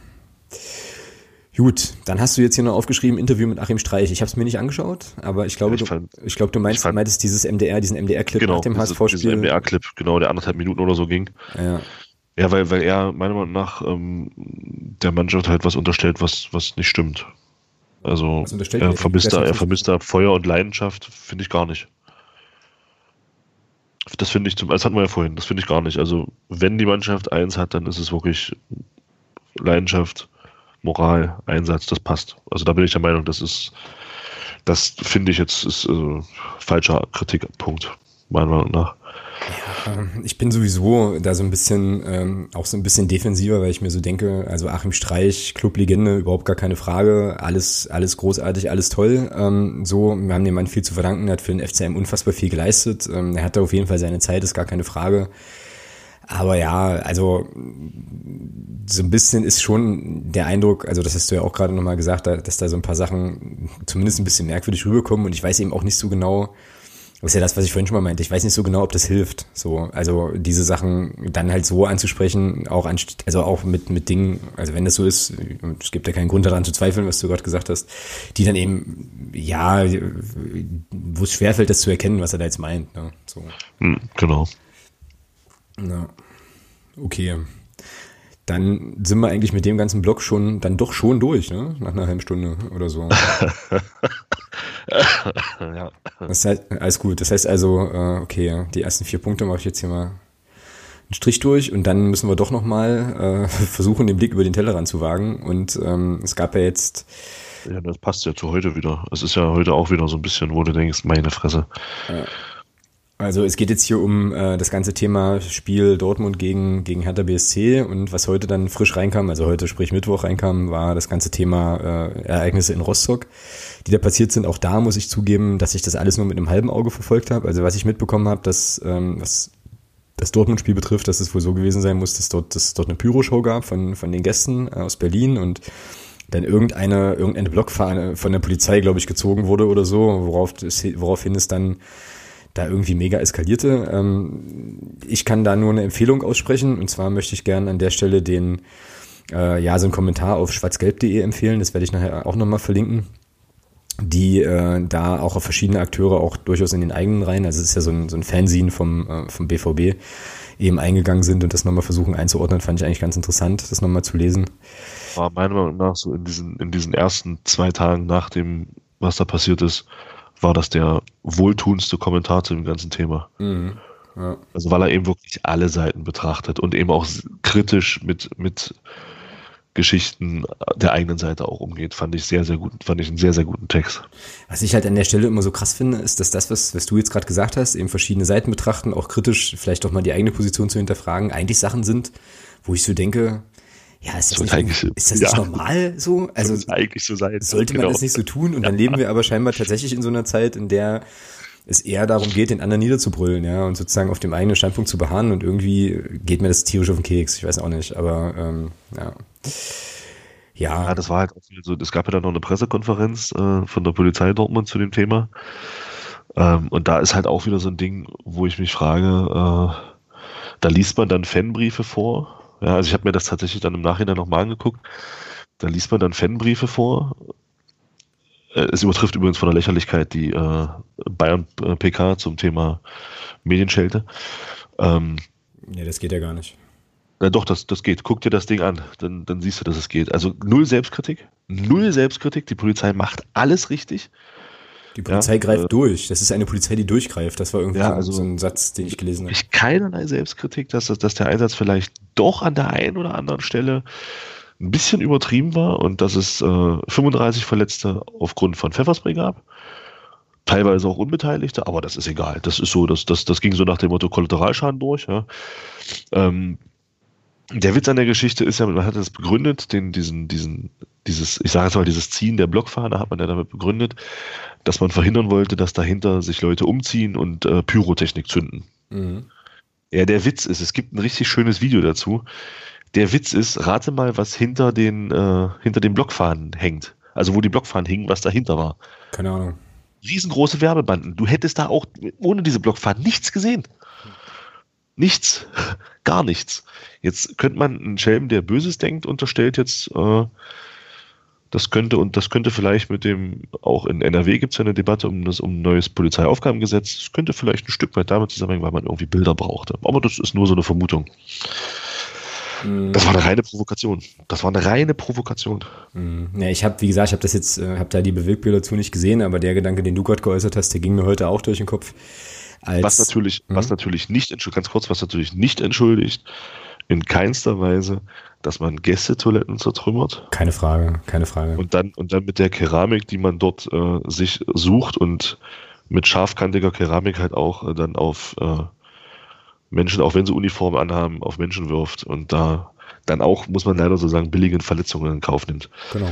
Speaker 1: Gut, dann hast du jetzt hier noch aufgeschrieben, Interview mit Achim Streich. Ich habe es mir nicht angeschaut, aber ich glaube, ich du, ich glaube, du meinst, fand, meintest dieses MDR, diesen MDR-Clip
Speaker 2: genau, nach dem HSV-Spiel. Dieser MDR-Clip, genau, der anderthalb Minuten oder so ging. Ja. Ja, weil, weil er meiner Meinung nach ähm, der Mannschaft halt was unterstellt, was, was nicht stimmt. Also er vermisst, da, er vermisst da Feuer und Leidenschaft, finde ich gar nicht. Das finde ich, zum, das hatten wir ja vorhin, das finde ich gar nicht. Also wenn die Mannschaft eins hat, dann ist es wirklich Leidenschaft, Moral, Einsatz, das passt. Also da bin ich der Meinung, das ist, das finde ich jetzt ist äh, falscher Kritikpunkt, meiner Meinung nach.
Speaker 1: Ja, ich bin sowieso da so ein bisschen, ähm, auch so ein bisschen defensiver, weil ich mir so denke, also Achim Streich, Clublegende, überhaupt gar keine Frage, alles, alles großartig, alles toll. Ähm, so, wir haben dem Mann viel zu verdanken, er hat für den FCM unfassbar viel geleistet. Ähm, er hatte auf jeden Fall seine Zeit, ist gar keine Frage. Aber ja, also so ein bisschen ist schon der Eindruck, also das hast du ja auch gerade nochmal gesagt, dass da so ein paar Sachen zumindest ein bisschen merkwürdig rüberkommen und ich weiß eben auch nicht so genau, das ist ja das, was ich vorhin schon mal meinte. Ich weiß nicht so genau, ob das hilft. So, also diese Sachen dann halt so anzusprechen, auch an, also auch mit mit Dingen, also wenn das so ist, es gibt ja keinen Grund daran zu zweifeln, was du gerade gesagt hast, die dann eben ja, wo es schwerfällt, das zu erkennen, was er da jetzt meint. Ne? So.
Speaker 2: Hm, genau.
Speaker 1: Ja. Okay. Dann sind wir eigentlich mit dem ganzen Block schon, dann doch schon durch, ne? Nach einer halben Stunde oder so. [laughs] ja. Das heißt, alles gut. Das heißt also, äh, okay, die ersten vier Punkte mache ich jetzt hier mal einen Strich durch und dann müssen wir doch nochmal äh, [laughs] versuchen, den Blick über den Tellerrand zu wagen. Und ähm, es gab ja jetzt.
Speaker 2: Ja, das passt ja zu heute wieder. Es ist ja heute auch wieder so ein bisschen, wo du denkst, meine Fresse. Ja.
Speaker 1: Also es geht jetzt hier um äh, das ganze Thema Spiel Dortmund gegen, gegen Hertha BSC und was heute dann frisch reinkam, also heute sprich Mittwoch reinkam, war das ganze Thema äh, Ereignisse in Rostock, die da passiert sind. Auch da muss ich zugeben, dass ich das alles nur mit einem halben Auge verfolgt habe. Also was ich mitbekommen habe, dass ähm, was das Dortmund-Spiel betrifft, dass es wohl so gewesen sein muss, dass dort, dass dort eine Pyroshow gab von, von den Gästen äh, aus Berlin und dann irgendeine, irgendeine Blockfahne von der Polizei, glaube ich, gezogen wurde oder so, worauf woraufhin es dann da irgendwie mega eskalierte. Ähm, ich kann da nur eine Empfehlung aussprechen und zwar möchte ich gerne an der Stelle den, äh, ja, so einen Kommentar auf schwarzgelb.de empfehlen, das werde ich nachher auch nochmal verlinken die äh, da auch auf verschiedene Akteure auch durchaus in den eigenen Reihen, also es ist ja so ein, so ein Fanzine vom, äh, vom BVB, eben eingegangen sind und das nochmal versuchen einzuordnen, fand ich eigentlich ganz interessant, das nochmal zu lesen.
Speaker 2: War meiner Meinung nach so in diesen, in diesen ersten zwei Tagen nach dem, was da passiert ist, war das der wohltuendste Kommentar zu dem ganzen Thema. Mhm. Ja. Also weil er eben wirklich alle Seiten betrachtet und eben auch kritisch mit, mit Geschichten der eigenen Seite auch umgeht, fand ich sehr, sehr gut, fand ich einen sehr, sehr guten Text.
Speaker 1: Was ich halt an der Stelle immer so krass finde, ist, dass das, was, was du jetzt gerade gesagt hast, eben verschiedene Seiten betrachten, auch kritisch vielleicht auch mal die eigene Position zu hinterfragen, eigentlich Sachen sind, wo ich so denke, ja, ist das, nicht, ist das [laughs] ja. nicht normal so? Also
Speaker 2: eigentlich so sein.
Speaker 1: Sollte man genau. das nicht so tun? Und dann leben wir aber scheinbar tatsächlich in so einer Zeit, in der es eher darum geht, den anderen niederzubrüllen, ja, und sozusagen auf dem eigenen Standpunkt zu beharren. Und irgendwie geht mir das tierisch auf den Keks. Ich weiß auch nicht, aber ähm, ja.
Speaker 2: Ja. ja, das war halt auch so, es gab ja dann noch eine Pressekonferenz äh, von der Polizei Dortmund zu dem Thema. Ähm, und da ist halt auch wieder so ein Ding, wo ich mich frage, äh, da liest man dann Fanbriefe vor. Ja, also ich habe mir das tatsächlich dann im Nachhinein nochmal angeguckt. Da liest man dann Fanbriefe vor. Äh, es übertrifft übrigens von der Lächerlichkeit die äh, Bayern äh, PK zum Thema Medienschelte. Ähm,
Speaker 1: ja, das geht ja gar nicht.
Speaker 2: Na doch, das, das geht. Guck dir das Ding an, dann, dann siehst du, dass es geht. Also null Selbstkritik, null Selbstkritik. Die Polizei macht alles richtig.
Speaker 1: Die Polizei ja, greift äh, durch. Das ist eine Polizei, die durchgreift. Das war irgendwie ja, also so ein Satz, den ich gelesen habe.
Speaker 2: Ich keinerlei Selbstkritik, dass, dass der Einsatz vielleicht doch an der einen oder anderen Stelle ein bisschen übertrieben war und dass es äh, 35 Verletzte aufgrund von Pfefferspray gab. Teilweise auch Unbeteiligte, aber das ist egal. Das ist so, das, das, das ging so nach dem Motto Kollateralschaden durch. Ja. Ähm, der Witz an der Geschichte ist ja, man hat das begründet, den, diesen, diesen, dieses, ich sage jetzt mal, dieses Ziehen der Blockfahne hat man ja damit begründet, dass man verhindern wollte, dass dahinter sich Leute umziehen und äh, Pyrotechnik zünden. Mhm. Ja, der Witz ist, es gibt ein richtig schönes Video dazu. Der Witz ist, rate mal, was hinter den, äh, hinter den Blockfahnen hängt. Also wo die Blockfahnen hingen, was dahinter war.
Speaker 1: Keine Ahnung.
Speaker 2: Riesengroße Werbebanden. Du hättest da auch ohne diese Blockfahnen nichts gesehen. Nichts. [laughs] Gar nichts. Jetzt könnte man einen Schelm, der Böses denkt, unterstellt jetzt, äh, das könnte und das könnte vielleicht mit dem, auch in NRW gibt es ja eine Debatte um das um ein neues Polizeiaufgabengesetz, das könnte vielleicht ein Stück weit damit zusammenhängen, weil man irgendwie Bilder brauchte. Aber das ist nur so eine Vermutung. Mhm. Das war eine reine Provokation. Das war eine reine Provokation.
Speaker 1: Mhm. Ja, ich habe, wie gesagt, ich habe das jetzt, äh, habe da die Bewegbilder dazu nicht gesehen, aber der Gedanke, den du gerade geäußert hast, der ging mir heute auch durch den Kopf.
Speaker 2: Als, was natürlich, mh. was natürlich nicht entschuldigt, ganz kurz, was natürlich nicht entschuldigt, in keinster Weise, dass man Gästetoiletten zertrümmert.
Speaker 1: Keine Frage, keine Frage.
Speaker 2: Und dann, und dann mit der Keramik, die man dort äh, sich sucht und mit scharfkantiger Keramik halt auch äh, dann auf äh, Menschen, auch wenn sie Uniform anhaben, auf Menschen wirft und da dann auch, muss man leider so sagen, billigen Verletzungen in Kauf nimmt. Genau.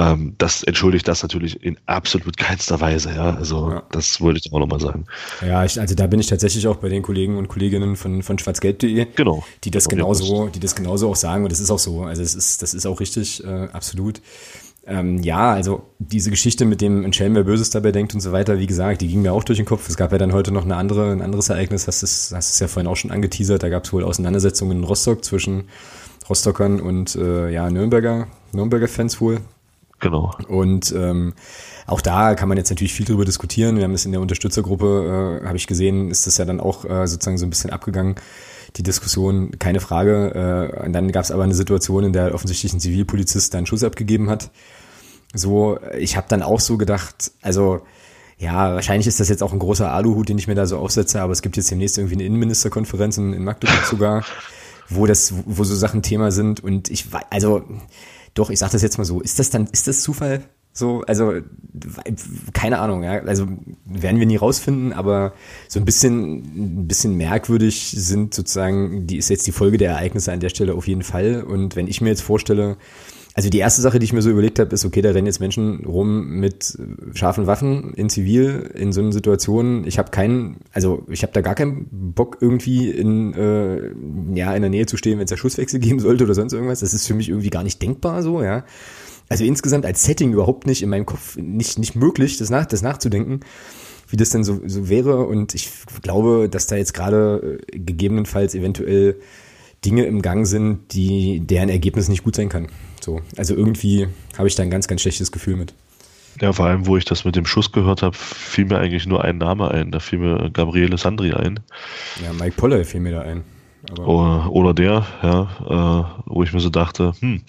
Speaker 2: Ähm, das entschuldigt das natürlich in absolut keinster Weise, ja. Also ja. das wollte ich auch nochmal sagen.
Speaker 1: Ja, ich, also da bin ich tatsächlich auch bei den Kollegen und Kolleginnen von, von schwarzgelb.de,
Speaker 2: genau.
Speaker 1: die das genauso, die das genauso auch sagen und das ist auch so. Also es ist, das ist auch richtig, äh, absolut. Ähm, ja, also diese Geschichte mit dem ein Schelm, wer Böses dabei denkt und so weiter, wie gesagt, die ging mir auch durch den Kopf. Es gab ja dann heute noch eine andere, ein anderes Ereignis, hast es, hast es ja vorhin auch schon angeteasert. Da gab es wohl Auseinandersetzungen in Rostock zwischen Rostockern und äh, ja, Nürnberger, Nürnberger Fans wohl,
Speaker 2: Genau.
Speaker 1: Und ähm, auch da kann man jetzt natürlich viel drüber diskutieren. Wir haben das in der Unterstützergruppe, äh, habe ich gesehen, ist das ja dann auch äh, sozusagen so ein bisschen abgegangen, die Diskussion, keine Frage. Äh, und dann gab es aber eine Situation, in der offensichtlich ein Zivilpolizist einen Schuss abgegeben hat. So, ich habe dann auch so gedacht, also ja, wahrscheinlich ist das jetzt auch ein großer Aluhut, den ich mir da so aufsetze, aber es gibt jetzt demnächst irgendwie eine Innenministerkonferenz in, in Magdeburg sogar, wo das, wo so Sachen Thema sind. Und ich, also doch, ich sag das jetzt mal so, ist das dann, ist das Zufall? So, also, keine Ahnung, ja. Also werden wir nie rausfinden, aber so ein bisschen, ein bisschen merkwürdig sind sozusagen, die ist jetzt die Folge der Ereignisse an der Stelle auf jeden Fall. Und wenn ich mir jetzt vorstelle, also die erste Sache, die ich mir so überlegt habe, ist, okay, da rennen jetzt Menschen rum mit scharfen Waffen in Zivil in so einer Situation. Ich habe keinen, also ich habe da gar keinen Bock irgendwie in äh, ja in der Nähe zu stehen, wenn es da Schusswechsel geben sollte oder sonst irgendwas. Das ist für mich irgendwie gar nicht denkbar so, ja. Also insgesamt als Setting überhaupt nicht in meinem Kopf nicht nicht möglich, das nach das nachzudenken wie das denn so, so wäre. Und ich glaube, dass da jetzt gerade äh, gegebenenfalls eventuell Dinge im Gang sind, die deren Ergebnis nicht gut sein kann. So, also irgendwie habe ich da ein ganz, ganz schlechtes Gefühl mit.
Speaker 2: Ja, vor allem, wo ich das mit dem Schuss gehört habe, fiel mir eigentlich nur ein Name ein. Da fiel mir Gabriele Sandri ein.
Speaker 1: Ja, Mike Poller fiel mir da ein.
Speaker 2: Oder, oder, der, ja, äh, wo ich mir so dachte, hm,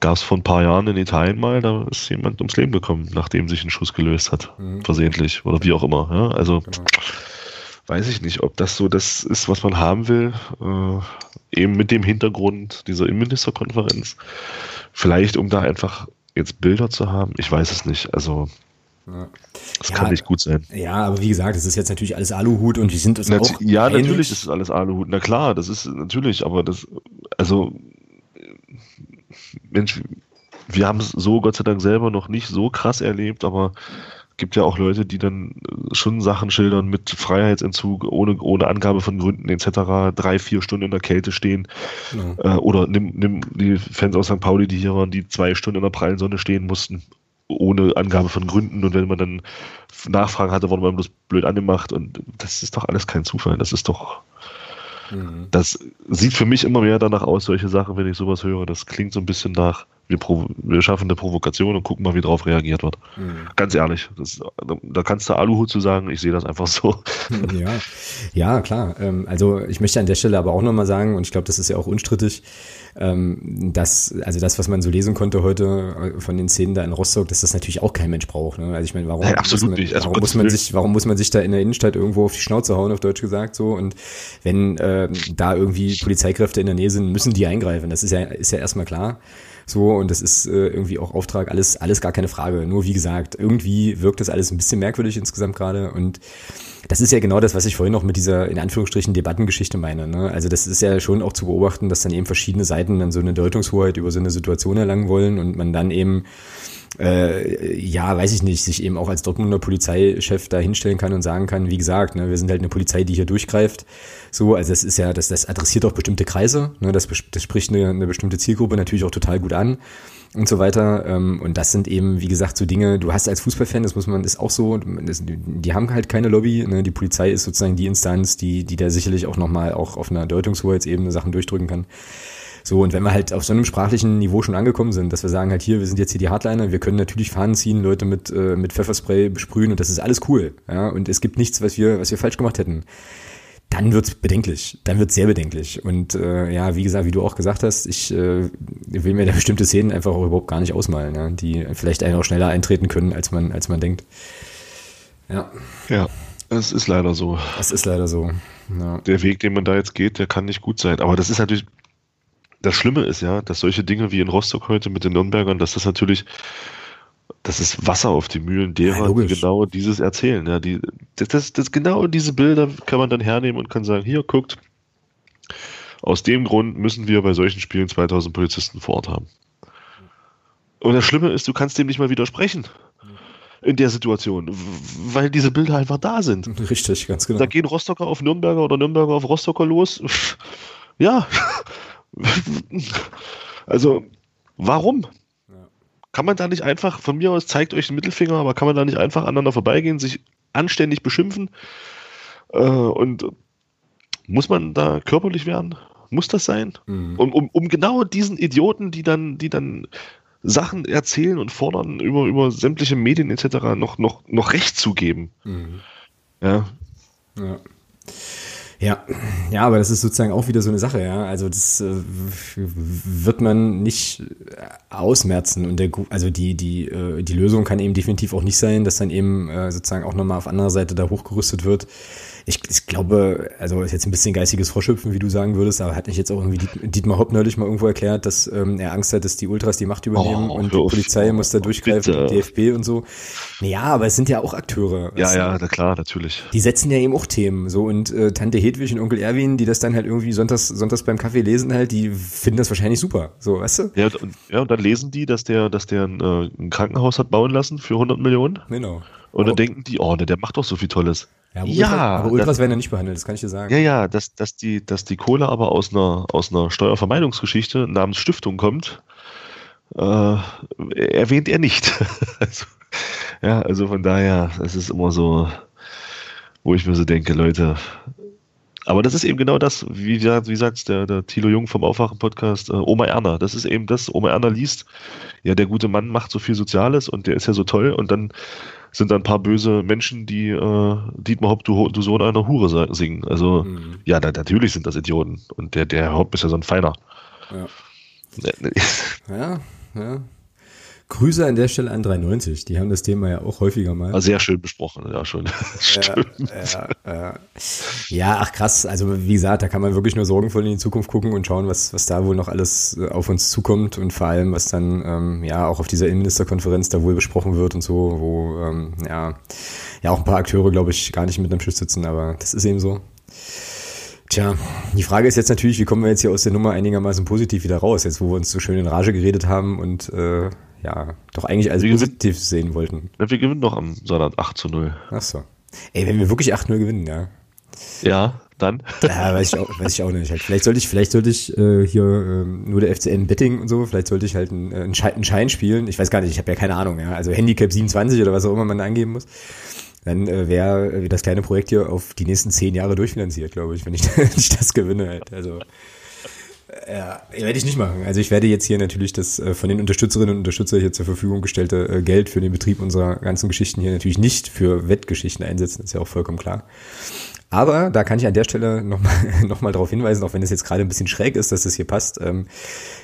Speaker 2: gab es vor ein paar Jahren in Italien mal, da ist jemand ums Leben gekommen, nachdem sich ein Schuss gelöst hat, mhm. versehentlich oder wie auch immer. Ja? Also genau. Weiß ich nicht, ob das so das ist, was man haben will. Äh, eben mit dem Hintergrund dieser Innenministerkonferenz. Vielleicht, um da einfach jetzt Bilder zu haben. Ich weiß es nicht. Also, ja. das ja, kann nicht gut sein.
Speaker 1: Ja, aber wie gesagt, es ist jetzt natürlich alles Aluhut und wir sind uns
Speaker 2: Nat auch Ja, einig. natürlich ist es alles Aluhut. Na klar, das ist natürlich, aber das, also, Mensch, wir haben es so Gott sei Dank selber noch nicht so krass erlebt, aber gibt ja auch Leute, die dann schon Sachen schildern mit Freiheitsentzug, ohne, ohne Angabe von Gründen etc., drei, vier Stunden in der Kälte stehen. Ja. Äh, oder nimm, nimm die Fans aus St. Pauli, die hier waren, die zwei Stunden in der prallen Sonne stehen mussten, ohne Angabe von Gründen. Und wenn man dann Nachfragen hatte, wurde man bloß blöd angemacht. Und das ist doch alles kein Zufall. Das ist doch. Mhm. Das sieht für mich immer mehr danach aus, solche Sachen, wenn ich sowas höre. Das klingt so ein bisschen nach wir, wir, schaffen eine Provokation und gucken mal, wie darauf reagiert wird. Mhm. Ganz ehrlich, das, da kannst du Aluhut zu sagen, ich sehe das einfach so. [laughs]
Speaker 1: Ja, ja klar. Ähm, also ich möchte an der Stelle aber auch nochmal sagen, und ich glaube, das ist ja auch unstrittig, ähm, dass, also das, was man so lesen konnte heute äh, von den Szenen da in Rostock, dass das natürlich auch kein Mensch braucht. Ne? Also ich meine, warum, ja, muss man, also warum muss man sich, warum muss man sich da in der Innenstadt irgendwo auf die Schnauze hauen, auf Deutsch gesagt so? Und wenn äh, da irgendwie Polizeikräfte in der Nähe sind, müssen die eingreifen. Das ist ja, ist ja erstmal klar. So, und das ist äh, irgendwie auch Auftrag, alles, alles gar keine Frage. Nur wie gesagt, irgendwie wirkt das alles ein bisschen merkwürdig insgesamt gerade. Und das ist ja genau das, was ich vorhin noch mit dieser, in Anführungsstrichen, Debattengeschichte meine. Ne? Also das ist ja schon auch zu beobachten, dass dann eben verschiedene Seiten dann so eine Deutungshoheit über so eine Situation erlangen wollen und man dann eben äh, ja, weiß ich nicht, sich eben auch als Dortmunder Polizeichef da hinstellen kann und sagen kann, wie gesagt, ne, wir sind halt eine Polizei, die hier durchgreift. So, also das ist ja, das, das adressiert auch bestimmte Kreise, ne, das, das spricht eine, eine bestimmte Zielgruppe natürlich auch total gut an und so weiter. Ähm, und das sind eben, wie gesagt, so Dinge, du hast als Fußballfan, das muss man, ist auch so, die haben halt keine Lobby. Ne? Die Polizei ist sozusagen die Instanz, die, die da sicherlich auch nochmal auch auf einer Deutungshoheitsebene Sachen durchdrücken kann. So, und wenn wir halt auf so einem sprachlichen Niveau schon angekommen sind, dass wir sagen halt hier, wir sind jetzt hier die Hardliner, wir können natürlich Fahnen ziehen, Leute mit, äh, mit Pfefferspray besprühen und das ist alles cool. Ja, und es gibt nichts, was wir, was wir falsch gemacht hätten dann wird's bedenklich. Dann wird's sehr bedenklich. Und äh, ja, wie gesagt, wie du auch gesagt hast, ich äh, will mir da bestimmte Szenen einfach auch überhaupt gar nicht ausmalen, ja, die vielleicht einen auch schneller eintreten können, als man, als man denkt.
Speaker 2: Ja. Ja, es ist leider so.
Speaker 1: Es ist leider so.
Speaker 2: Ja. Der Weg, den man da jetzt geht, der kann nicht gut sein. Aber das ist natürlich das Schlimme ist ja, dass solche Dinge wie in Rostock heute mit den Nürnbergern, dass das natürlich, das ist Wasser auf die Mühlen derer, ja, die genau dieses erzählen. Ja, die, das, das, das, genau diese Bilder kann man dann hernehmen und kann sagen, hier, guckt, aus dem Grund müssen wir bei solchen Spielen 2000 Polizisten vor Ort haben. Und das Schlimme ist, du kannst dem nicht mal widersprechen in der Situation, weil diese Bilder einfach da sind. [laughs]
Speaker 1: Richtig, ganz genau.
Speaker 2: Da gehen Rostocker auf Nürnberger oder Nürnberger auf Rostocker los. [laughs] Ja, [laughs] also, warum? Kann man da nicht einfach, von mir aus zeigt euch den Mittelfinger, aber kann man da nicht einfach aneinander vorbeigehen, sich anständig beschimpfen? Äh, und muss man da körperlich werden? Muss das sein? Mhm. Um, um, um genau diesen Idioten, die dann, die dann Sachen erzählen und fordern, über, über sämtliche Medien etc. noch, noch, noch Recht zu geben. Mhm.
Speaker 1: Ja. Ja. Ja, ja, aber das ist sozusagen auch wieder so eine Sache, ja. Also das äh, wird man nicht ausmerzen und der, also die die äh, die Lösung kann eben definitiv auch nicht sein, dass dann eben äh, sozusagen auch nochmal auf anderer Seite da hochgerüstet wird ich, ich glaube, also ist jetzt ein bisschen geistiges Vorschöpfen, wie du sagen würdest, aber hat nicht jetzt auch irgendwie Dietmar Hopp neulich mal irgendwo erklärt, dass ähm, er Angst hat, dass die Ultras die Macht übernehmen oh, und die Polizei muss da durchgreifen, und DFB und so. Naja, aber es sind ja auch Akteure.
Speaker 2: Ja, ja, na klar, natürlich.
Speaker 1: Die setzen ja eben auch Themen, so und äh, Tante Hedwig und Onkel Erwin, die das dann halt irgendwie sonntags, sonntags beim Kaffee lesen halt, die finden das wahrscheinlich super, so, weißt du?
Speaker 2: Ja, und, ja, und dann lesen die, dass der, dass der ein, äh, ein Krankenhaus hat bauen lassen für 100 Millionen.
Speaker 1: Genau.
Speaker 2: Und dann denken die, oh, ne, der macht doch so viel Tolles.
Speaker 1: Ja, aber, ja, Ultras, aber Ultras das, werden ja nicht behandelt, das kann ich dir sagen.
Speaker 2: Ja, ja, dass, dass, die, dass die Kohle aber aus einer, aus einer Steuervermeidungsgeschichte namens Stiftung kommt, äh, erwähnt er nicht. [laughs] also, ja, also von daher, es ist immer so, wo ich mir so denke, Leute, aber das ist eben genau das, wie, wie sagt der, der Thilo Jung vom Aufwachen-Podcast, äh, Oma Erna. Das ist eben das, Oma Erna liest, ja, der gute Mann macht so viel Soziales und der ist ja so toll und dann sind da ein paar böse Menschen, die äh, Dietmar Hopp, du, du Sohn einer Hure singen. Also, mhm. ja, da, natürlich sind das Idioten. Und der, der Hopp ist ja so ein Feiner.
Speaker 1: Ja. [laughs] ja, ja. Grüße an der Stelle an 390. Die haben das Thema ja auch häufiger mal.
Speaker 2: sehr schön besprochen, ja schon. [laughs]
Speaker 1: ja, ja, ja. ach krass. Also wie gesagt, da kann man wirklich nur sorgenvoll in die Zukunft gucken und schauen, was, was da wohl noch alles äh, auf uns zukommt und vor allem, was dann ähm, ja auch auf dieser Innenministerkonferenz da wohl besprochen wird und so, wo ähm, ja, ja auch ein paar Akteure, glaube ich, gar nicht mit am Tisch sitzen, aber das ist eben so. Tja, die Frage ist jetzt natürlich, wie kommen wir jetzt hier aus der Nummer einigermaßen positiv wieder raus, jetzt wo wir uns so schön in Rage geredet haben und äh, ja, doch eigentlich als positiv sehen wollten.
Speaker 2: Ja, wir gewinnen doch am Sonntag 8 zu 0.
Speaker 1: Ach so. Ey, wenn wir wirklich 8-0 gewinnen, ja.
Speaker 2: Ja, dann.
Speaker 1: Ja, weiß ich auch, weiß ich auch nicht. Halt. Vielleicht sollte ich, vielleicht sollte ich äh, hier ähm, nur der FCN Betting und so, vielleicht sollte ich halt einen, einen, Schein, einen Schein spielen. Ich weiß gar nicht, ich habe ja keine Ahnung, ja. Also Handicap 27 oder was auch immer man angeben muss. Dann äh, wäre äh, das kleine Projekt hier auf die nächsten zehn Jahre durchfinanziert, glaube ich, wenn ich, [laughs] wenn ich das gewinne halt. Also ja, werde ich nicht machen. Also ich werde jetzt hier natürlich das äh, von den Unterstützerinnen und Unterstützern hier zur Verfügung gestellte äh, Geld für den Betrieb unserer ganzen Geschichten hier natürlich nicht für Wettgeschichten einsetzen, ist ja auch vollkommen klar. Aber da kann ich an der Stelle nochmal [laughs] noch mal darauf hinweisen, auch wenn es jetzt gerade ein bisschen schräg ist, dass das hier passt, ähm,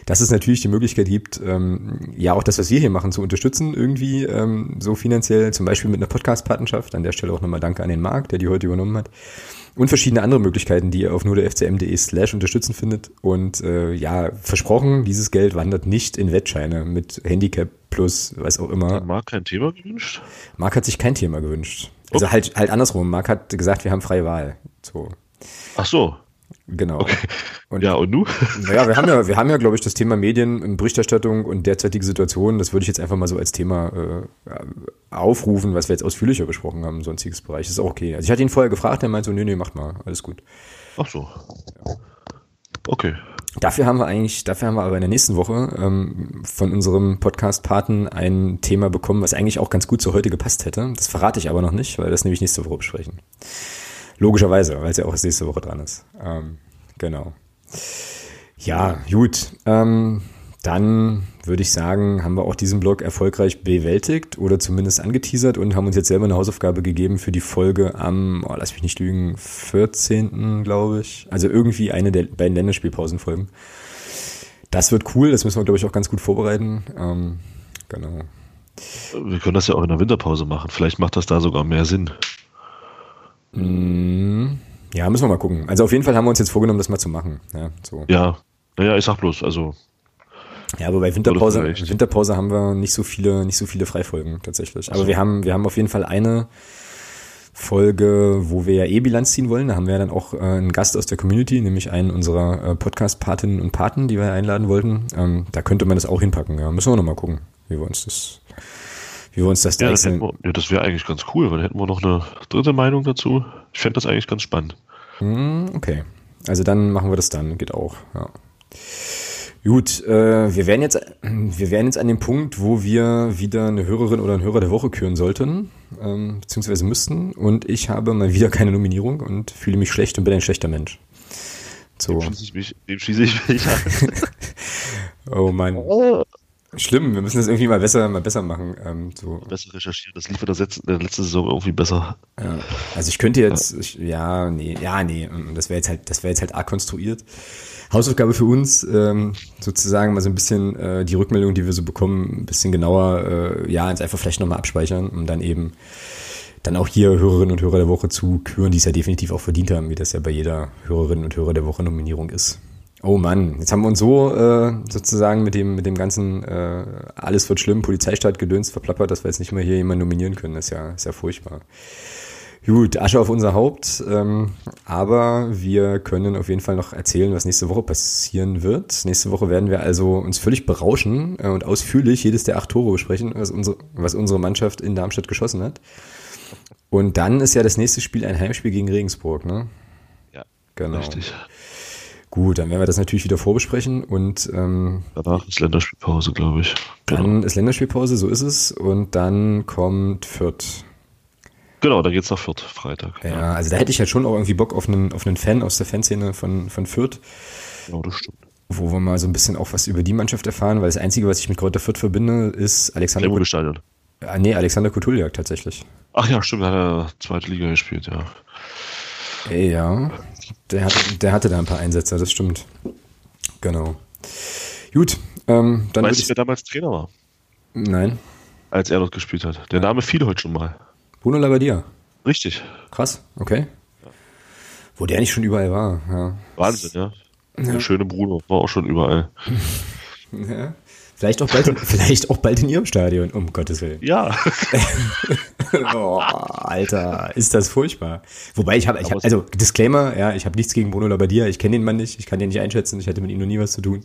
Speaker 1: dass es natürlich die Möglichkeit gibt, ähm, ja auch das, was wir hier machen, zu unterstützen irgendwie ähm, so finanziell, zum Beispiel mit einer Podcast-Patenschaft. An der Stelle auch nochmal Danke an den Marc, der die heute übernommen hat. Und verschiedene andere Möglichkeiten, die ihr auf nur der fcm.de slash unterstützen findet. Und äh, ja, versprochen, dieses Geld wandert nicht in Wettscheine mit Handicap plus was auch immer.
Speaker 2: Hat Marc kein Thema gewünscht?
Speaker 1: Marc hat sich kein Thema gewünscht. Also okay. halt, halt andersrum. Marc hat gesagt, wir haben freie Wahl. So.
Speaker 2: Ach so.
Speaker 1: Genau.
Speaker 2: Okay. Und, ja, und du?
Speaker 1: Naja, wir haben ja, wir haben ja, glaube ich, das Thema Medien, Berichterstattung und derzeitige Situation, das würde ich jetzt einfach mal so als Thema äh, aufrufen, was wir jetzt ausführlicher besprochen haben, sonstiges Bereich. Das ist auch okay. Also ich hatte ihn vorher gefragt, er meinte so, nee, nee, macht mal, alles gut.
Speaker 2: Ach so. Ja. Okay.
Speaker 1: Dafür haben wir eigentlich, dafür haben wir aber in der nächsten Woche ähm, von unserem Podcast-Paten ein Thema bekommen, was eigentlich auch ganz gut zu heute gepasst hätte. Das verrate ich aber noch nicht, weil das nämlich nächste Woche besprechen. Logischerweise, weil es ja auch nächste Woche dran ist. Ähm, genau. Ja, gut. Ähm, dann würde ich sagen, haben wir auch diesen Blog erfolgreich bewältigt oder zumindest angeteasert und haben uns jetzt selber eine Hausaufgabe gegeben für die Folge am, oh, lass mich nicht lügen, 14. glaube ich. Also irgendwie eine der beiden Länderspielpausenfolgen. Das wird cool, das müssen wir, glaube ich, auch ganz gut vorbereiten. Ähm, genau.
Speaker 2: Wir können das ja auch in der Winterpause machen. Vielleicht macht das da sogar mehr Sinn.
Speaker 1: Mm, ja, müssen wir mal gucken. Also auf jeden Fall haben wir uns jetzt vorgenommen, das mal zu machen. Ja, so.
Speaker 2: ja. naja, ich sag bloß, also
Speaker 1: ja, aber bei Winterpause, Winterpause haben wir nicht so viele, nicht so viele Freifolgen tatsächlich. Aber wir haben, wir haben auf jeden Fall eine Folge, wo wir ja eh Bilanz ziehen wollen. Da haben wir dann auch äh, einen Gast aus der Community, nämlich einen unserer äh, Podcast-Patinnen und Paten, die wir einladen wollten. Ähm, da könnte man das auch hinpacken. Ja, müssen wir noch mal gucken, wie wir uns das, wie wir uns das
Speaker 2: ja, wir, ja, das wäre eigentlich ganz cool, weil dann hätten wir noch eine dritte Meinung dazu. Ich fände das eigentlich ganz spannend.
Speaker 1: Hm, okay. Also dann machen wir das dann, geht auch, ja. Gut, äh, wir werden jetzt, [clears throat] wir werden jetzt an dem Punkt, wo wir wieder eine Hörerin oder einen Hörer der Woche küren sollten, ähm, beziehungsweise müssten. Und ich habe mal wieder keine Nominierung und fühle mich schlecht und bin ein schlechter Mensch.
Speaker 2: So. Dem schieße ich mich, dem schieße ich mich an. [laughs]
Speaker 1: oh Mann. Schlimm, wir müssen das irgendwie mal besser, mal besser machen. Ähm, so.
Speaker 2: Besser recherchieren, das lief in der, letzten, der letzten Saison irgendwie besser.
Speaker 1: Ja. Also ich könnte jetzt, ich, ja, nee, ja, nee, das wäre jetzt halt, das wäre jetzt halt arg konstruiert. Hausaufgabe für uns, ähm, sozusagen mal so ein bisschen äh, die Rückmeldung, die wir so bekommen, ein bisschen genauer, äh, ja, ins einfach vielleicht nochmal abspeichern und dann eben dann auch hier Hörerinnen und Hörer der Woche zu küren, die es ja definitiv auch verdient haben, wie das ja bei jeder Hörerin und Hörer der Woche Nominierung ist. Oh Mann, jetzt haben wir uns so äh, sozusagen mit dem mit dem ganzen äh, alles wird schlimm, Polizeistaat gedönst verplappert, dass wir jetzt nicht mal hier jemanden nominieren können. Das ist ja, ist ja furchtbar. Gut, Asche auf unser Haupt. Ähm, aber wir können auf jeden Fall noch erzählen, was nächste Woche passieren wird. Nächste Woche werden wir also uns völlig berauschen äh, und ausführlich jedes der acht Tore besprechen, was unsere, was unsere Mannschaft in Darmstadt geschossen hat. Und dann ist ja das nächste Spiel ein Heimspiel gegen Regensburg, ne?
Speaker 2: Ja, genau.
Speaker 1: Richtig. Gut, dann werden wir das natürlich wieder vorbesprechen und ähm,
Speaker 2: danach ist Länderspielpause, glaube ich.
Speaker 1: Dann genau. ist Länderspielpause, so ist es. Und dann kommt Fürth.
Speaker 2: Genau, da geht's nach Fürth, Freitag.
Speaker 1: Ja, ja, also da hätte ich halt schon auch irgendwie Bock auf einen, auf einen Fan aus der Fanszene von, von Fürth.
Speaker 2: Ja, das stimmt.
Speaker 1: Wo wir mal so ein bisschen auch was über die Mannschaft erfahren, weil das Einzige, was ich mit Kräuter Fürth verbinde, ist Alexander
Speaker 2: Stadion.
Speaker 1: Ah, nee, Alexander Kutuljak tatsächlich.
Speaker 2: Ach ja, stimmt, hat er zweite Liga gespielt, ja.
Speaker 1: Ey, ja. Der, hat, der hatte da ein paar Einsätze, das stimmt. Genau. Gut, ähm, dann.
Speaker 2: Weißt du, wer damals Trainer war?
Speaker 1: Nein.
Speaker 2: Als er dort gespielt hat. Der Name fiel heute schon mal.
Speaker 1: Bruno Labbadia.
Speaker 2: Richtig.
Speaker 1: Krass, okay. Ja. Wo der nicht schon überall war, ja.
Speaker 2: Wahnsinn, ja. ja. Der schöne Bruno war auch schon überall. [laughs]
Speaker 1: ja. Vielleicht auch, bald in, [laughs] vielleicht auch bald in ihrem Stadion, um Gottes Willen.
Speaker 2: Ja. [laughs]
Speaker 1: oh, Alter, ist das furchtbar. Wobei ich habe, ich hab, also Disclaimer, ja, ich habe nichts gegen Bruno Labbadia, ich kenne den Mann nicht, ich kann den nicht einschätzen, ich hatte mit ihm noch nie was zu tun.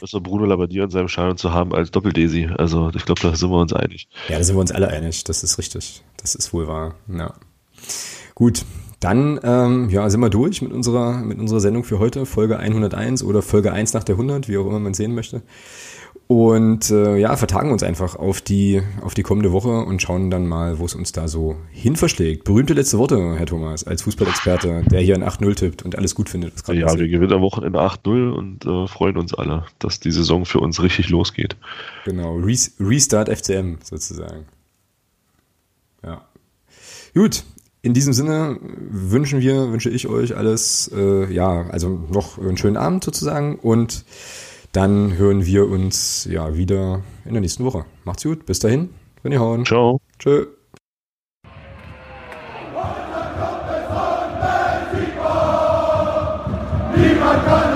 Speaker 2: besser Bruno Labbadia in seinem Schein zu haben als Doppeldesi. Also ich glaube, da sind wir uns einig.
Speaker 1: Ja, da sind wir uns alle einig. Das ist richtig. Das ist wohl wahr. Ja. Gut, dann ähm, ja, sind wir durch mit unserer, mit unserer Sendung für heute, Folge 101 oder Folge 1 nach der 100, wie auch immer man sehen möchte. Und äh, ja, vertagen uns einfach auf die, auf die kommende Woche und schauen dann mal, wo es uns da so hin verschlägt. Berühmte letzte Worte, Herr Thomas, als Fußballexperte, der hier ein 8-0 tippt und alles gut findet.
Speaker 2: ja, passiert. wir gewinnen am Wochenende 8-0 und äh, freuen uns alle, dass die Saison für uns richtig losgeht.
Speaker 1: Genau, Re Restart FCM sozusagen. Ja. Gut, in diesem Sinne wünschen wir, wünsche ich euch alles, äh, ja, also noch einen schönen Abend sozusagen und dann hören wir uns ja wieder in der nächsten Woche. Macht's gut, bis dahin, René Horn.
Speaker 2: Ciao.
Speaker 1: Tschö.
Speaker 4: Niemand kann